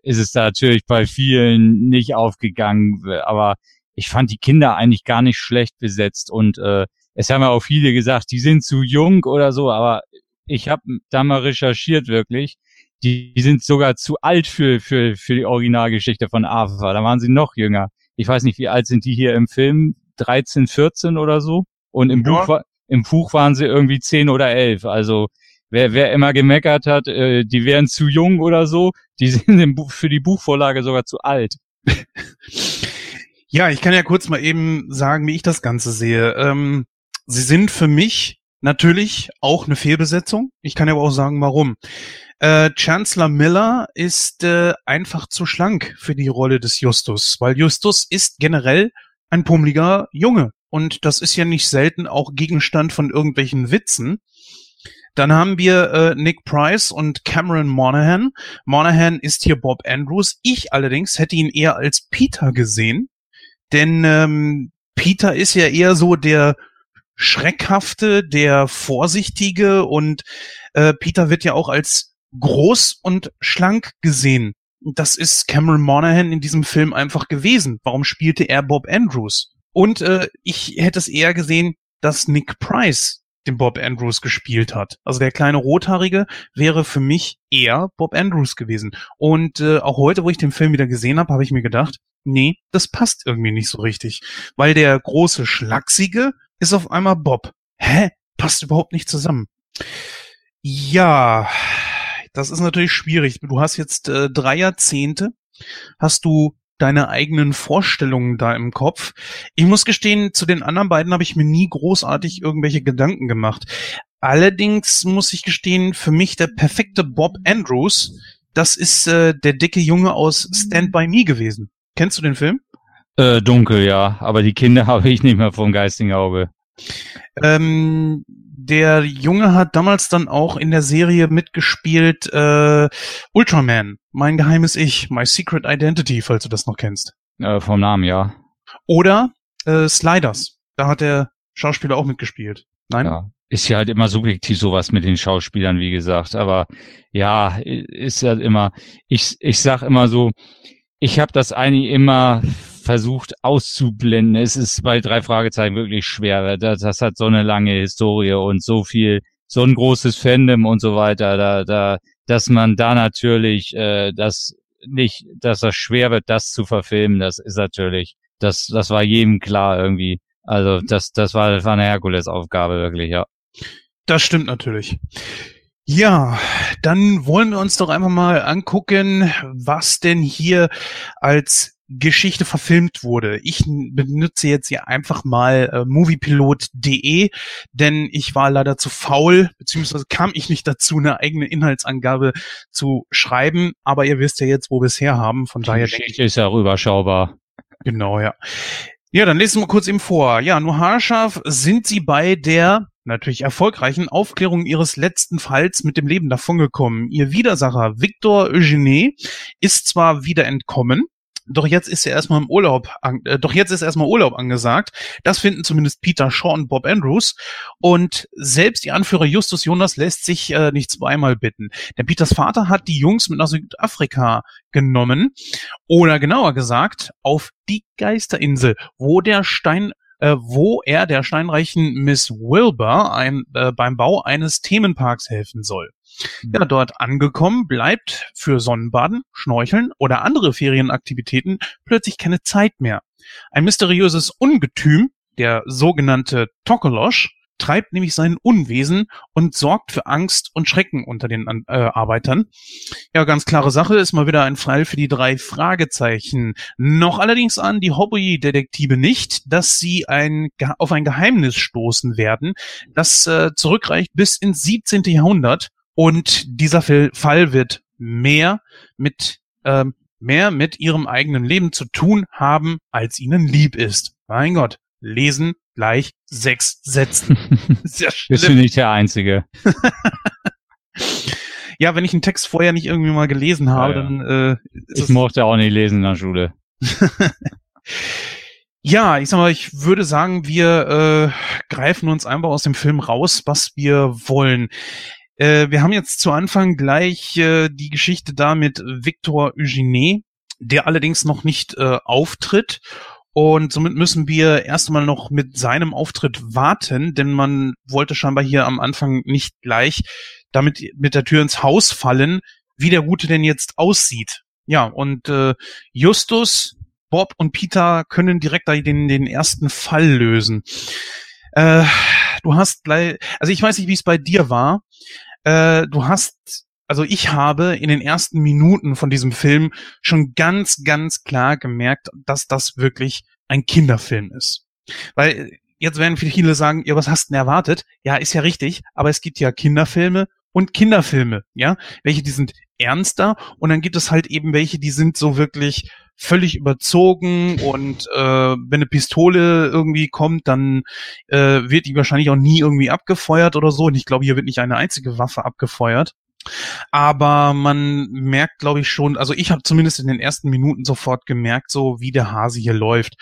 ist es da natürlich bei vielen nicht aufgegangen. Aber ich fand die Kinder eigentlich gar nicht schlecht besetzt und äh, es haben ja auch viele gesagt, die sind zu jung oder so, aber ich habe da mal recherchiert wirklich. Die, die sind sogar zu alt für, für, für die Originalgeschichte von Ava. Da waren sie noch jünger. Ich weiß nicht, wie alt sind die hier im Film? 13, 14 oder so? Und im, ja. Buch, im Buch waren sie irgendwie 10 oder 11. Also wer, wer immer gemeckert hat, äh, die wären zu jung oder so, die sind für die Buchvorlage sogar zu alt. ja, ich kann ja kurz mal eben sagen, wie ich das Ganze sehe. Ähm, sie sind für mich natürlich auch eine Fehlbesetzung. Ich kann aber auch sagen, warum. Äh, Chancellor Miller ist äh, einfach zu schlank für die Rolle des Justus, weil Justus ist generell ein pummeliger Junge. Und das ist ja nicht selten auch Gegenstand von irgendwelchen Witzen. Dann haben wir äh, Nick Price und Cameron Monaghan. Monaghan ist hier Bob Andrews. Ich allerdings hätte ihn eher als Peter gesehen, denn ähm, Peter ist ja eher so der schreckhafte, der vorsichtige und äh, Peter wird ja auch als groß und schlank gesehen. Das ist Cameron Monaghan in diesem Film einfach gewesen. Warum spielte er Bob Andrews? Und äh, ich hätte es eher gesehen, dass Nick Price den Bob Andrews gespielt hat. Also der kleine Rothaarige wäre für mich eher Bob Andrews gewesen. Und äh, auch heute, wo ich den Film wieder gesehen habe, habe ich mir gedacht, nee, das passt irgendwie nicht so richtig. Weil der große Schlachsige ist auf einmal Bob. Hä? Passt überhaupt nicht zusammen. Ja, das ist natürlich schwierig. Du hast jetzt äh, drei Jahrzehnte, hast du deine eigenen Vorstellungen da im Kopf. Ich muss gestehen, zu den anderen beiden habe ich mir nie großartig irgendwelche Gedanken gemacht. Allerdings muss ich gestehen, für mich der perfekte Bob Andrews, das ist äh, der dicke Junge aus Stand By Me gewesen. Kennst du den Film? Äh, dunkel, ja. Aber die Kinder habe ich nicht mehr vom geistigen Auge. Ähm, der Junge hat damals dann auch in der Serie mitgespielt äh, Ultraman, mein geheimes Ich, My Secret Identity, falls du das noch kennst. Äh, vom Namen, ja. Oder äh, Sliders, da hat der Schauspieler auch mitgespielt. Nein? Ja. ist ja halt immer subjektiv sowas mit den Schauspielern, wie gesagt. Aber ja, ist ja immer, ich, ich sag immer so, ich habe das eigentlich immer versucht auszublenden. Es ist bei drei Fragezeichen wirklich schwer. Das, das hat so eine lange Historie und so viel, so ein großes Fandom und so weiter, da, da, dass man da natürlich äh, das nicht, dass das schwer wird, das zu verfilmen, das ist natürlich, das, das war jedem klar irgendwie. Also das, das war, das war eine Herkulesaufgabe wirklich, ja. Das stimmt natürlich. Ja, dann wollen wir uns doch einfach mal angucken, was denn hier als Geschichte verfilmt wurde. Ich benutze jetzt hier einfach mal äh, moviepilot.de, denn ich war leider zu faul, beziehungsweise kam ich nicht dazu, eine eigene Inhaltsangabe zu schreiben. Aber ihr wisst ja jetzt, wo wir es her haben. Von Die daher Geschichte ist ja rüberschaubar. Genau, ja. Ja, dann lesen wir kurz eben vor. Ja, nur haarscharf sind sie bei der natürlich erfolgreichen Aufklärung ihres letzten Falls mit dem Leben davongekommen. Ihr Widersacher Victor Eugene ist zwar wieder entkommen, doch jetzt ist er erstmal im Urlaub, äh, doch jetzt ist erstmal Urlaub angesagt. Das finden zumindest Peter Shaw und Bob Andrews. Und selbst die Anführer Justus Jonas lässt sich äh, nicht zweimal bitten. Denn Peters Vater hat die Jungs mit nach Südafrika genommen. Oder genauer gesagt, auf die Geisterinsel, wo der Stein äh, wo er der steinreichen Miss Wilbur ein, äh, beim Bau eines Themenparks helfen soll. Ja, dort angekommen bleibt für Sonnenbaden, Schnorcheln oder andere Ferienaktivitäten plötzlich keine Zeit mehr. Ein mysteriöses Ungetüm, der sogenannte Tokolosch, treibt nämlich sein Unwesen und sorgt für Angst und Schrecken unter den äh, Arbeitern. Ja, ganz klare Sache, ist mal wieder ein Fall für die drei Fragezeichen. Noch allerdings an die Hobby-Detektive nicht, dass sie ein, auf ein Geheimnis stoßen werden, das äh, zurückreicht bis ins 17. Jahrhundert und dieser Fall wird mehr mit, ähm, mehr mit ihrem eigenen Leben zu tun haben, als ihnen lieb ist. Mein Gott, lesen gleich sechs Sätzen. Sehr schlimm. Bist du nicht der Einzige. ja, wenn ich einen Text vorher nicht irgendwie mal gelesen habe, ja, ja. dann äh, Ich mochte auch nicht lesen in der Schule. ja, ich sag mal, ich würde sagen, wir äh, greifen uns einfach aus dem Film raus, was wir wollen. Äh, wir haben jetzt zu Anfang gleich äh, die Geschichte da mit Victor Eugene, der allerdings noch nicht äh, auftritt. Und somit müssen wir erstmal noch mit seinem Auftritt warten, denn man wollte scheinbar hier am Anfang nicht gleich damit mit der Tür ins Haus fallen, wie der Gute denn jetzt aussieht. Ja, und äh, Justus, Bob und Peter können direkt den, den ersten Fall lösen. Äh, du hast gleich, also ich weiß nicht, wie es bei dir war, äh, du hast, also ich habe in den ersten Minuten von diesem Film schon ganz, ganz klar gemerkt, dass das wirklich ein Kinderfilm ist. Weil jetzt werden viele sagen, ja, was hast denn erwartet? Ja, ist ja richtig, aber es gibt ja Kinderfilme und Kinderfilme, ja, welche die sind ernster und dann gibt es halt eben welche, die sind so wirklich völlig überzogen und äh, wenn eine Pistole irgendwie kommt, dann äh, wird die wahrscheinlich auch nie irgendwie abgefeuert oder so. Und ich glaube, hier wird nicht eine einzige Waffe abgefeuert. Aber man merkt, glaube ich, schon, also ich habe zumindest in den ersten Minuten sofort gemerkt, so wie der Hase hier läuft.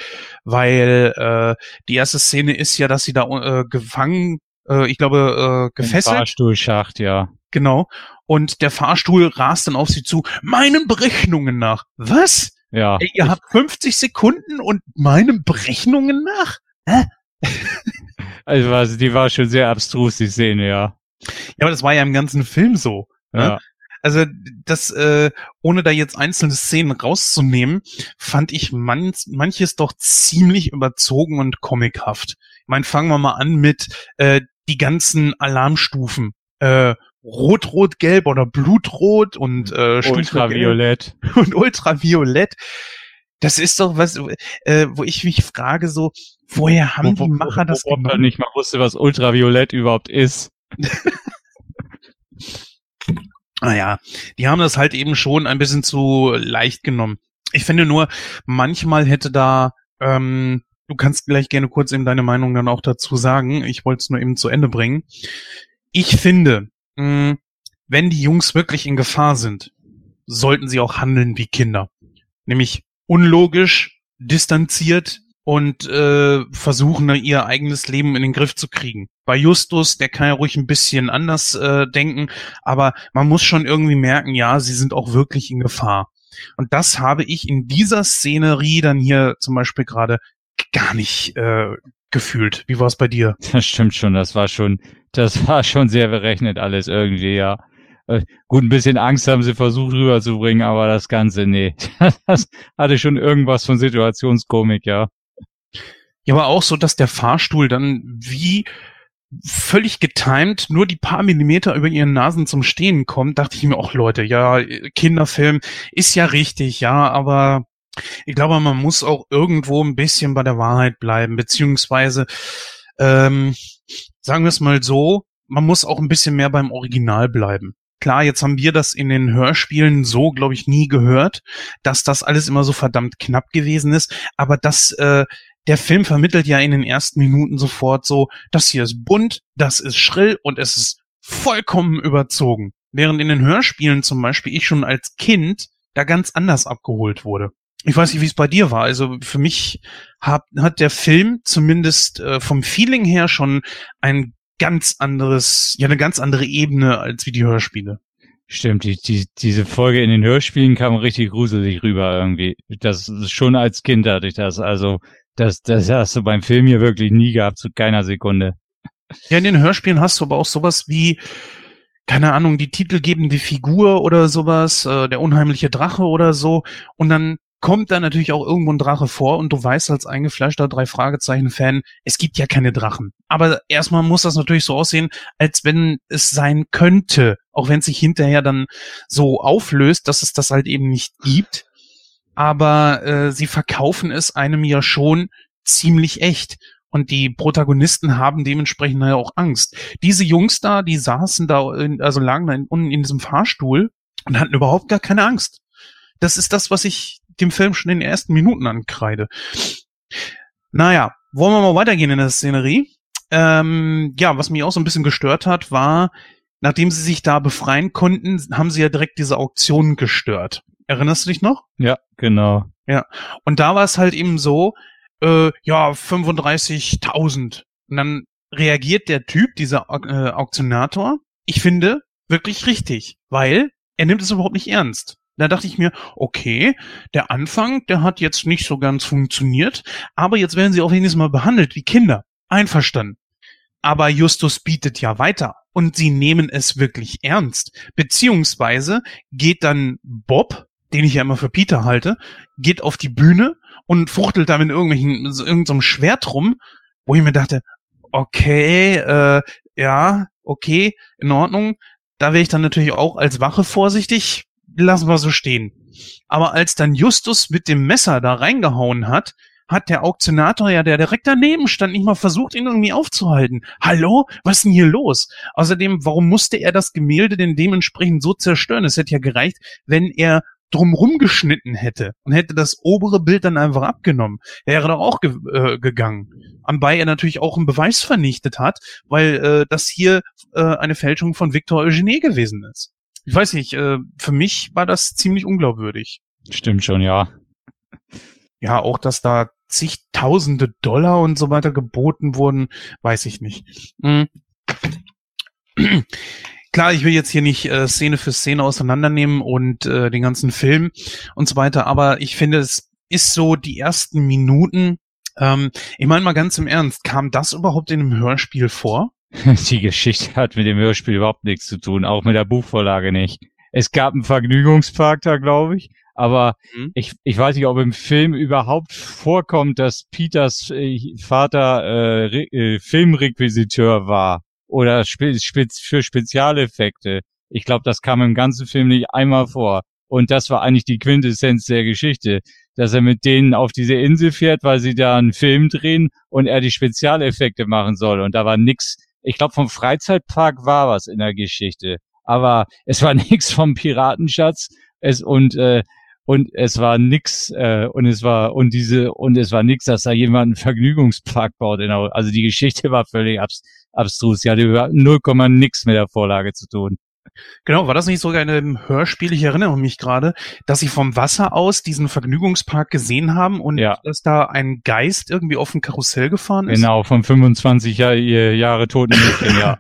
Weil äh, die erste Szene ist ja, dass sie da äh, gefangen, äh, ich glaube, äh, gefesselt. Fahrstuhlschacht, ja. Genau. Und der Fahrstuhl rast dann auf sie zu, meinen Berechnungen nach. Was? Ja. Ey, ihr habt 50 Sekunden und meinen Berechnungen nach? Hä? also die war schon sehr abstrus, die Szene, ja. Ja, aber das war ja im ganzen Film so. Ne? Ja. Also das, äh, ohne da jetzt einzelne Szenen rauszunehmen, fand ich man, manches doch ziemlich überzogen und comichaft. Ich meine, fangen wir mal an mit äh, die ganzen Alarmstufen. Äh, Rot, Rot, Gelb oder Blutrot und äh, Ultraviolett und Ultraviolett. Das ist doch was, äh, wo ich mich frage, so, woher haben wo, die Macher wo, wo, das gemacht? nicht mal wusste, was Ultraviolett überhaupt ist. naja, die haben das halt eben schon ein bisschen zu leicht genommen. Ich finde nur, manchmal hätte da, ähm, du kannst gleich gerne kurz eben deine Meinung dann auch dazu sagen. Ich wollte es nur eben zu Ende bringen. Ich finde, mh, wenn die Jungs wirklich in Gefahr sind, sollten sie auch handeln wie Kinder. Nämlich unlogisch, distanziert und äh, versuchen, ihr eigenes Leben in den Griff zu kriegen. bei Justus, der kann ja ruhig ein bisschen anders äh, denken, aber man muss schon irgendwie merken, ja, sie sind auch wirklich in Gefahr. Und das habe ich in dieser Szenerie dann hier zum Beispiel gerade gar nicht äh, gefühlt. Wie war es bei dir? Das stimmt schon, das war schon, das war schon sehr berechnet alles irgendwie, ja. Äh, gut, ein bisschen Angst haben sie versucht rüberzubringen, aber das Ganze, nee. Das hatte schon irgendwas von Situationskomik, ja. Ja, aber auch so, dass der Fahrstuhl dann wie völlig getimed nur die paar Millimeter über ihren Nasen zum Stehen kommt, dachte ich mir auch, Leute, ja, Kinderfilm ist ja richtig, ja, aber ich glaube, man muss auch irgendwo ein bisschen bei der Wahrheit bleiben, beziehungsweise, ähm, sagen wir es mal so, man muss auch ein bisschen mehr beim Original bleiben. Klar, jetzt haben wir das in den Hörspielen so, glaube ich, nie gehört, dass das alles immer so verdammt knapp gewesen ist, aber das äh, der Film vermittelt ja in den ersten Minuten sofort so, das hier ist bunt, das ist schrill und es ist vollkommen überzogen. Während in den Hörspielen zum Beispiel ich schon als Kind da ganz anders abgeholt wurde. Ich weiß nicht, wie es bei dir war. Also für mich hat, hat der Film zumindest äh, vom Feeling her schon ein ganz anderes, ja eine ganz andere Ebene als wie die Hörspiele. Stimmt, die, die, diese Folge in den Hörspielen kam richtig gruselig rüber irgendwie. Das schon als Kind hatte ich das. Also das, das hast du beim Film hier wirklich nie gehabt, zu keiner Sekunde. Ja, in den Hörspielen hast du aber auch sowas wie, keine Ahnung, die titelgebende Figur oder sowas, äh, der unheimliche Drache oder so. Und dann kommt da natürlich auch irgendwo ein Drache vor und du weißt als eingefleischter drei Fragezeichen Fan, es gibt ja keine Drachen. Aber erstmal muss das natürlich so aussehen, als wenn es sein könnte, auch wenn es sich hinterher dann so auflöst, dass es das halt eben nicht gibt aber äh, sie verkaufen es einem ja schon ziemlich echt. Und die Protagonisten haben dementsprechend ja auch Angst. Diese Jungs da, die saßen da, in, also lagen da in, unten in diesem Fahrstuhl und hatten überhaupt gar keine Angst. Das ist das, was ich dem Film schon in den ersten Minuten ankreide. Naja, wollen wir mal weitergehen in der Szenerie? Ähm, ja, was mich auch so ein bisschen gestört hat, war, nachdem sie sich da befreien konnten, haben sie ja direkt diese Auktion gestört. Erinnerst du dich noch? Ja, genau. Ja. Und da war es halt eben so, äh, ja, 35.000. Und dann reagiert der Typ, dieser äh, Auktionator, ich finde, wirklich richtig, weil er nimmt es überhaupt nicht ernst. Da dachte ich mir, okay, der Anfang, der hat jetzt nicht so ganz funktioniert, aber jetzt werden sie auch wenigstens mal behandelt wie Kinder. Einverstanden. Aber Justus bietet ja weiter und sie nehmen es wirklich ernst. Beziehungsweise geht dann Bob, den ich ja immer für Peter halte, geht auf die Bühne und fuchtelt da mit irgendwelchen, irgendeinem Schwert rum, wo ich mir dachte, okay, äh, ja, okay, in Ordnung. Da wäre ich dann natürlich auch als Wache vorsichtig. Lassen wir so stehen. Aber als dann Justus mit dem Messer da reingehauen hat, hat der Auktionator ja, der direkt daneben stand, nicht mal versucht, ihn irgendwie aufzuhalten. Hallo? Was ist denn hier los? Außerdem, warum musste er das Gemälde denn dementsprechend so zerstören? Es hätte ja gereicht, wenn er drumrum geschnitten hätte und hätte das obere Bild dann einfach abgenommen, wäre doch auch ge äh, gegangen. Anbei er natürlich auch einen Beweis vernichtet hat, weil äh, das hier äh, eine Fälschung von Victor Eugenie gewesen ist. Ich weiß nicht, äh, für mich war das ziemlich unglaubwürdig. Stimmt schon, ja. Ja, auch dass da zigtausende Dollar und so weiter geboten wurden, weiß ich nicht. Mhm klar, ich will jetzt hier nicht äh, Szene für Szene auseinandernehmen und äh, den ganzen Film und so weiter, aber ich finde, es ist so die ersten Minuten. Ähm, ich meine mal ganz im Ernst, kam das überhaupt in einem Hörspiel vor? Die Geschichte hat mit dem Hörspiel überhaupt nichts zu tun, auch mit der Buchvorlage nicht. Es gab einen Vergnügungspark da, glaube ich, aber mhm. ich, ich weiß nicht, ob im Film überhaupt vorkommt, dass Peters äh, Vater äh, äh, Filmrequisiteur war oder spe spe für Spezialeffekte. Ich glaube, das kam im ganzen Film nicht einmal vor. Und das war eigentlich die Quintessenz der Geschichte, dass er mit denen auf diese Insel fährt, weil sie da einen Film drehen und er die Spezialeffekte machen soll. Und da war nix. Ich glaube, vom Freizeitpark war was in der Geschichte, aber es war nix vom Piratenschatz. Es und äh, und es war nix äh, und es war und diese und es war nix, dass da jemand einen Vergnügungspark baut. Genau. Also die Geschichte war völlig abs abstrus. Ja, die hat 0, nix mit der Vorlage zu tun. Genau, war das nicht sogar in einem Hörspiel? Ich erinnere mich gerade, dass sie vom Wasser aus diesen Vergnügungspark gesehen haben und Ja. dass da ein Geist irgendwie auf dem Karussell gefahren ist. Genau, von 25 Jahr, Jahre toten Mädchen, ja.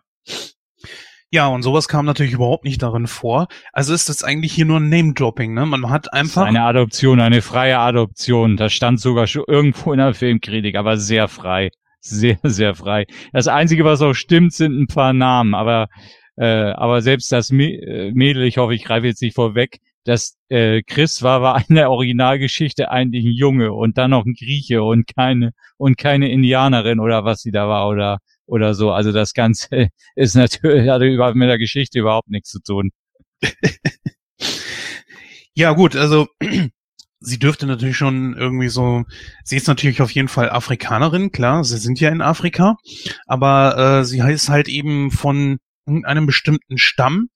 Ja, und sowas kam natürlich überhaupt nicht darin vor. Also ist das eigentlich hier nur ein Name-Dropping, ne? Man hat einfach. Eine Adoption, eine freie Adoption. Das stand sogar schon irgendwo in der Filmkritik, aber sehr frei. Sehr, sehr frei. Das Einzige, was auch stimmt, sind ein paar Namen, aber, äh, aber selbst das äh, Mädel, ich hoffe, ich greife jetzt nicht vorweg, das äh, Chris war, war in der Originalgeschichte eigentlich ein Junge und dann noch ein Grieche und keine und keine Indianerin oder was sie da war oder oder so. Also das Ganze ist natürlich hat überhaupt mit der Geschichte überhaupt nichts zu tun. Ja, gut, also sie dürfte natürlich schon irgendwie so, sie ist natürlich auf jeden Fall Afrikanerin, klar, sie sind ja in Afrika, aber äh, sie heißt halt eben von einem bestimmten Stamm,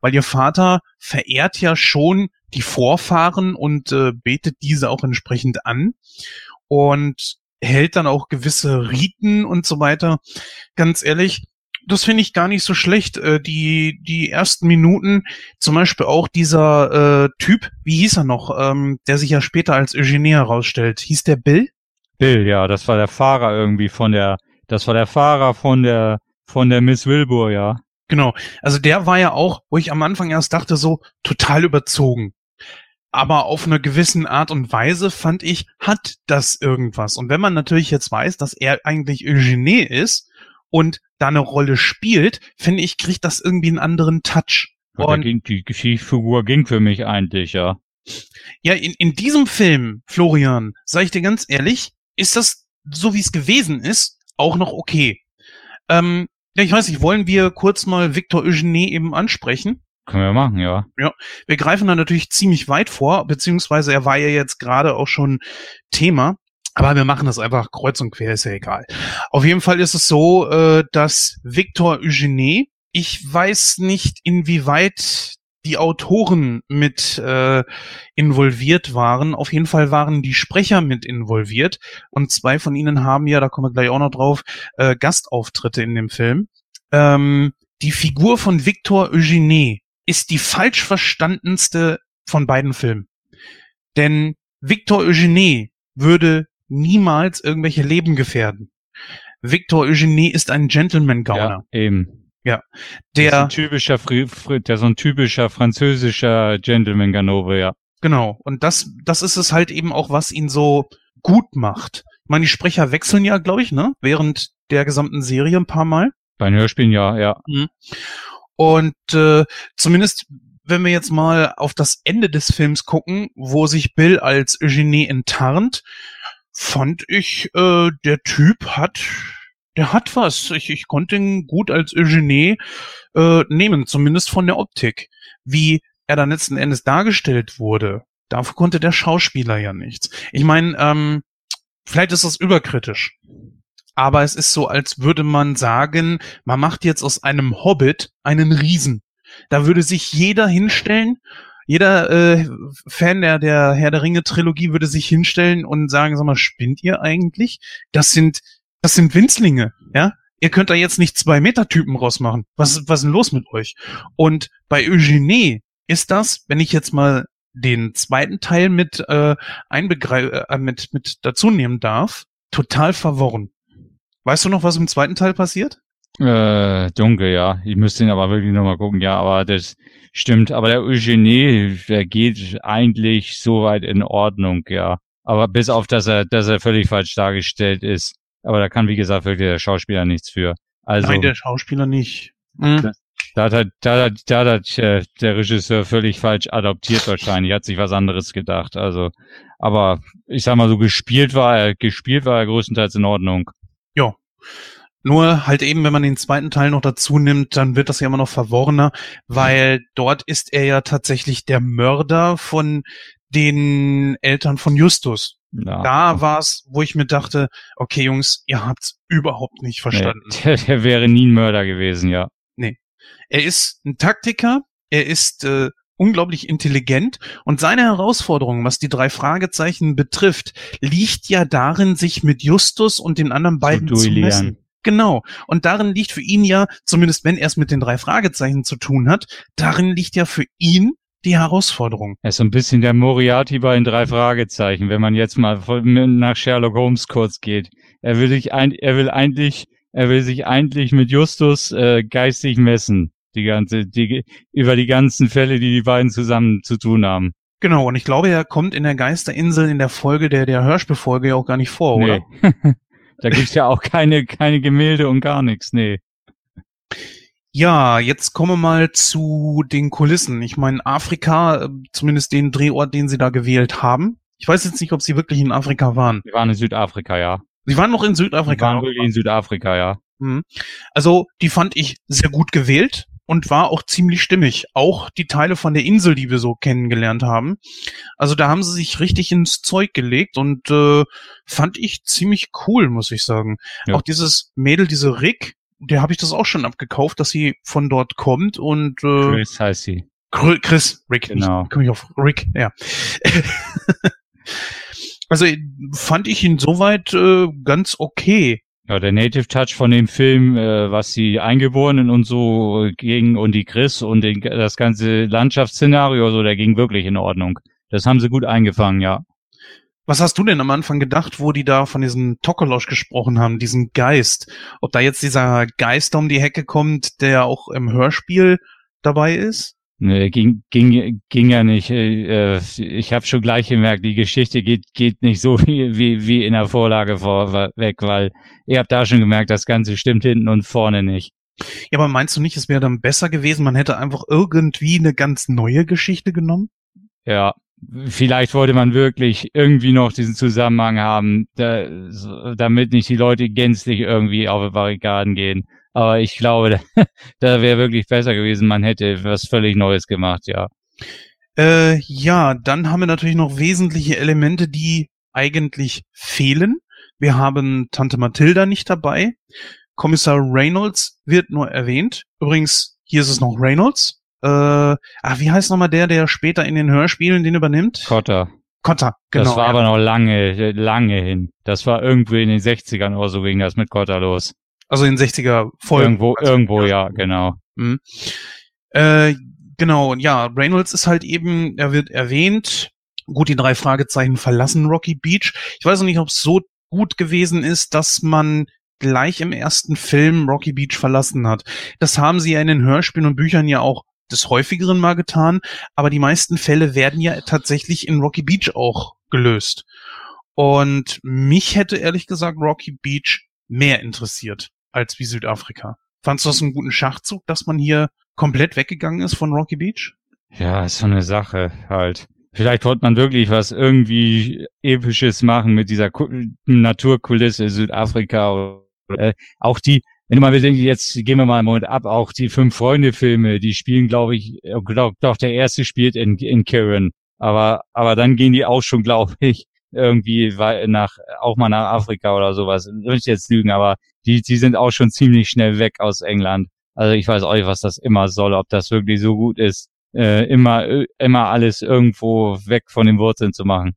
weil ihr Vater verehrt ja schon die Vorfahren und äh, betet diese auch entsprechend an und hält dann auch gewisse Riten und so weiter. Ganz ehrlich, das finde ich gar nicht so schlecht. Äh, die, die ersten Minuten, zum Beispiel auch dieser äh, Typ, wie hieß er noch, ähm, der sich ja später als Eugenie herausstellt. Hieß der Bill? Bill, ja, das war der Fahrer irgendwie von der, das war der Fahrer von der, von der Miss Wilbur, ja. Genau. Also der war ja auch, wo ich am Anfang erst dachte, so total überzogen. Aber auf einer gewissen Art und Weise fand ich, hat das irgendwas. Und wenn man natürlich jetzt weiß, dass er eigentlich Eugenie ist und da eine Rolle spielt, finde ich, kriegt das irgendwie einen anderen Touch. Und ging, die Geschichtsfigur ging für mich eigentlich, ja. ja, in, in diesem Film, Florian, sage ich dir ganz ehrlich, ist das, so wie es gewesen ist, auch noch okay. Ähm, ja, ich weiß nicht, wollen wir kurz mal Victor Eugenie eben ansprechen? Können wir machen, ja. Wir greifen da natürlich ziemlich weit vor, beziehungsweise er war ja jetzt gerade auch schon Thema. Aber wir machen das einfach kreuz und quer, ist ja egal. Auf jeden Fall ist es so, äh, dass Victor Eugenie, ich weiß nicht, inwieweit die Autoren mit äh, involviert waren. Auf jeden Fall waren die Sprecher mit involviert. Und zwei von ihnen haben ja, da kommen wir gleich auch noch drauf, äh, Gastauftritte in dem Film. Ähm, die Figur von Victor Eugenie ist die falsch verstandenste von beiden Filmen. Denn Victor Eugenie würde niemals irgendwelche Leben gefährden. Victor Eugenie ist ein Gentleman-Gauner. Ja, eben. Das ist der, ein typischer, der ist so ein typischer französischer Gentleman Ganove, ja. genau. Und das, das ist es halt eben auch, was ihn so gut macht. Ich meine, die Sprecher wechseln ja, glaube ich, ne? Während der gesamten Serie ein paar Mal. Bei den Hörspielen, ja, ja. Und äh, zumindest, wenn wir jetzt mal auf das Ende des Films gucken, wo sich Bill als Eugenie enttarnt, fand ich, äh, der Typ hat, der hat was. Ich, ich konnte ihn gut als Eugenie äh, nehmen, zumindest von der Optik. Wie er dann letzten Endes dargestellt wurde, dafür konnte der Schauspieler ja nichts. Ich meine, ähm, vielleicht ist das überkritisch. Aber es ist so, als würde man sagen, man macht jetzt aus einem Hobbit einen Riesen. Da würde sich jeder hinstellen, jeder äh, Fan der, der Herr der Ringe Trilogie würde sich hinstellen und sagen, sag mal, spinnt ihr eigentlich? Das sind, das sind Winzlinge, ja? Ihr könnt da jetzt nicht zwei Meter Typen rausmachen. Was, was ist denn los mit euch? Und bei Eugenie ist das, wenn ich jetzt mal den zweiten Teil mit äh, einbegreif, äh, mit mit dazu nehmen darf, total verworren. Weißt du noch, was im zweiten Teil passiert? Äh, dunkel, ja. Ich müsste ihn aber wirklich nochmal gucken, ja, aber das stimmt. Aber der Eugenie, der geht eigentlich soweit in Ordnung, ja. Aber bis auf, dass er, dass er völlig falsch dargestellt ist. Aber da kann, wie gesagt, wirklich der Schauspieler nichts für. Also, Nein, der Schauspieler nicht. Hm. da hat, da hat, da hat äh, der Regisseur völlig falsch adoptiert wahrscheinlich, hat sich was anderes gedacht. Also, aber ich sag mal so, gespielt war er, gespielt war er größtenteils in Ordnung. Nur halt eben, wenn man den zweiten Teil noch dazu nimmt, dann wird das ja immer noch verworrener, weil dort ist er ja tatsächlich der Mörder von den Eltern von Justus. Ja. Da war's, wo ich mir dachte, okay Jungs, ihr habt's überhaupt nicht verstanden. Nee, der, der wäre nie ein Mörder gewesen, ja. Er ist ein Taktiker, er ist äh, unglaublich intelligent und seine Herausforderung, was die drei Fragezeichen betrifft, liegt ja darin, sich mit Justus und den anderen beiden zu, duellieren. messen. Genau. Und darin liegt für ihn ja, zumindest wenn er es mit den drei Fragezeichen zu tun hat, darin liegt ja für ihn die Herausforderung. Er ist so ein bisschen der Moriarty bei den drei Fragezeichen, wenn man jetzt mal nach Sherlock Holmes kurz geht. Er will sich ein, er will eigentlich, er will sich eigentlich mit Justus äh, geistig messen, die ganze, die über die ganzen Fälle, die die beiden zusammen zu tun haben. Genau, und ich glaube, er kommt in der Geisterinsel in der Folge der, der Hörspielfolge ja auch gar nicht vor, oder? Nee. da gibt's ja auch keine, keine Gemälde und gar nichts, nee. Ja, jetzt kommen wir mal zu den Kulissen. Ich meine, Afrika, äh, zumindest den Drehort, den sie da gewählt haben. Ich weiß jetzt nicht, ob sie wirklich in Afrika waren. Wir waren in Südafrika, ja. Sie waren noch in Südafrika. Wir waren wirklich in Südafrika, ja. Mhm. Also, die fand ich sehr gut gewählt und war auch ziemlich stimmig. Auch die Teile von der Insel, die wir so kennengelernt haben. Also da haben sie sich richtig ins Zeug gelegt und äh, fand ich ziemlich cool, muss ich sagen. Ja. Auch dieses Mädel, diese Rick, der habe ich das auch schon abgekauft, dass sie von dort kommt und äh, Chris heißt sie. Chris, Rick, genau. komme ich auf Rick, ja. also fand ich ihn soweit äh, ganz okay. Ja, der Native Touch von dem Film, äh, was die Eingeborenen und so ging und die Chris und den, das ganze Landschaftsszenario, so, der ging wirklich in Ordnung. Das haben sie gut eingefangen, ja. Was hast du denn am Anfang gedacht, wo die da von diesem Tokolosch gesprochen haben, diesen Geist? Ob da jetzt dieser Geist um die Hecke kommt, der auch im Hörspiel dabei ist? Nee, ging, ging, ging ja nicht. Äh, ich habe schon gleich gemerkt, die Geschichte geht, geht nicht so wie, wie, wie in der Vorlage vorweg, weil ihr habt da schon gemerkt, das Ganze stimmt hinten und vorne nicht. Ja, aber meinst du nicht, es wäre dann besser gewesen, man hätte einfach irgendwie eine ganz neue Geschichte genommen? Ja, vielleicht wollte man wirklich irgendwie noch diesen Zusammenhang haben, da, damit nicht die Leute gänzlich irgendwie auf die Barrikaden gehen. Aber ich glaube, da, da wäre wirklich besser gewesen, man hätte was völlig Neues gemacht, ja. Äh, ja, dann haben wir natürlich noch wesentliche Elemente, die eigentlich fehlen. Wir haben Tante Mathilda nicht dabei. Kommissar Reynolds wird nur erwähnt. Übrigens, hier ist es noch Reynolds. Äh, ah, wie heißt nochmal der, der später in den Hörspielen den übernimmt? Cotter. Cotter, genau. Das war ja. aber noch lange, lange hin. Das war irgendwie in den 60ern oder so ging das mit Cotter los. Also in den 60er Folgen. Irgendwo, also, irgendwo, ja, genau. Mhm. Äh, genau, ja, Reynolds ist halt eben, er wird erwähnt. Gut, die drei Fragezeichen verlassen Rocky Beach. Ich weiß noch nicht, ob es so gut gewesen ist, dass man gleich im ersten Film Rocky Beach verlassen hat. Das haben sie ja in den Hörspielen und Büchern ja auch des häufigeren mal getan, aber die meisten Fälle werden ja tatsächlich in Rocky Beach auch gelöst. Und mich hätte ehrlich gesagt Rocky Beach mehr interessiert als wie Südafrika. Fandst du das einen guten Schachzug, dass man hier komplett weggegangen ist von Rocky Beach? Ja, ist so eine Sache halt. Vielleicht wollte man wirklich was irgendwie episches machen mit dieser Naturkulisse Südafrika. Äh, auch die, wenn du mal bedenkst, jetzt gehen wir mal einen Moment ab, auch die Fünf-Freunde-Filme, die spielen, glaube ich, glaub, doch, der erste spielt in, in Karen. Aber, aber dann gehen die auch schon, glaube ich, irgendwie nach, auch mal nach Afrika oder sowas. Würde ich jetzt lügen, aber die, die sind auch schon ziemlich schnell weg aus England. Also ich weiß auch nicht, was das immer soll, ob das wirklich so gut ist, äh, immer, immer alles irgendwo weg von den Wurzeln zu machen.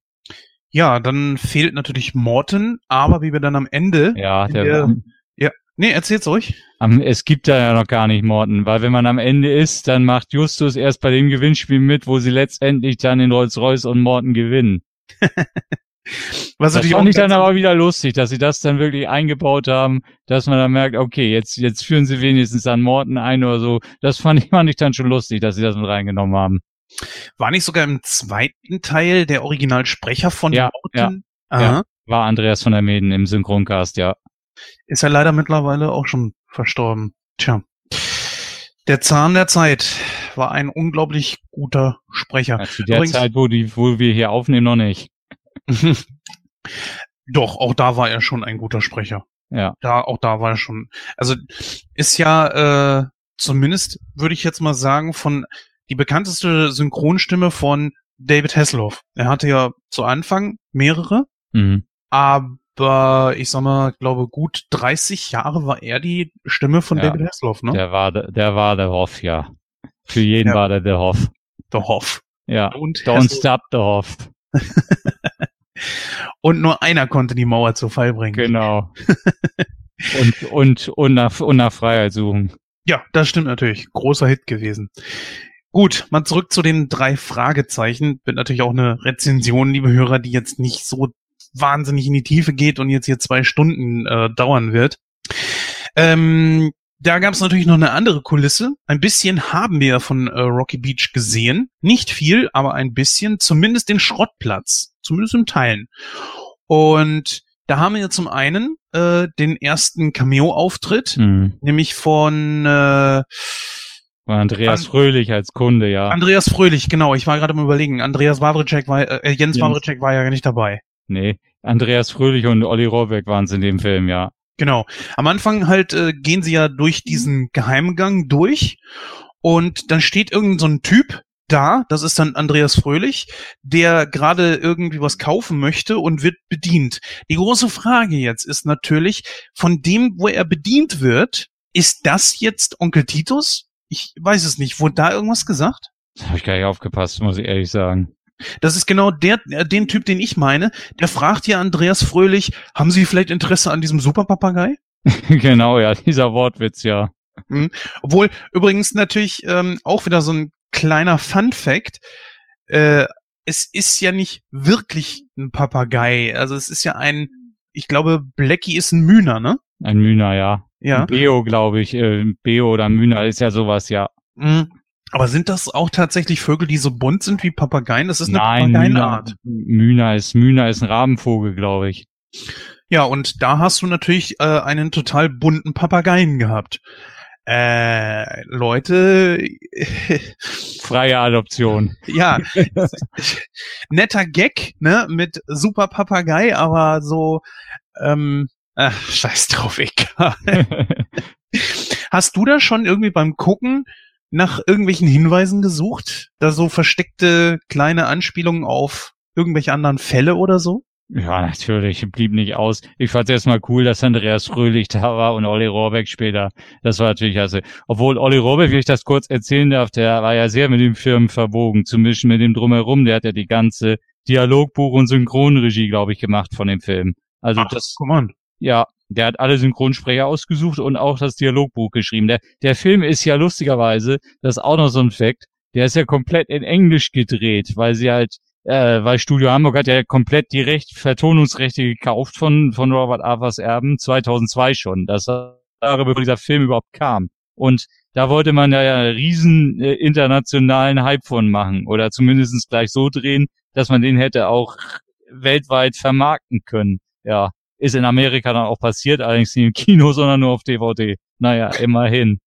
Ja, dann fehlt natürlich Morton, aber wie wir dann am Ende ja, der, der Nee, erzähl's euch. Es gibt da ja noch gar nicht Morten, weil wenn man am Ende ist, dann macht Justus erst bei dem Gewinnspiel mit, wo sie letztendlich dann in Rolls-Royce und Morten gewinnen. Was das fand ich dann aber wieder lustig, dass sie das dann wirklich eingebaut haben, dass man dann merkt, okay, jetzt, jetzt führen sie wenigstens dann Morten ein oder so. Das fand ich, fand ich dann schon lustig, dass sie das mit reingenommen haben. War nicht sogar im zweiten Teil der Originalsprecher von ja, Morten? Ja, ja, war Andreas von der Meden im Synchroncast, ja. Ist ja leider mittlerweile auch schon verstorben. Tja. Der Zahn der Zeit war ein unglaublich guter Sprecher. Ja, zu der Übrigens, Zeit, wo, die, wo wir hier aufnehmen, noch nicht. Doch, auch da war er schon ein guter Sprecher. Ja. Da, auch da war er schon. Also ist ja äh, zumindest, würde ich jetzt mal sagen, von die bekannteste Synchronstimme von David Hasselhoff. Er hatte ja zu Anfang mehrere, mhm. aber aber ich sag mal, glaube gut 30 Jahre war er die Stimme von ja, David Hasselhoff, ne? Der war, der war der Hoff, ja. Für jeden ja. war der der Hoff. Der Hoff. Ja. Und Don't stop the Hoff. Und nur einer konnte die Mauer zu Fall bringen. Genau. und, und, und, nach, und nach Freiheit suchen. Ja, das stimmt natürlich. Großer Hit gewesen. Gut, mal zurück zu den drei Fragezeichen. Wird natürlich auch eine Rezension, liebe Hörer, die jetzt nicht so wahnsinnig in die Tiefe geht und jetzt hier zwei Stunden äh, dauern wird. Ähm, da gab es natürlich noch eine andere Kulisse. Ein bisschen haben wir von äh, Rocky Beach gesehen. Nicht viel, aber ein bisschen. Zumindest den Schrottplatz. Zumindest im Teilen. Und da haben wir zum einen äh, den ersten Cameo-Auftritt, mhm. nämlich von äh, Andreas An Fröhlich als Kunde, ja. Andreas Fröhlich, genau. Ich war gerade am überlegen. Andreas Wawritschek war, äh, Jens, Jens. Wawritschek war ja nicht dabei. Nee, Andreas Fröhlich und Olli Rohrbeck waren es in dem Film, ja. Genau. Am Anfang halt äh, gehen sie ja durch diesen Geheimgang durch und dann steht irgend so ein Typ da, das ist dann Andreas Fröhlich, der gerade irgendwie was kaufen möchte und wird bedient. Die große Frage jetzt ist natürlich, von dem, wo er bedient wird, ist das jetzt Onkel Titus? Ich weiß es nicht. Wurde da irgendwas gesagt? Habe ich gar nicht aufgepasst, muss ich ehrlich sagen. Das ist genau der, äh, den Typ, den ich meine. Der fragt ja Andreas Fröhlich, haben Sie vielleicht Interesse an diesem Superpapagei? genau, ja, dieser Wortwitz, ja. Mhm. Obwohl, übrigens natürlich ähm, auch wieder so ein kleiner Fun Fact. Äh, es ist ja nicht wirklich ein Papagei. Also es ist ja ein, ich glaube, Blackie ist ein Mühner, ne? Ein Mühner, ja. Ja. Beo, glaube ich. Äh, Beo oder Mühner ist ja sowas, ja. Mhm. Aber sind das auch tatsächlich Vögel, die so bunt sind wie Papageien? Das ist eine Nein, Papageienart. Mühner ist, Mühner ist ein Rabenvogel, glaube ich. Ja, und da hast du natürlich äh, einen total bunten Papageien gehabt. Äh, Leute. Freie Adoption. Ja. netter Gag, ne, mit super Papagei, aber so, ähm, ach, scheiß drauf, egal. Hast du da schon irgendwie beim Gucken nach irgendwelchen Hinweisen gesucht? Da so versteckte kleine Anspielungen auf irgendwelche anderen Fälle oder so? Ja, natürlich, blieb nicht aus. Ich fand es erstmal cool, dass Andreas Fröhlich da war und Olli Rohrbeck später. Das war natürlich also, obwohl Olli Rohrbeck, wie ich das kurz erzählen darf, der war ja sehr mit dem Firmen verwogen, zu mischen mit dem Drumherum. Der hat ja die ganze Dialogbuch und Synchronregie, glaube ich, gemacht von dem Film. Also Ach, das, ja, der hat alle Synchronsprecher ausgesucht und auch das Dialogbuch geschrieben. Der, der Film ist ja lustigerweise, das ist auch noch so ein Fakt, der ist ja komplett in Englisch gedreht, weil sie halt, äh, weil Studio Hamburg hat ja komplett die Recht, Vertonungsrechte gekauft von, von Robert Arthurs Erben 2002 schon. Das war bevor dieser Film überhaupt kam. Und da wollte man ja einen riesen äh, internationalen Hype von machen oder zumindestens gleich so drehen, dass man den hätte auch weltweit vermarkten können. Ja, ist in Amerika dann auch passiert, allerdings nicht im Kino, sondern nur auf DVD. Naja, immerhin.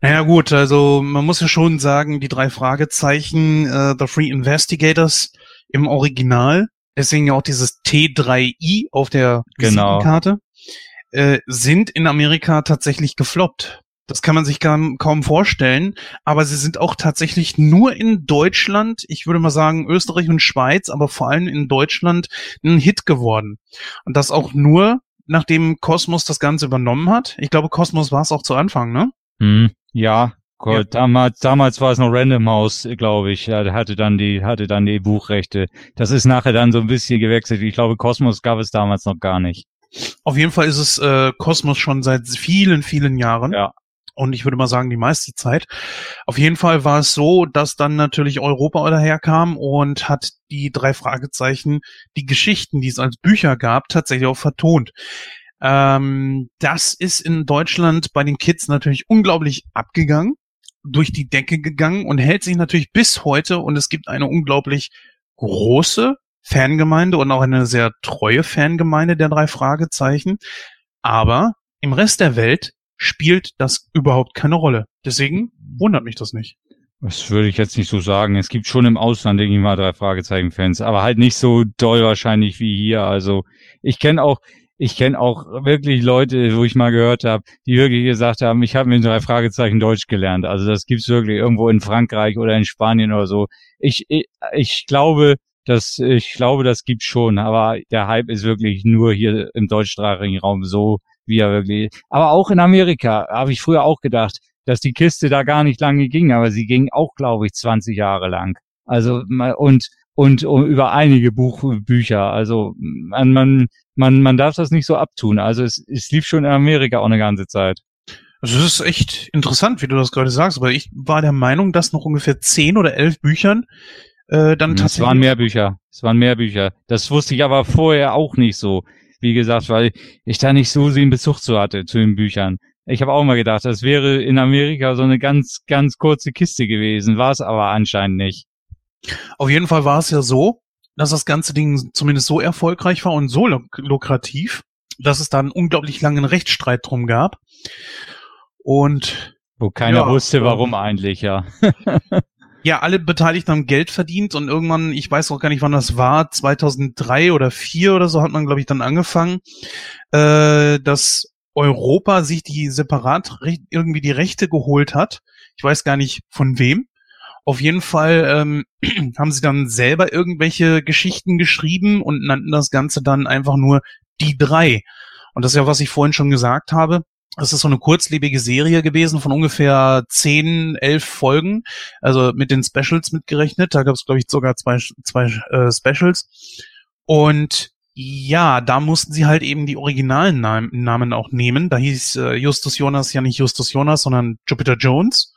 Naja gut, also man muss ja schon sagen, die drei Fragezeichen, äh, The Free Investigators im Original, deswegen ja auch dieses T3i auf der genau. Karte, äh, sind in Amerika tatsächlich gefloppt. Das kann man sich kaum, kaum vorstellen, aber sie sind auch tatsächlich nur in Deutschland, ich würde mal sagen Österreich und Schweiz, aber vor allem in Deutschland ein Hit geworden. Und das auch nur, nachdem Cosmos das Ganze übernommen hat. Ich glaube, Cosmos war es auch zu Anfang, ne? Hm, ja, ja. Damals, damals war es noch Random House, glaube ich. Ja, hatte dann die, hatte dann die Buchrechte. Das ist nachher dann so ein bisschen gewechselt. Ich glaube, Cosmos gab es damals noch gar nicht. Auf jeden Fall ist es äh, Cosmos schon seit vielen, vielen Jahren. Ja und ich würde mal sagen die meiste Zeit. Auf jeden Fall war es so, dass dann natürlich Europa daherkam und hat die drei Fragezeichen, die Geschichten, die es als Bücher gab, tatsächlich auch vertont. Ähm, das ist in Deutschland bei den Kids natürlich unglaublich abgegangen, durch die Decke gegangen und hält sich natürlich bis heute und es gibt eine unglaublich große Fangemeinde und auch eine sehr treue Fangemeinde der drei Fragezeichen. Aber im Rest der Welt spielt das überhaupt keine Rolle. Deswegen wundert mich das nicht. Das würde ich jetzt nicht so sagen. Es gibt schon im Ausland, denke ich mal, drei Fragezeichen-Fans, aber halt nicht so doll wahrscheinlich wie hier. Also ich kenne auch, ich kenne auch wirklich Leute, wo ich mal gehört habe, die wirklich gesagt haben, ich habe mit drei Fragezeichen Deutsch gelernt. Also das gibt's wirklich irgendwo in Frankreich oder in Spanien oder so. Ich, ich, ich glaube, das, ich glaube, das gibt's schon, aber der Hype ist wirklich nur hier im deutschsprachigen Raum so wie er wirklich. Aber auch in Amerika habe ich früher auch gedacht, dass die Kiste da gar nicht lange ging, aber sie ging auch, glaube ich, 20 Jahre lang. Also und und, über einige Buchbücher. Also man, man man, man darf das nicht so abtun. Also es, es lief schon in Amerika auch eine ganze Zeit. Also das ist echt interessant, wie du das gerade sagst, aber ich war der Meinung, dass noch ungefähr zehn oder elf Büchern äh, dann Es tatsächlich. waren mehr Bücher. Es waren mehr Bücher. Das wusste ich aber vorher auch nicht so. Wie gesagt, weil ich da nicht so den Bezug zu hatte zu den Büchern. Ich habe auch mal gedacht, das wäre in Amerika so eine ganz, ganz kurze Kiste gewesen. War es aber anscheinend nicht. Auf jeden Fall war es ja so, dass das ganze Ding zumindest so erfolgreich war und so luk lukrativ, dass es da einen unglaublich langen Rechtsstreit drum gab. Und Wo keiner Ja, wusste, ähm, warum eigentlich, ja. ja, alle Beteiligten haben Geld verdient und irgendwann, ich weiß auch gar nicht, wann das war, 2003 oder 2004 oder so hat man, glaube ich, dann angefangen, äh, dass Europa sich die separat irgendwie die Rechte geholt hat. Ich weiß gar nicht von wem. Auf jeden Fall ähm, haben sie dann selber irgendwelche Geschichten geschrieben und nannten das Ganze dann einfach nur die drei. Und das ist ja, was ich vorhin schon gesagt habe. Das ist so eine kurzlebige Serie gewesen von ungefähr zehn, elf Folgen, also mit den Specials mitgerechnet. Da gab es, glaube ich, sogar zwei, zwei äh, Specials. Und ja, da mussten sie halt eben die originalen Namen, auch nehmen. Da hieß äh, Justus Jonas ja nicht Justus Jonas, sondern Jupiter Jones.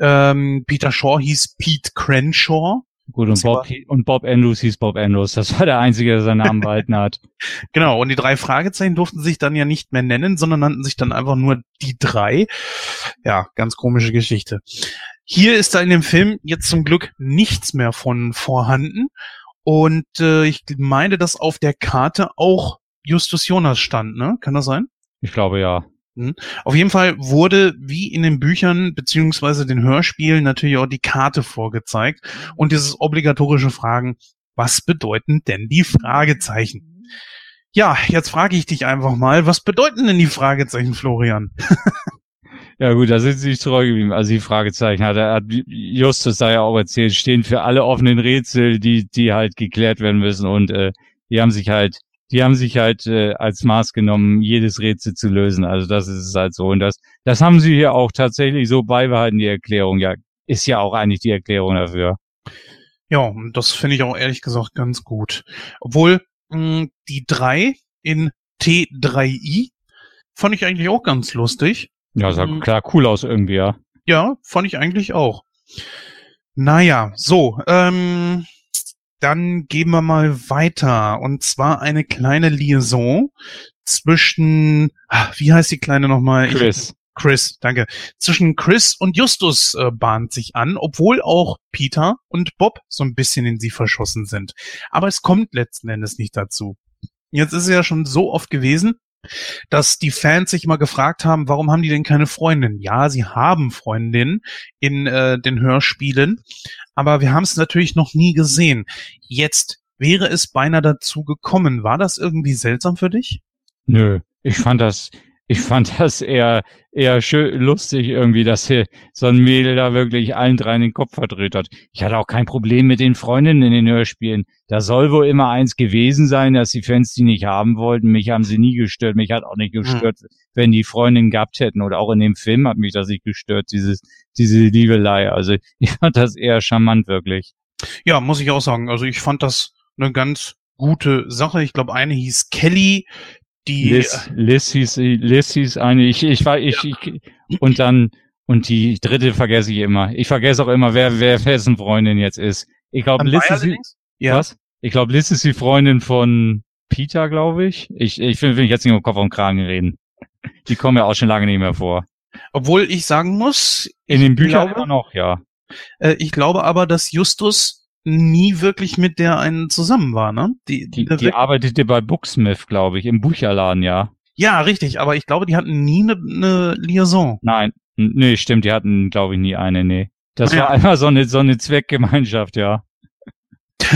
Ähm, Peter Shaw hieß Pete Crenshaw. Gut, und Bob, und Bob Andrews hieß Bob Andrews. Das war der Einzige, der seinen Namen behalten hat. Genau, und die drei Fragezeichen durften sich dann ja nicht mehr nennen, sondern nannten sich dann einfach nur die drei. Ja, ganz komische Geschichte. Hier ist da in dem Film jetzt zum Glück nichts mehr von vorhanden. Und äh, ich meine, dass auf der Karte auch Justus Jonas stand, ne? Kann das sein? Ich glaube, ja. Auf jeden Fall wurde, wie in den Büchern beziehungsweise den Hörspielen, natürlich auch die Karte vorgezeigt und dieses obligatorische Fragen, was bedeuten denn die Fragezeichen? Ja, jetzt frage ich dich einfach mal, was bedeuten denn die Fragezeichen, Florian? Ja gut, da sind sie nicht treu geblieben. Also die Fragezeichen hat, er- hat Justus da ja auch erzählt, stehen für alle offenen Rätsel, die, die halt geklärt werden müssen und äh, die haben sich halt, die haben sich halt äh, als Maß genommen, jedes Rätsel zu lösen. Also das ist es halt so. Und das, das haben sie hier auch tatsächlich so beibehalten, die Erklärung. Ja, ist ja auch eigentlich die Erklärung dafür. Ja, und das finde ich auch ehrlich gesagt ganz gut. Obwohl mh, die drei in T3i fand ich eigentlich auch ganz lustig. Ja, sah Mhm. klar cool aus irgendwie, ja. Ja, fand ich eigentlich auch. Naja, so, ähm, dann gehen wir mal weiter. Und zwar eine kleine Liaison zwischen, ah, wie heißt die kleine nochmal? Chris. Chris, danke. Zwischen Chris und Justus äh, bahnt sich an, obwohl auch Peter und Bob so ein bisschen in sie verschossen sind. Aber es kommt letzten Endes nicht dazu. Jetzt ist es ja schon so oft gewesen, dass die Fans sich mal gefragt haben, warum haben die denn keine Freundin? Ja, sie haben Freundinnen in äh, den Hörspielen, aber wir haben es natürlich noch nie gesehen. Jetzt wäre es beinahe dazu gekommen. War das irgendwie seltsam für dich? Nö, ich fand das, ich fand das eher, eher schön, lustig irgendwie, dass hier so ein Mädel da wirklich allen dreien den Kopf verdreht hat. Ich hatte auch kein Problem mit den Freundinnen in den Hörspielen. Da soll wohl immer eins gewesen sein, dass die Fans die nicht haben wollten. Mich haben sie nie gestört. Mich hat auch nicht gestört, wenn die Freundinnen gehabt hätten. Oder auch in dem Film hat mich das nicht gestört, dieses, diese Liebelei. Also ich fand das eher charmant, wirklich. Ja, muss ich auch sagen. Also ich fand das eine ganz gute Sache. Ich glaube, eine hieß Kelly, die Liz, Liz hieß, Liz hieß eine, ich, ich war, ich, ich, und dann, und die dritte vergesse ich immer. Ich vergesse auch immer, wer, wer wessen Freundin jetzt ist. Ich glaube, Liz ist, die? Ja. was? Ich glaube, Liz ist die Freundin von Peter, glaube ich. Ich, ich will, will jetzt nicht um Kopf und Kragen reden. Die kommen ja auch schon lange nicht mehr vor. Obwohl ich sagen muss, In den Büchern glaube- immer noch, ja. äh, ich glaube aber, dass Justus nie wirklich mit der einen zusammen war, ne? Die, Die, die wirk- arbeitete bei Booksmith, glaube ich, im Bücherladen, ja. ja, richtig, aber ich glaube, die hatten nie eine ne Liaison. Nein, nee, stimmt, die hatten, glaube ich, nie eine, nee. Das Ja. war einfach so eine, so eine Zweckgemeinschaft, ja.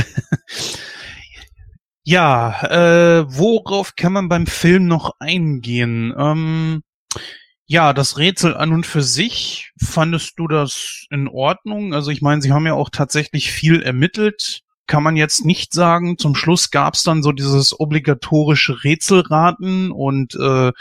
Ja, äh, worauf kann man beim Film noch eingehen? Ähm, ja, das Rätsel an und für sich, fandest du das in Ordnung? Also ich meine, sie haben ja auch tatsächlich viel ermittelt. Kann man jetzt nicht sagen. Zum Schluss gab's dann so dieses obligatorische Rätselraten und äh,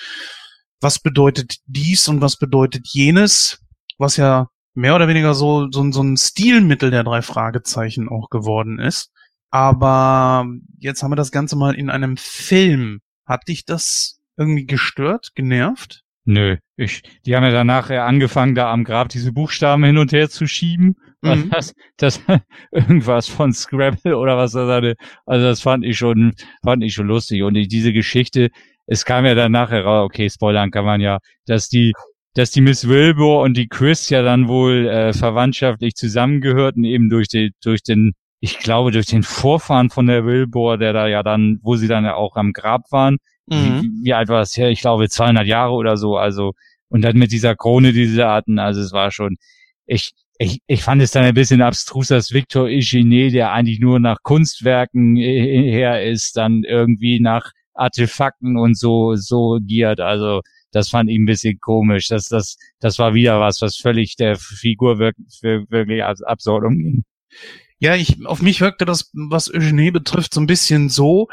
was bedeutet dies und was bedeutet jenes, was ja mehr oder weniger so, so, so ein Stilmittel der drei Fragezeichen auch geworden ist. Aber jetzt haben wir das Ganze mal in einem Film. Hat dich das irgendwie gestört, genervt? Nö, ich, die haben ja danach angefangen, da am Grab diese Buchstaben hin und her zu schieben. Mhm. Das, das, irgendwas von Scrabble oder was das hatte. Also das fand ich schon, fand ich schon lustig. Und diese Geschichte, es kam ja dann nachher raus, okay, spoilern kann man ja, dass die, dass die Miss Wilbur und die Chris ja dann wohl äh, verwandtschaftlich zusammengehörten, eben durch die, durch den, ich glaube, durch den Vorfahren von der Wilbur, der da ja dann, wo sie dann ja auch am Grab waren, Mhm. Wie, wie alt war das her? Ich glaube 200 Jahre oder so. Also und dann mit dieser Krone, die sie hatten. Also es war schon. Ich ich, ich fand es dann ein bisschen abstrus, dass Victor Eugene, der eigentlich nur nach Kunstwerken her ist, dann irgendwie nach Artefakten und so so giert. Also das fand ich ein bisschen komisch. Das das das war wieder was, was völlig der Figur wirklich, wirklich als Absurdum ging. Ja, ich, auf mich wirkte das, was Eugene betrifft, so ein bisschen so,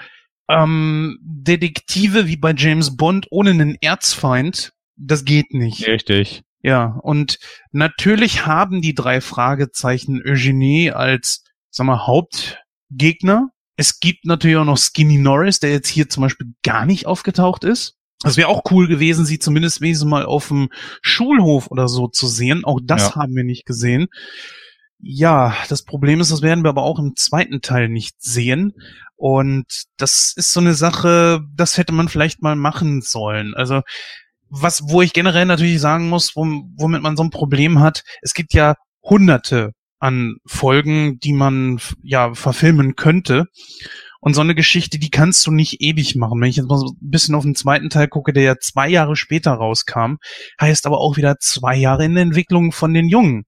ähm, Detektive wie bei James Bond ohne einen Erzfeind, das geht nicht. Richtig. Ja, und natürlich haben die drei Fragezeichen Eugenie als, sag mal, Hauptgegner. Es gibt natürlich auch noch Skinny Norris, der jetzt hier zum Beispiel gar nicht aufgetaucht ist. Das wäre auch cool gewesen, sie zumindest wenigstens mal auf dem Schulhof oder so zu sehen. Auch das ja. haben wir nicht gesehen. Ja, das Problem ist, das werden wir aber auch im zweiten Teil nicht sehen. Und das ist so eine Sache, das hätte man vielleicht mal machen sollen. Also was, wo ich generell natürlich sagen muss, womit man so ein Problem hat, es gibt ja hunderte an Folgen, die man ja verfilmen könnte. Und so eine Geschichte, die kannst du nicht ewig machen. Wenn ich jetzt mal so ein bisschen auf den zweiten Teil gucke, der ja zwei Jahre später rauskam, heißt aber auch wieder zwei Jahre in der Entwicklung von den Jungen.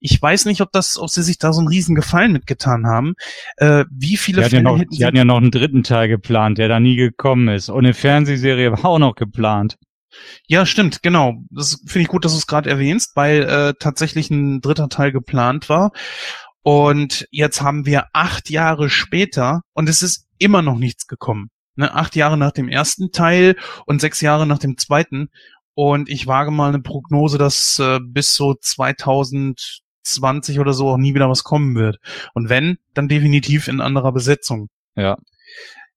Ich weiß nicht, ob das, ob sie sich da so einen riesen Gefallen mitgetan haben. Äh, wie viele die Fälle ja noch, hätten sie... Die hatten ja noch einen dritten Teil geplant, der da nie gekommen ist. Und eine Fernsehserie war auch noch geplant. Ja, stimmt, genau. Das finde ich gut, dass du es gerade erwähnst, weil äh, tatsächlich ein dritter Teil geplant war. Und jetzt haben wir acht Jahre später und es ist immer noch nichts gekommen. Ne, acht Jahre nach dem ersten Teil und sechs Jahre nach dem zweiten. Und ich wage mal eine Prognose, dass äh, bis so 2000 20 oder so auch nie wieder was kommen wird. Und wenn, dann definitiv in anderer Besetzung. Ja.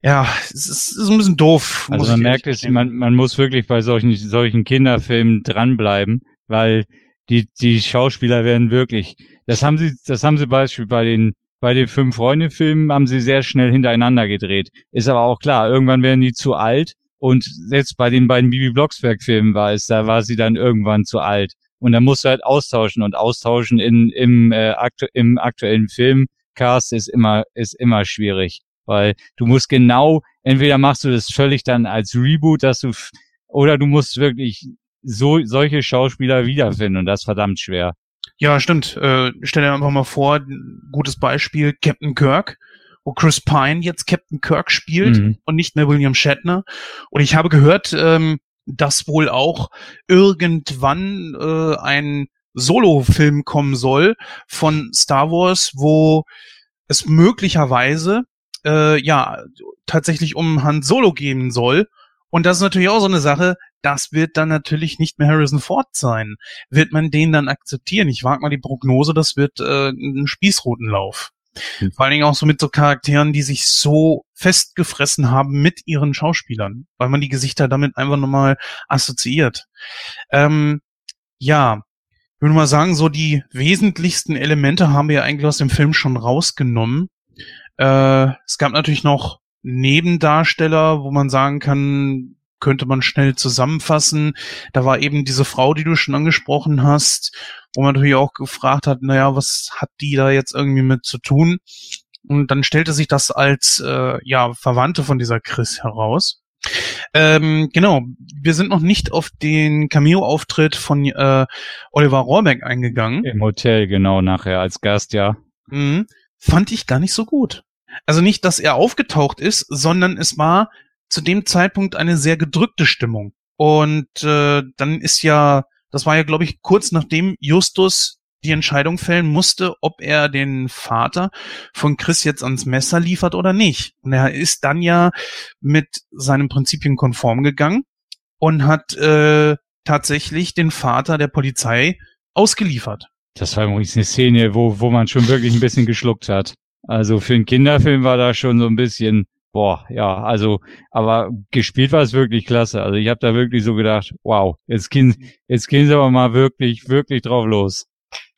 Ja, es ist, ist ein bisschen doof. Also man merkt es, man, man muss wirklich bei solchen, solchen Kinderfilmen dranbleiben, weil die, die Schauspieler werden wirklich, das haben sie, das haben sie beispielsweise bei den, bei den Fünf-Freunde-Filmen haben sie sehr schnell hintereinander gedreht. Ist aber auch klar, irgendwann werden die zu alt und selbst bei den beiden Bibi Blocksberg-Filmen war es, da war sie dann irgendwann zu alt. Und dann musst du halt austauschen und austauschen in, im, äh, aktu im aktuellen Filmcast ist immer, ist immer schwierig. Weil du musst genau, entweder machst du das völlig dann als Reboot, dass du, oder du musst wirklich so, solche Schauspieler wiederfinden und das ist verdammt schwer. Ja, stimmt. Äh, stell dir einfach mal vor, gutes Beispiel, Captain Kirk, wo Chris Pine jetzt Captain Kirk spielt mhm. und nicht mehr William Shatner. Und ich habe gehört, ähm, dass wohl auch irgendwann äh, ein Solo-Film kommen soll von Star Wars, wo es möglicherweise äh, ja tatsächlich um Han Solo gehen soll. Und das ist natürlich auch so eine Sache, das wird dann natürlich nicht mehr Harrison Ford sein. Wird man den dann akzeptieren? Ich wage mal die Prognose, das wird äh, ein Spießrutenlauf. Hm. Vor allen Dingen auch so mit so Charakteren, die sich so festgefressen haben mit ihren Schauspielern, weil man die Gesichter damit einfach nochmal assoziiert. Ähm, ja, ich würde mal sagen, so die wesentlichsten Elemente haben wir eigentlich aus dem Film schon rausgenommen. Äh, es gab natürlich noch Nebendarsteller, wo man sagen kann, könnte man schnell zusammenfassen. Da war eben diese Frau, die du schon angesprochen hast, wo man natürlich auch gefragt hat, naja, was hat die da jetzt irgendwie mit zu tun? Und dann stellte sich das als äh, ja Verwandte von dieser Chris heraus. Ähm, genau, wir sind noch nicht auf den Cameo-Auftritt von äh, Oliver Rohrbeck eingegangen. Im Hotel, genau, nachher als Gast, ja. Mhm. Fand ich gar nicht so gut. Also nicht, dass er aufgetaucht ist, sondern es war zu dem Zeitpunkt eine sehr gedrückte Stimmung. Und äh, dann ist ja, das war ja, glaube ich, kurz nachdem Justus die Entscheidung fällen musste, ob er den Vater von Chris jetzt ans Messer liefert oder nicht. Und er ist dann ja mit seinen Prinzipien konform gegangen und hat äh, tatsächlich den Vater der Polizei ausgeliefert. Das war übrigens eine Szene, wo, wo man schon wirklich ein bisschen geschluckt hat. Also für einen Kinderfilm war da schon so ein bisschen, boah, ja, also, aber gespielt war es wirklich klasse. Also ich habe da wirklich so gedacht, wow, jetzt gehen, jetzt gehen sie aber mal wirklich, wirklich drauf los.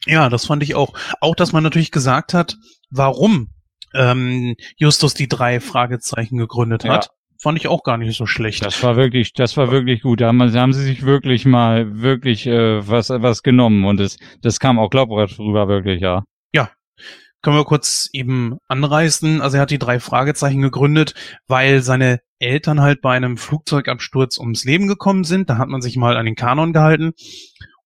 Ja, das fand ich auch. Auch, dass man natürlich gesagt hat, warum ähm, Justus die drei Fragezeichen gegründet hat. Ja. Fand ich auch gar nicht so schlecht. Das war wirklich, das war wirklich gut. Da haben, da haben sie sich wirklich mal wirklich äh, was was genommen und das das kam auch glaubhaft rüber wirklich, ja. Ja, können wir kurz eben anreißen. Also er hat die drei Fragezeichen gegründet, weil seine Eltern halt bei einem Flugzeugabsturz ums Leben gekommen sind. Da hat man sich mal an den Kanon gehalten.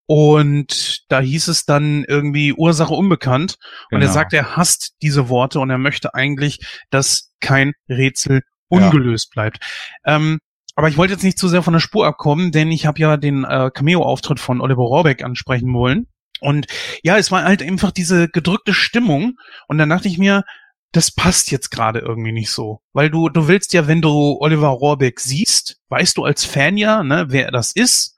Und da hieß es dann irgendwie Ursache unbekannt. Und er genau. sagt, er hasst diese Worte und er möchte eigentlich, dass kein Rätsel ungelöst ja. bleibt. Ähm, aber ich wollte jetzt nicht zu sehr von der Spur abkommen, denn ich habe ja den äh, Cameo-Auftritt von Oliver Rohrbeck ansprechen wollen. Und ja, es war halt einfach diese gedrückte Stimmung. Und dann dachte ich mir, das passt jetzt gerade irgendwie nicht so. Weil du, du willst ja, wenn du Oliver Rohrbeck siehst, weißt du als Fan ja, ne, wer das ist.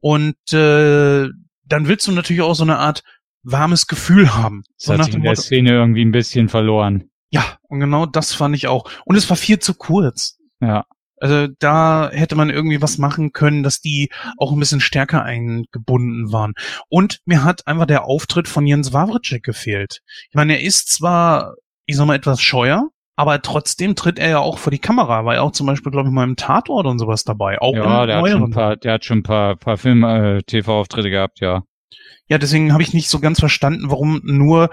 Und äh, dann willst du natürlich auch so eine Art warmes Gefühl haben. Das so hat sich in der Szene irgendwie ein bisschen verloren. Ja, und genau das fand ich auch. Und es war viel zu kurz. Ja. Also da hätte man irgendwie was machen können, dass die auch ein bisschen stärker eingebunden waren. Und mir hat einfach der Auftritt von Jens Wawritschek gefehlt. Ich meine, er ist zwar, ich sag mal, etwas scheuer, aber trotzdem tritt er ja auch vor die Kamera, war ja auch zum Beispiel, glaube ich, mal im Tatort und sowas dabei. Auch ja, der hat, schon ein paar, der hat schon ein paar, paar Film-TV-Auftritte äh, gehabt, ja. Ja, deswegen habe ich nicht so ganz verstanden, warum nur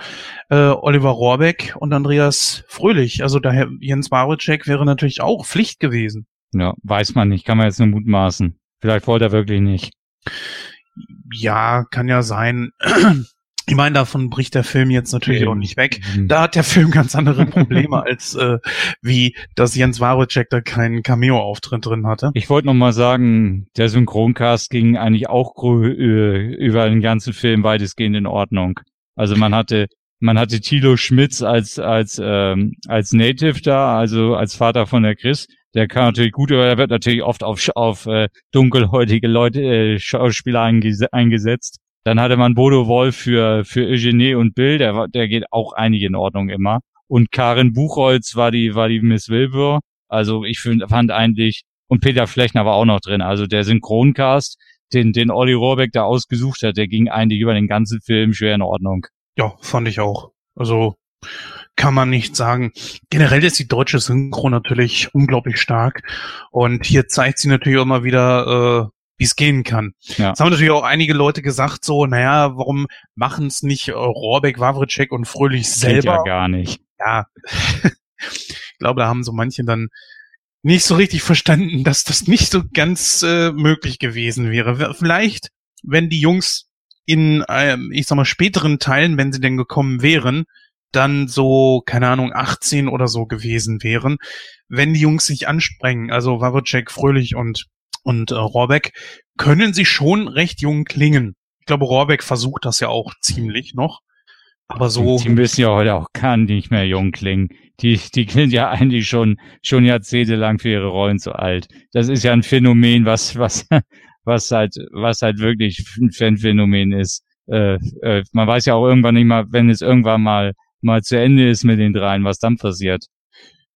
äh, Oliver Rohrbeck und Andreas Fröhlich. Also daher Jens Maricek wäre natürlich auch Pflicht gewesen. Ja, weiß man nicht, kann man jetzt nur mutmaßen. Vielleicht wollte er wirklich nicht. Ja, kann ja sein. Ich meine, davon bricht der Film jetzt natürlich auch nicht weg. Mhm. Da hat der Film ganz andere Probleme als äh, wie, dass Jens Warocek da keinen Cameo-Auftritt drin hatte. Ich wollte noch mal sagen, der Synchroncast ging eigentlich auch äh, über den ganzen Film weitestgehend in Ordnung. Also man hatte man hatte Thilo Schmitz als als ähm, als Native da, also als Vater von der Chris. Der kann natürlich gut, der wird natürlich oft auf auf äh, dunkelhäutige Leute äh, Schauspieler eingesetzt. Dann hatte man Bodo Wolf für, für Eugenie und Bill, der, der geht auch einige in Ordnung immer. Und Karin Buchholz war die, war die Miss Wilbur. Also ich find, fand eigentlich, und Peter Flechner war auch noch drin. Also der Synchroncast, den, den Olli Rohrbeck da ausgesucht hat, der ging eigentlich über den ganzen Film schwer in Ordnung. Ja, fand ich auch. Also kann man nicht sagen. Generell ist die deutsche Synchro natürlich unglaublich stark. Und hier zeigt sie natürlich auch mal wieder, äh, wie es gehen kann. Ja. Jetzt haben natürlich auch einige Leute gesagt, so, naja, warum machen es nicht äh, Rohrbeck, Wawritschek und Fröhlich selber? Geht ja gar nicht. Ja, ich glaube, da haben so manche dann nicht so richtig verstanden, dass das nicht so ganz äh, möglich gewesen wäre. Vielleicht, wenn die Jungs in, ähm, ich sag mal, späteren Teilen, wenn sie denn gekommen wären, dann so, keine Ahnung, 18 oder so gewesen wären, wenn die Jungs sich ansprengen, also Wawritschek, Fröhlich und und äh, Rohrbeck können sie schon recht jung klingen. Ich glaube, Rohrbeck versucht das ja auch ziemlich noch. Aber so. Die müssen ja heute auch gar nicht mehr jung klingen. Die, die klingen ja eigentlich schon, schon jahrzehntelang für ihre Rollen zu alt. Das ist ja ein Phänomen, was, was, was halt, was halt wirklich ein Fanphänomen ist. Äh, äh, man weiß ja auch irgendwann nicht mal, wenn es irgendwann mal, mal zu Ende ist mit den dreien, was dann passiert.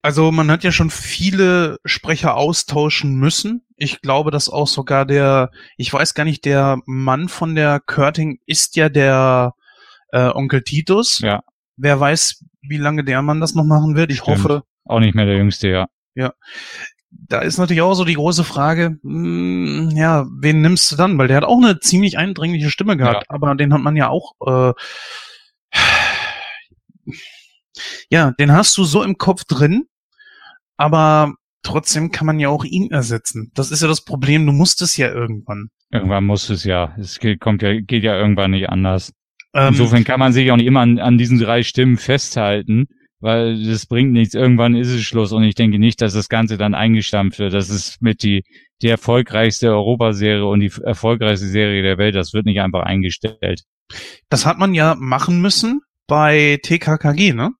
Also man hat ja schon viele Sprecher austauschen müssen. Ich glaube, dass auch sogar der, ich weiß gar nicht, der Mann von der Körting ist ja der äh, Onkel Titus. Ja. Wer weiß, wie lange der Mann das noch machen wird. Ich Stimmt. hoffe. Auch nicht mehr der Jüngste, ja. Ja. Da ist natürlich auch so die große Frage, mh, hm, ja, wen nimmst du dann? Weil der hat auch eine ziemlich eindringliche Stimme gehabt, ja. aber den hat man ja auch äh, ja, den hast du so im Kopf drin, aber trotzdem kann man ja auch ihn ersetzen. Das ist ja das Problem, du musst es ja irgendwann. Irgendwann muss es ja. Es geht, kommt ja, geht ja irgendwann nicht anders. Ähm, Insofern kann man sich auch nicht immer an, an diesen drei Stimmen festhalten, weil das bringt nichts. Irgendwann ist es Schluss und ich denke nicht, dass das Ganze dann eingestampft wird. Das ist mit die, die erfolgreichste Europaserie und die erfolgreichste Serie der Welt. Das wird nicht einfach eingestellt. Das hat man ja machen müssen bei TKKG, ne?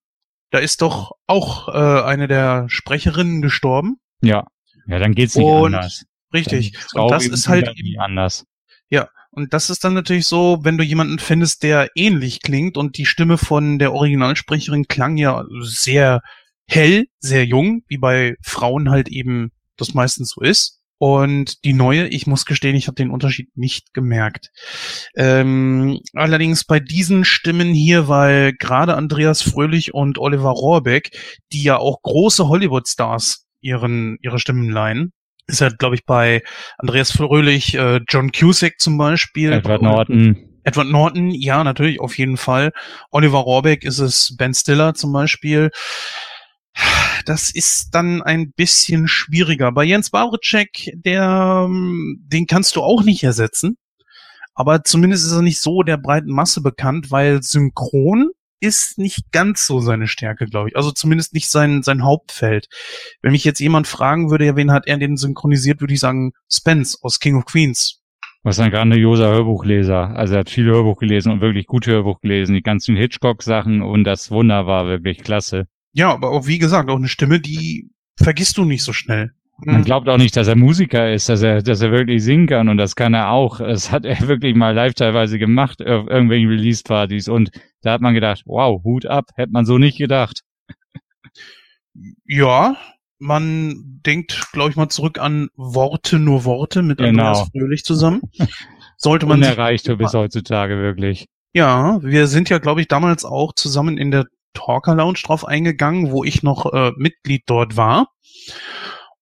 Da ist doch auch äh, eine der Sprecherinnen gestorben. Ja. Ja, dann geht's nicht und, anders. Richtig. Und das ist halt nie anders. Ja, Und das ist dann natürlich so, wenn du jemanden findest, der ähnlich klingt und die Stimme von der Originalsprecherin klang ja sehr hell, sehr jung, wie bei Frauen halt eben das meistens so ist. Und die neue, ich muss gestehen, ich habe den Unterschied nicht gemerkt. Ähm, allerdings bei diesen Stimmen hier, weil gerade Andreas Fröhlich und Oliver Rohrbeck, die ja auch große Hollywood-Stars ihren ihre Stimmen leihen, ist halt, glaube ich, bei Andreas Fröhlich, äh, John Cusack zum Beispiel. Edward Norton. Edward Norton, ja, natürlich, auf jeden Fall. Oliver Rohrbeck ist es Ben Stiller zum Beispiel. Das ist dann ein bisschen schwieriger. Bei Jens Wawritschek, der, ähm, den kannst du auch nicht ersetzen. Aber zumindest ist er nicht so der breiten Masse bekannt, weil synchron ist nicht ganz so seine Stärke, glaube ich. Also zumindest nicht sein, sein Hauptfeld. Wenn mich jetzt jemand fragen würde, ja, wen hat er denn synchronisiert, würde ich sagen, Spence aus King of Queens. Was ein grandioser Hörbuchleser. Also er hat viel Hörbuch gelesen und wirklich gut Hörbuch gelesen. Die ganzen Hitchcock-Sachen und das Wunder war wirklich klasse. Ja, aber auch wie gesagt, auch eine Stimme, die vergisst du nicht so schnell. Man glaubt auch nicht, dass er Musiker ist, dass er, dass er wirklich singen kann und das kann er auch. Das hat er wirklich mal live teilweise gemacht auf irgendwelchen Release-Partys und da hat man gedacht, wow, Hut ab, hätte man so nicht gedacht. Ja, man denkt, glaube ich mal, zurück an Worte, nur Worte mit Genau. Andreas Fröhlich zusammen. Sollte man Unerreicht bis heutzutage wirklich. Ja, wir sind ja, glaube ich, damals auch zusammen in der Talker Lounge drauf eingegangen, wo ich noch äh, Mitglied dort war.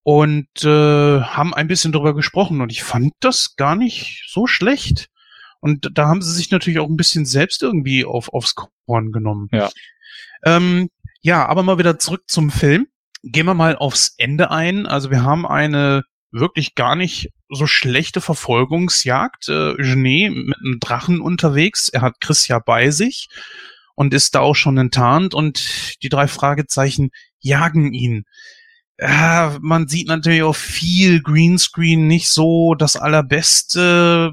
Und äh, haben ein bisschen drüber gesprochen und ich fand das gar nicht so schlecht. Und da haben sie sich natürlich auch ein bisschen selbst irgendwie auf, aufs Korn genommen. Ja. Ähm, ja, aber mal wieder zurück zum Film. Gehen wir mal aufs Ende ein. Also wir haben eine wirklich gar nicht so schlechte Verfolgungsjagd. Äh, Genet mit einem Drachen unterwegs. Er hat Chris ja bei sich und ist da auch schon enttarnt und die drei Fragezeichen jagen ihn. Ja, man sieht natürlich auch viel Greenscreen, nicht so das allerbeste,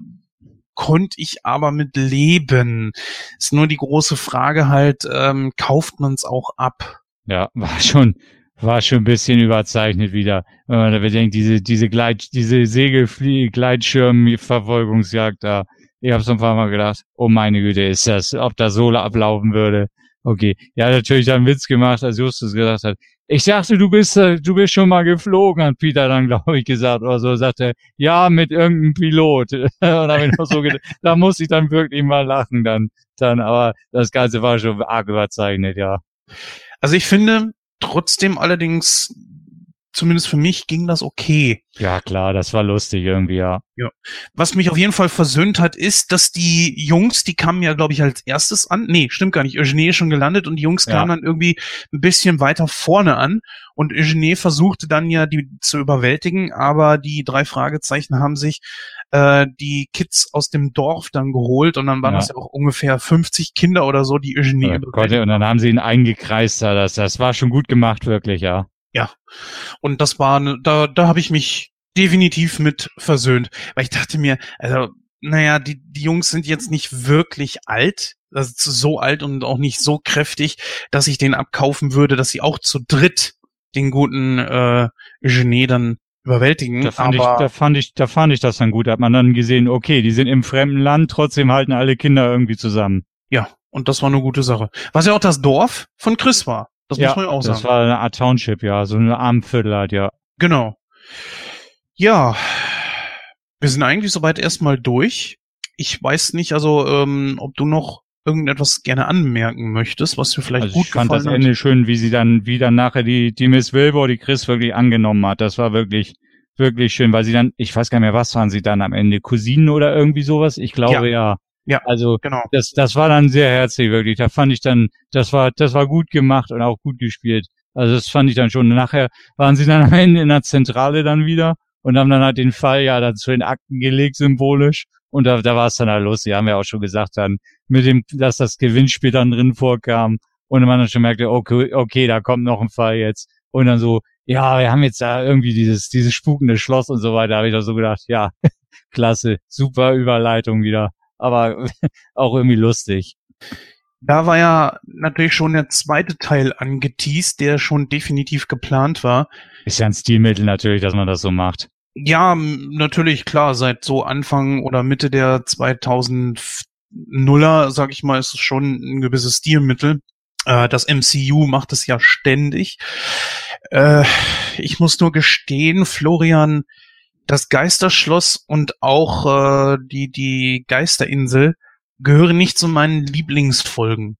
konnte ich aber mit leben. Ist nur die große Frage halt, ähm, kauft man es auch ab? Ja, war schon, war schon ein bisschen überzeichnet wieder. Wenn man da bedenkt, diese, diese Gleit, diese Segelflie Gleitschirm-Verfolgungsjagd da. Ich habe so ein paar Mal gedacht, oh meine Güte, ist das, ob das so ablaufen würde. Okay. Ja, natürlich dann Witz gemacht, als Justus gesagt hat, ich dachte, du bist, äh, du bist schon mal geflogen, hat Peter dann, glaube ich, gesagt oder so. Sagt er, ja, mit irgendeinem Pilot. Und da habe ich noch so gedacht, da muss ich dann wirklich mal lachen dann, dann, aber das Ganze war schon arg überzeichnet, ja. Also ich finde trotzdem allerdings, zumindest für mich, ging das okay. Ja, klar, das war lustig irgendwie, ja. Was mich auf jeden Fall versöhnt hat, ist, dass die Jungs, die kamen ja, glaube ich, als erstes an. Nee, stimmt gar nicht. Eugenie ist schon gelandet und die Jungs Ja. kamen dann irgendwie ein bisschen weiter vorne an. Und Eugenie versuchte dann ja, die zu überwältigen, aber die drei Fragezeichen haben sich äh, die Kids aus dem Dorf dann geholt und dann waren Ja. das ja auch ungefähr 50 Kinder oder so, die Eugenie Ja, überwältigt Gott, und dann haben sie ihn eingekreist, da, das, das war schon gut gemacht, wirklich, ja. Und das war, ne- da, da habe ich mich definitiv mit versöhnt. Weil ich dachte mir, also, naja, die, die Jungs sind jetzt nicht wirklich alt, also so alt und auch nicht so kräftig, dass ich den abkaufen würde, dass sie auch zu dritt den guten äh, Genet dann überwältigen. Da fand, ich, aber da fand ich, da fand ich das dann gut. Da hat man dann gesehen, okay, die sind im fremden Land, trotzdem halten alle Kinder irgendwie zusammen. ja, und das war eine gute Sache. Was ja auch das Dorf von Chris war. Das muss man ja auch das sagen. war eine Art Township, ja, so eine Armviertel halt, ja. Genau. Ja, wir sind eigentlich soweit erstmal durch. Ich weiß nicht, also ähm, ob du noch irgendetwas gerne anmerken möchtest, was dir vielleicht Also gut ich fand das gefallen hat. Ende schön, wie sie dann, wie dann nachher die, die Miss Wilbur, die Chris wirklich angenommen hat. Das war wirklich, wirklich schön, weil sie dann, ich weiß gar nicht mehr, was waren sie dann am Ende? Cousinen oder irgendwie sowas? Ich glaube ja. Ja. Also, Genau. das, das war dann sehr herzlich, wirklich. Da fand ich dann, das war, das war gut gemacht und auch gut gespielt. Also das fand ich dann schon. Nachher waren sie dann am Ende in der Zentrale dann wieder und haben dann halt den Fall ja dann zu den Akten gelegt, symbolisch. Und da, da war es dann halt los. Die haben ja auch schon gesagt dann, mit dem, dass das Gewinnspiel dann drin vorkam. Und man dann schon merkte, okay, okay, da kommt noch ein Fall jetzt. Und dann so, ja, wir haben jetzt da irgendwie dieses, dieses spukende Schloss und so weiter. Da habe ich doch so gedacht, ja, klasse, super Überleitung wieder. Aber auch irgendwie lustig. Da war ja natürlich schon der zweite Teil angeteased, der schon definitiv geplant war. Ist ja ein Stilmittel natürlich, dass man das so macht. Ja, natürlich, klar, seit so Anfang oder Mitte der 2000er, sag ich mal, ist es schon ein gewisses Stilmittel. Äh, das MCU macht es ja ständig. Äh, ich muss nur gestehen, Florian, das Geisterschloss und auch äh, die, die Geisterinsel gehören nicht zu meinen Lieblingsfolgen.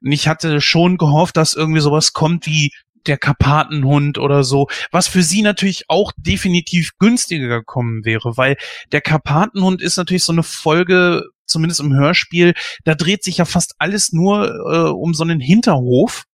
Und ich hatte schon gehofft, dass irgendwie sowas kommt wie der Karpatenhund oder so, was für sie natürlich auch definitiv günstiger gekommen wäre, weil der Karpatenhund ist natürlich so eine Folge, zumindest im Hörspiel, da dreht sich ja fast alles nur äh, um so einen Hinterhof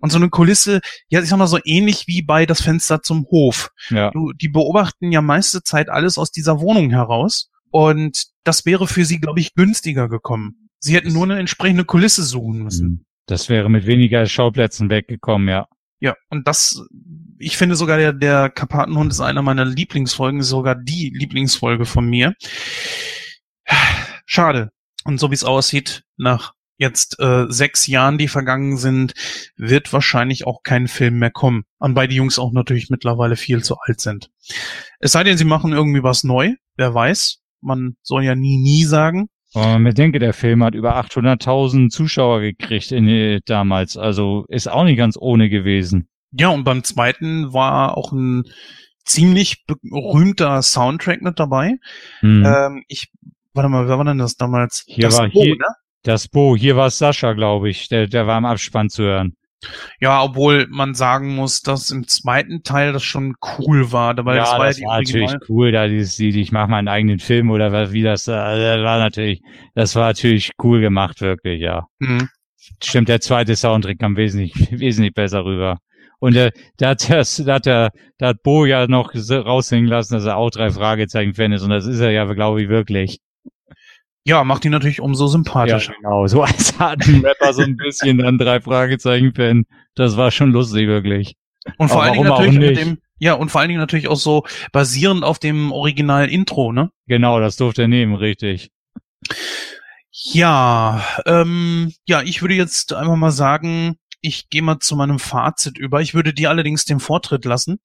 und so eine Kulisse, ja, ich sag mal so ähnlich wie bei das Fenster zum Hof. Ja. Du, die beobachten ja meiste Zeit alles aus dieser Wohnung heraus und das wäre für sie, glaube ich, günstiger gekommen. Sie hätten nur eine entsprechende Kulisse suchen müssen. Hm. Das wäre mit weniger Schauplätzen weggekommen, ja. Ja, und das, ich finde sogar der, der Karpatenhund ist einer meiner Lieblingsfolgen, sogar die Lieblingsfolge von mir. Schade. Und so wie es aussieht, nach jetzt äh, sechs Jahren, die vergangen sind, wird wahrscheinlich auch kein Film mehr kommen. Und weil die Jungs auch natürlich mittlerweile viel zu alt sind. Es sei denn, sie machen irgendwie was neu, wer weiß. Man soll ja nie, nie sagen. Aber man bedenke, der Film hat über 800.000 Zuschauer gekriegt in, äh, damals. Also ist auch nicht ganz ohne gewesen. Ja, und beim zweiten war auch ein ziemlich berühmter Soundtrack mit dabei. Hm. Ähm, ich, warte mal, wer war denn das damals? Hier das war Bo, hier, ne? Das Bo, hier war Sascha, glaube ich. Der, der war im Abspann zu hören. Ja, obwohl man sagen muss, dass im zweiten Teil das schon cool war. Weil ja, das war, das war natürlich cool, da dieses, ich mache meinen eigenen Film oder wie das, das war natürlich, das war natürlich cool gemacht, wirklich, ja. Mhm. Stimmt, der zweite Soundtrack kam wesentlich, wesentlich besser rüber. Und äh, da hat das, da hat der, da hat Bo ja noch raushängen lassen, dass er auch drei Fragezeichen Fan ist. Und das ist er ja, glaube ich, wirklich. Ja, macht ihn natürlich umso sympathischer. Ja, genau, so als harten Rapper so ein bisschen dann drei Fragezeichen-Fan. Das war schon lustig, wirklich. Und vor allen Dingen natürlich mit dem, ja, und vor allen Dingen natürlich auch so basierend auf dem Original-Intro, ne? Genau, das durfte er nehmen, richtig. Ja, ähm, ja, ich würde jetzt einfach mal sagen, ich gehe mal zu meinem Fazit über. Ich würde dir allerdings den Vortritt lassen.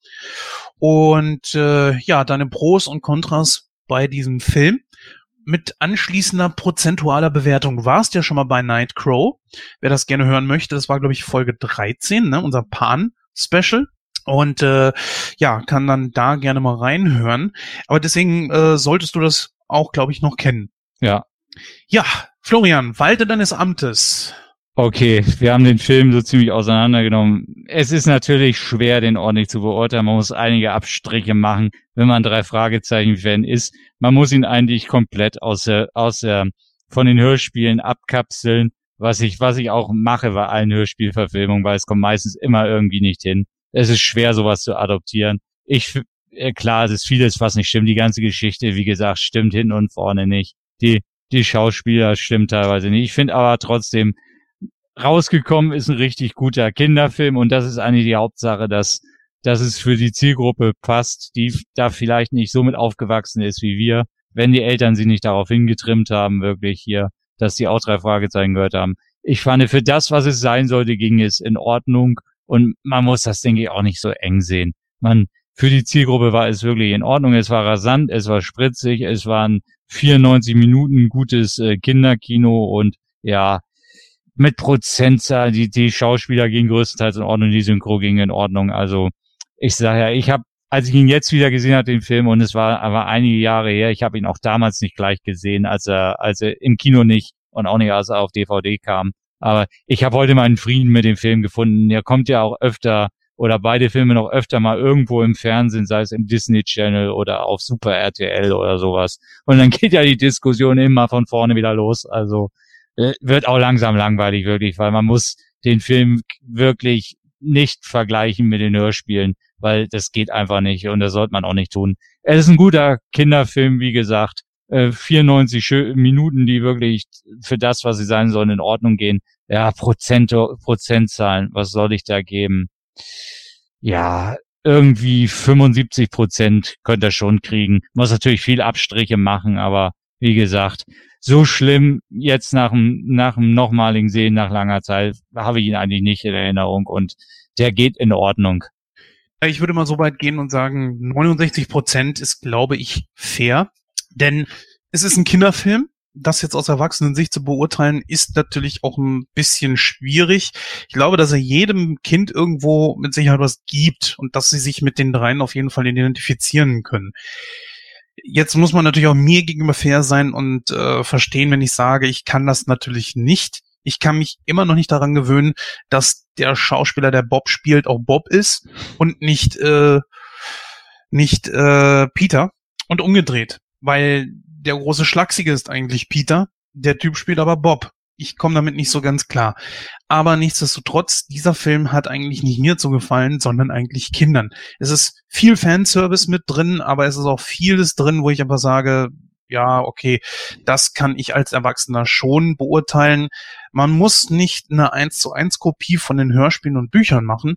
Und äh, ja, deine Pros und Kontras bei diesem Film mit anschließender prozentualer Bewertung. Warst ja schon mal bei Nightcrow. Wer das gerne hören möchte, das war, glaube ich, Folge 13, ne? unser Pan-Special. Und äh, ja, kann dann da gerne mal reinhören. Aber deswegen äh, solltest du das auch, glaube ich, noch kennen. Ja. Ja, Florian, walte deines Amtes. Okay, wir haben den Film so ziemlich auseinandergenommen. Es ist natürlich schwer, den ordentlich zu beurteilen. Man muss einige Abstriche machen, wenn man drei Fragezeichen-Fan ist. Man muss ihn eigentlich komplett aus der, aus der, von den Hörspielen abkapseln, was ich, was ich auch mache bei allen Hörspielverfilmungen, weil es kommt meistens immer irgendwie nicht hin. Es ist schwer, sowas zu adoptieren. Ich, äh, klar, es ist vieles, was nicht stimmt. Die ganze Geschichte, wie gesagt, stimmt hinten und vorne nicht. Die, die Schauspieler stimmen teilweise nicht. Ich finde aber trotzdem, rausgekommen ist ein richtig guter Kinderfilm und das ist eigentlich die Hauptsache, dass, dass es für die Zielgruppe passt, die da vielleicht nicht so mit aufgewachsen ist wie wir, wenn die Eltern sie nicht darauf hingetrimmt haben, wirklich hier, dass die auch drei Fragezeichen gehört haben. Ich fand, für das, was es sein sollte, ging es in Ordnung und man muss das, denke ich, auch nicht so eng sehen. Man, für die Zielgruppe war es wirklich in Ordnung. Es war rasant, es war spritzig, es waren 94 Minuten gutes äh, Kinderkino und ja, mit Prozentzahl, die, die Schauspieler gingen größtenteils in Ordnung, die Synchro ging in Ordnung. Also ich sage ja, ich habe, als ich ihn jetzt wieder gesehen habe, den Film, und es war aber einige Jahre her, ich habe ihn auch damals nicht gleich gesehen, als er, als er im Kino nicht und auch nicht, als er auf DVD kam. Aber ich habe heute meinen Frieden mit dem Film gefunden. Er kommt ja auch öfter oder beide Filme noch öfter mal irgendwo im Fernsehen, sei es im Disney Channel oder auf Super RTL oder sowas. Und dann geht ja die Diskussion immer von vorne wieder los. Also äh, wird auch langsam langweilig, wirklich, weil man muss den Film wirklich nicht vergleichen mit den Hörspielen, weil das geht einfach nicht und das sollte man auch nicht tun. Es ist ein guter Kinderfilm, wie gesagt. Äh, 94 Minuten, die wirklich für das, was sie sein sollen, in Ordnung gehen. Ja, Prozent, Prozentzahlen, was soll ich da geben? Ja, irgendwie 75 Prozent könnte er schon kriegen. Muss natürlich viel Abstriche machen, aber wie gesagt, so schlimm jetzt nach dem, nach dem nochmaligen Sehen nach langer Zeit habe ich ihn eigentlich nicht in Erinnerung und der geht in Ordnung. Ich würde mal so weit gehen und sagen, 69 Prozent ist, glaube ich, fair. Denn es ist ein Kinderfilm. Das jetzt aus Erwachsenensicht zu beurteilen, ist natürlich auch ein bisschen schwierig. Ich glaube, dass er jedem Kind irgendwo mit Sicherheit was gibt und dass sie sich mit den dreien auf jeden Fall identifizieren können. Jetzt muss man natürlich auch mir gegenüber fair sein und äh, verstehen, wenn ich sage, ich kann das natürlich nicht. Ich kann mich immer noch nicht daran gewöhnen, dass der Schauspieler, der Bob spielt, auch Bob ist und nicht äh, nicht äh, Peter und umgedreht, weil der große Schlachsige ist eigentlich Peter, der Typ spielt aber Bob. Ich komme damit nicht so ganz klar. Aber nichtsdestotrotz, dieser Film hat eigentlich nicht mir zu gefallen, sondern eigentlich Kindern. Es ist viel Fanservice mit drin, aber es ist auch vieles drin, wo ich einfach sage, ja, okay, das kann ich als Erwachsener schon beurteilen. Man muss nicht eine 1 zu 1 Kopie von den Hörspielen und Büchern machen,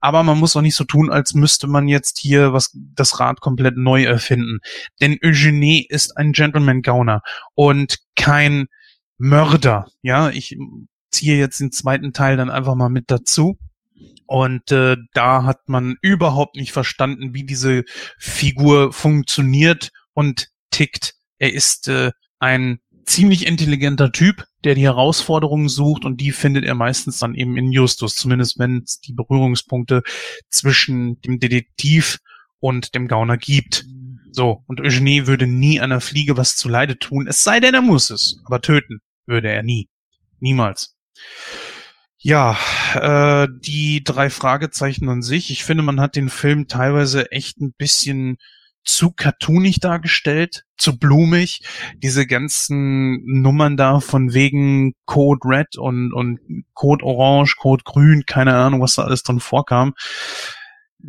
aber man muss auch nicht so tun, als müsste man jetzt hier was das Rad komplett neu erfinden. Denn Eugenie ist ein Gentleman Gauner und kein Mörder. Ja, ich ziehe jetzt den zweiten Teil dann einfach mal mit dazu. Und äh, da hat man überhaupt nicht verstanden, wie diese Figur funktioniert und tickt. Er ist äh, ein ziemlich intelligenter Typ, der die Herausforderungen sucht und die findet er meistens dann eben in Justus, zumindest wenn es die Berührungspunkte zwischen dem Detektiv und dem Gauner gibt. So, und Eugenie würde nie einer Fliege was zuleide tun, es sei denn, er muss es. Aber töten würde er nie. Niemals. Ja, äh, die drei Fragezeichen an sich. Ich finde, man hat den Film teilweise echt ein bisschen zu cartoonig dargestellt, zu blumig. Diese ganzen Nummern da von wegen Code Red und, und Code Orange, Code Grün, keine Ahnung, was da alles drin vorkam.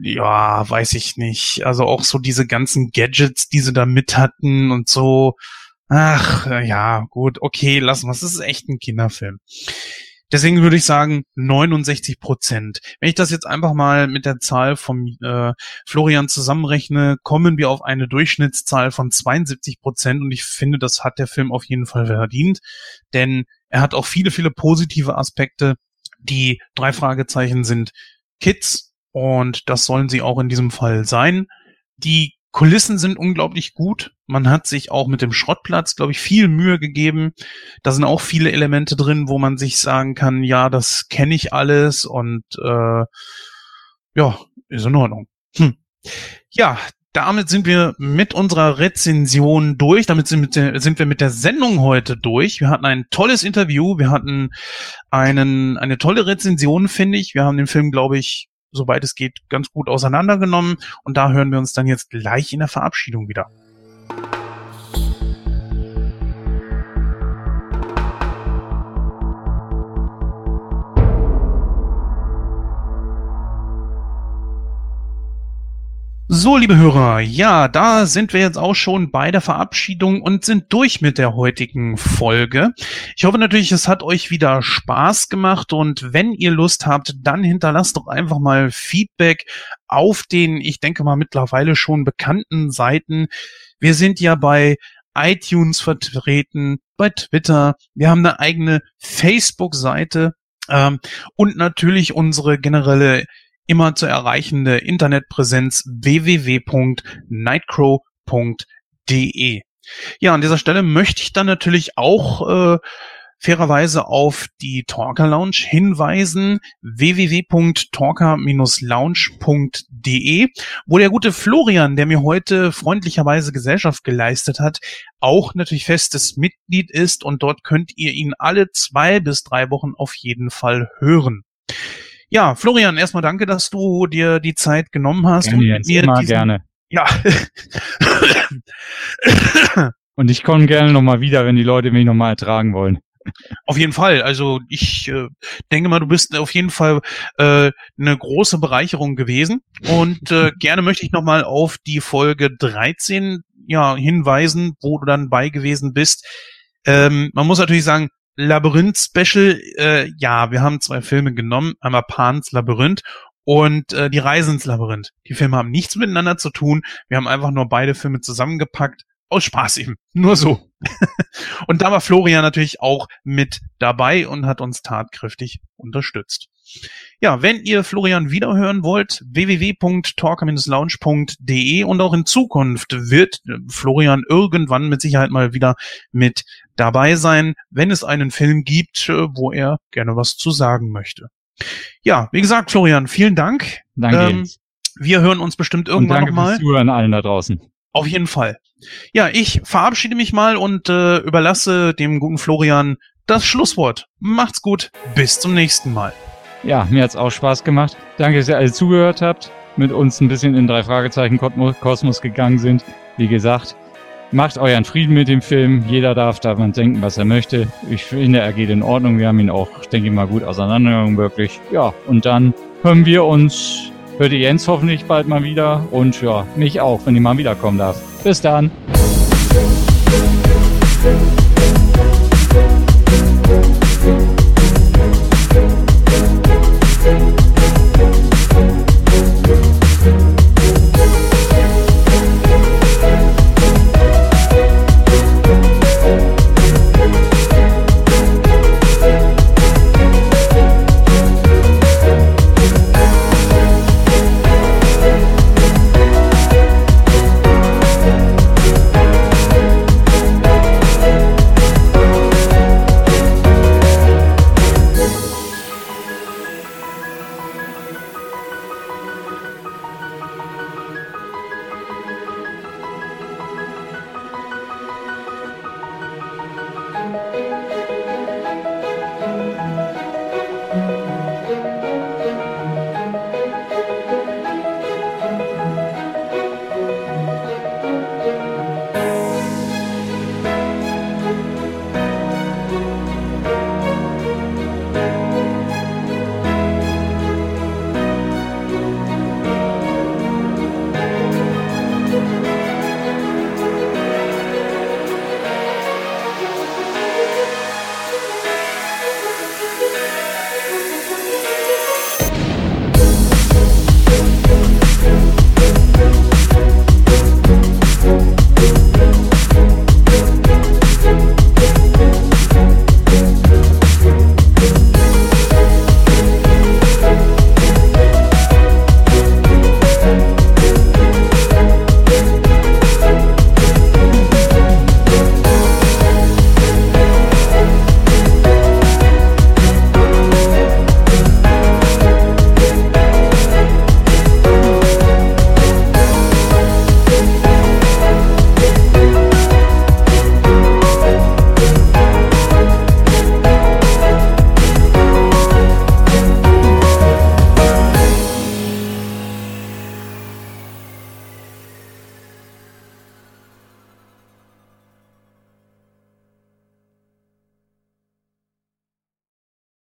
Ja, weiß ich nicht. Also auch so diese ganzen Gadgets, die sie da mit hatten und so. Ach, ja, gut, okay, lassen wir es. Das ist echt ein Kinderfilm. Deswegen würde ich sagen 69 Prozent. Wenn ich das jetzt einfach mal mit der Zahl vom äh, Florian zusammenrechne, kommen wir auf eine Durchschnittszahl von 72 Prozent und ich finde, das hat der Film auf jeden Fall verdient, denn er hat auch viele, viele positive Aspekte. Die drei Fragezeichen sind Kids und das sollen sie auch in diesem Fall sein. Die Kulissen sind unglaublich gut. Man hat sich auch mit dem Schrottplatz, glaube ich, viel Mühe gegeben. Da sind auch viele Elemente drin, wo man sich sagen kann, ja, das kenne ich alles und äh, ja, ist in Ordnung. Hm. Ja, damit sind wir mit unserer Rezension durch. Damit sind, sind, wir mit der Sendung heute durch. Wir hatten ein tolles Interview. Wir hatten einen, eine tolle Rezension, finde ich. Wir haben den Film, glaube ich, soweit es geht, ganz gut auseinandergenommen. Und da hören wir uns dann jetzt gleich in der Verabschiedung wieder. So, liebe Hörer, ja, da sind wir jetzt auch schon bei der Verabschiedung und sind durch mit der heutigen Folge. Ich hoffe natürlich, es hat euch wieder Spaß gemacht und wenn ihr Lust habt, dann hinterlasst doch einfach mal Feedback auf den, ich denke mal, mittlerweile schon bekannten Seiten. Wir sind ja bei iTunes vertreten, bei Twitter, wir haben eine eigene Facebook-Seite ähm, und natürlich unsere generelle immer zu erreichende Internetpräsenz www.nightcrow.de. Ja, an dieser Stelle möchte ich dann natürlich auch äh, fairerweise auf die Talker Lounge hinweisen, www.talker-lounge.de, wo der gute Florian, der mir heute freundlicherweise Gesellschaft geleistet hat, auch natürlich festes Mitglied ist und dort könnt ihr ihn alle zwei bis drei Wochen auf jeden Fall hören. Ja, Florian, erstmal danke, dass du dir die Zeit genommen hast. Gerne, und mit mir immer diesen, gerne. Ja. und ich komme gerne nochmal wieder, wenn die Leute mich nochmal ertragen wollen. Auf jeden Fall. Also ich äh, denke mal, du bist auf jeden Fall äh, eine große Bereicherung gewesen. Und äh, gerne möchte ich nochmal auf die Folge 13 ja, hinweisen, wo du dann bei gewesen bist. Ähm, man muss natürlich sagen, Labyrinth-Special, äh, ja, wir haben zwei Filme genommen, einmal Pans Labyrinth und äh, die Reise ins Labyrinth. Die Filme haben nichts miteinander zu tun. Wir haben einfach nur beide Filme zusammengepackt, aus Spaß eben. Nur so. und da war Florian natürlich auch mit dabei und hat uns tatkräftig unterstützt. Ja, wenn ihr Florian wiederhören wollt, www.talker-lounge.de und auch in Zukunft wird Florian irgendwann mit Sicherheit mal wieder mit dabei sein, wenn es einen Film gibt, wo er gerne was zu sagen möchte. Ja, wie gesagt, Florian, vielen Dank. Danke. Ähm, wir hören uns bestimmt irgendwann nochmal. Danke fürs Zuhören allen da draußen. Auf jeden Fall. Ja, ich verabschiede mich mal und äh, überlasse dem guten Florian das Schlusswort. Macht's gut, bis zum nächsten Mal. Ja, mir hat's auch Spaß gemacht. Danke, dass ihr alle zugehört habt, mit uns ein bisschen in drei Fragezeichen Kosmos gegangen sind. Wie gesagt, macht euren Frieden mit dem Film. Jeder darf daran denken, was er möchte. Ich finde, er geht in Ordnung. Wir haben ihn auch, denke ich mal, gut auseinandergenommen, wirklich. Ja, und dann hören wir uns hört ihr Jens hoffentlich bald mal wieder und ja, mich auch, wenn ich mal wiederkommen darf. Bis dann.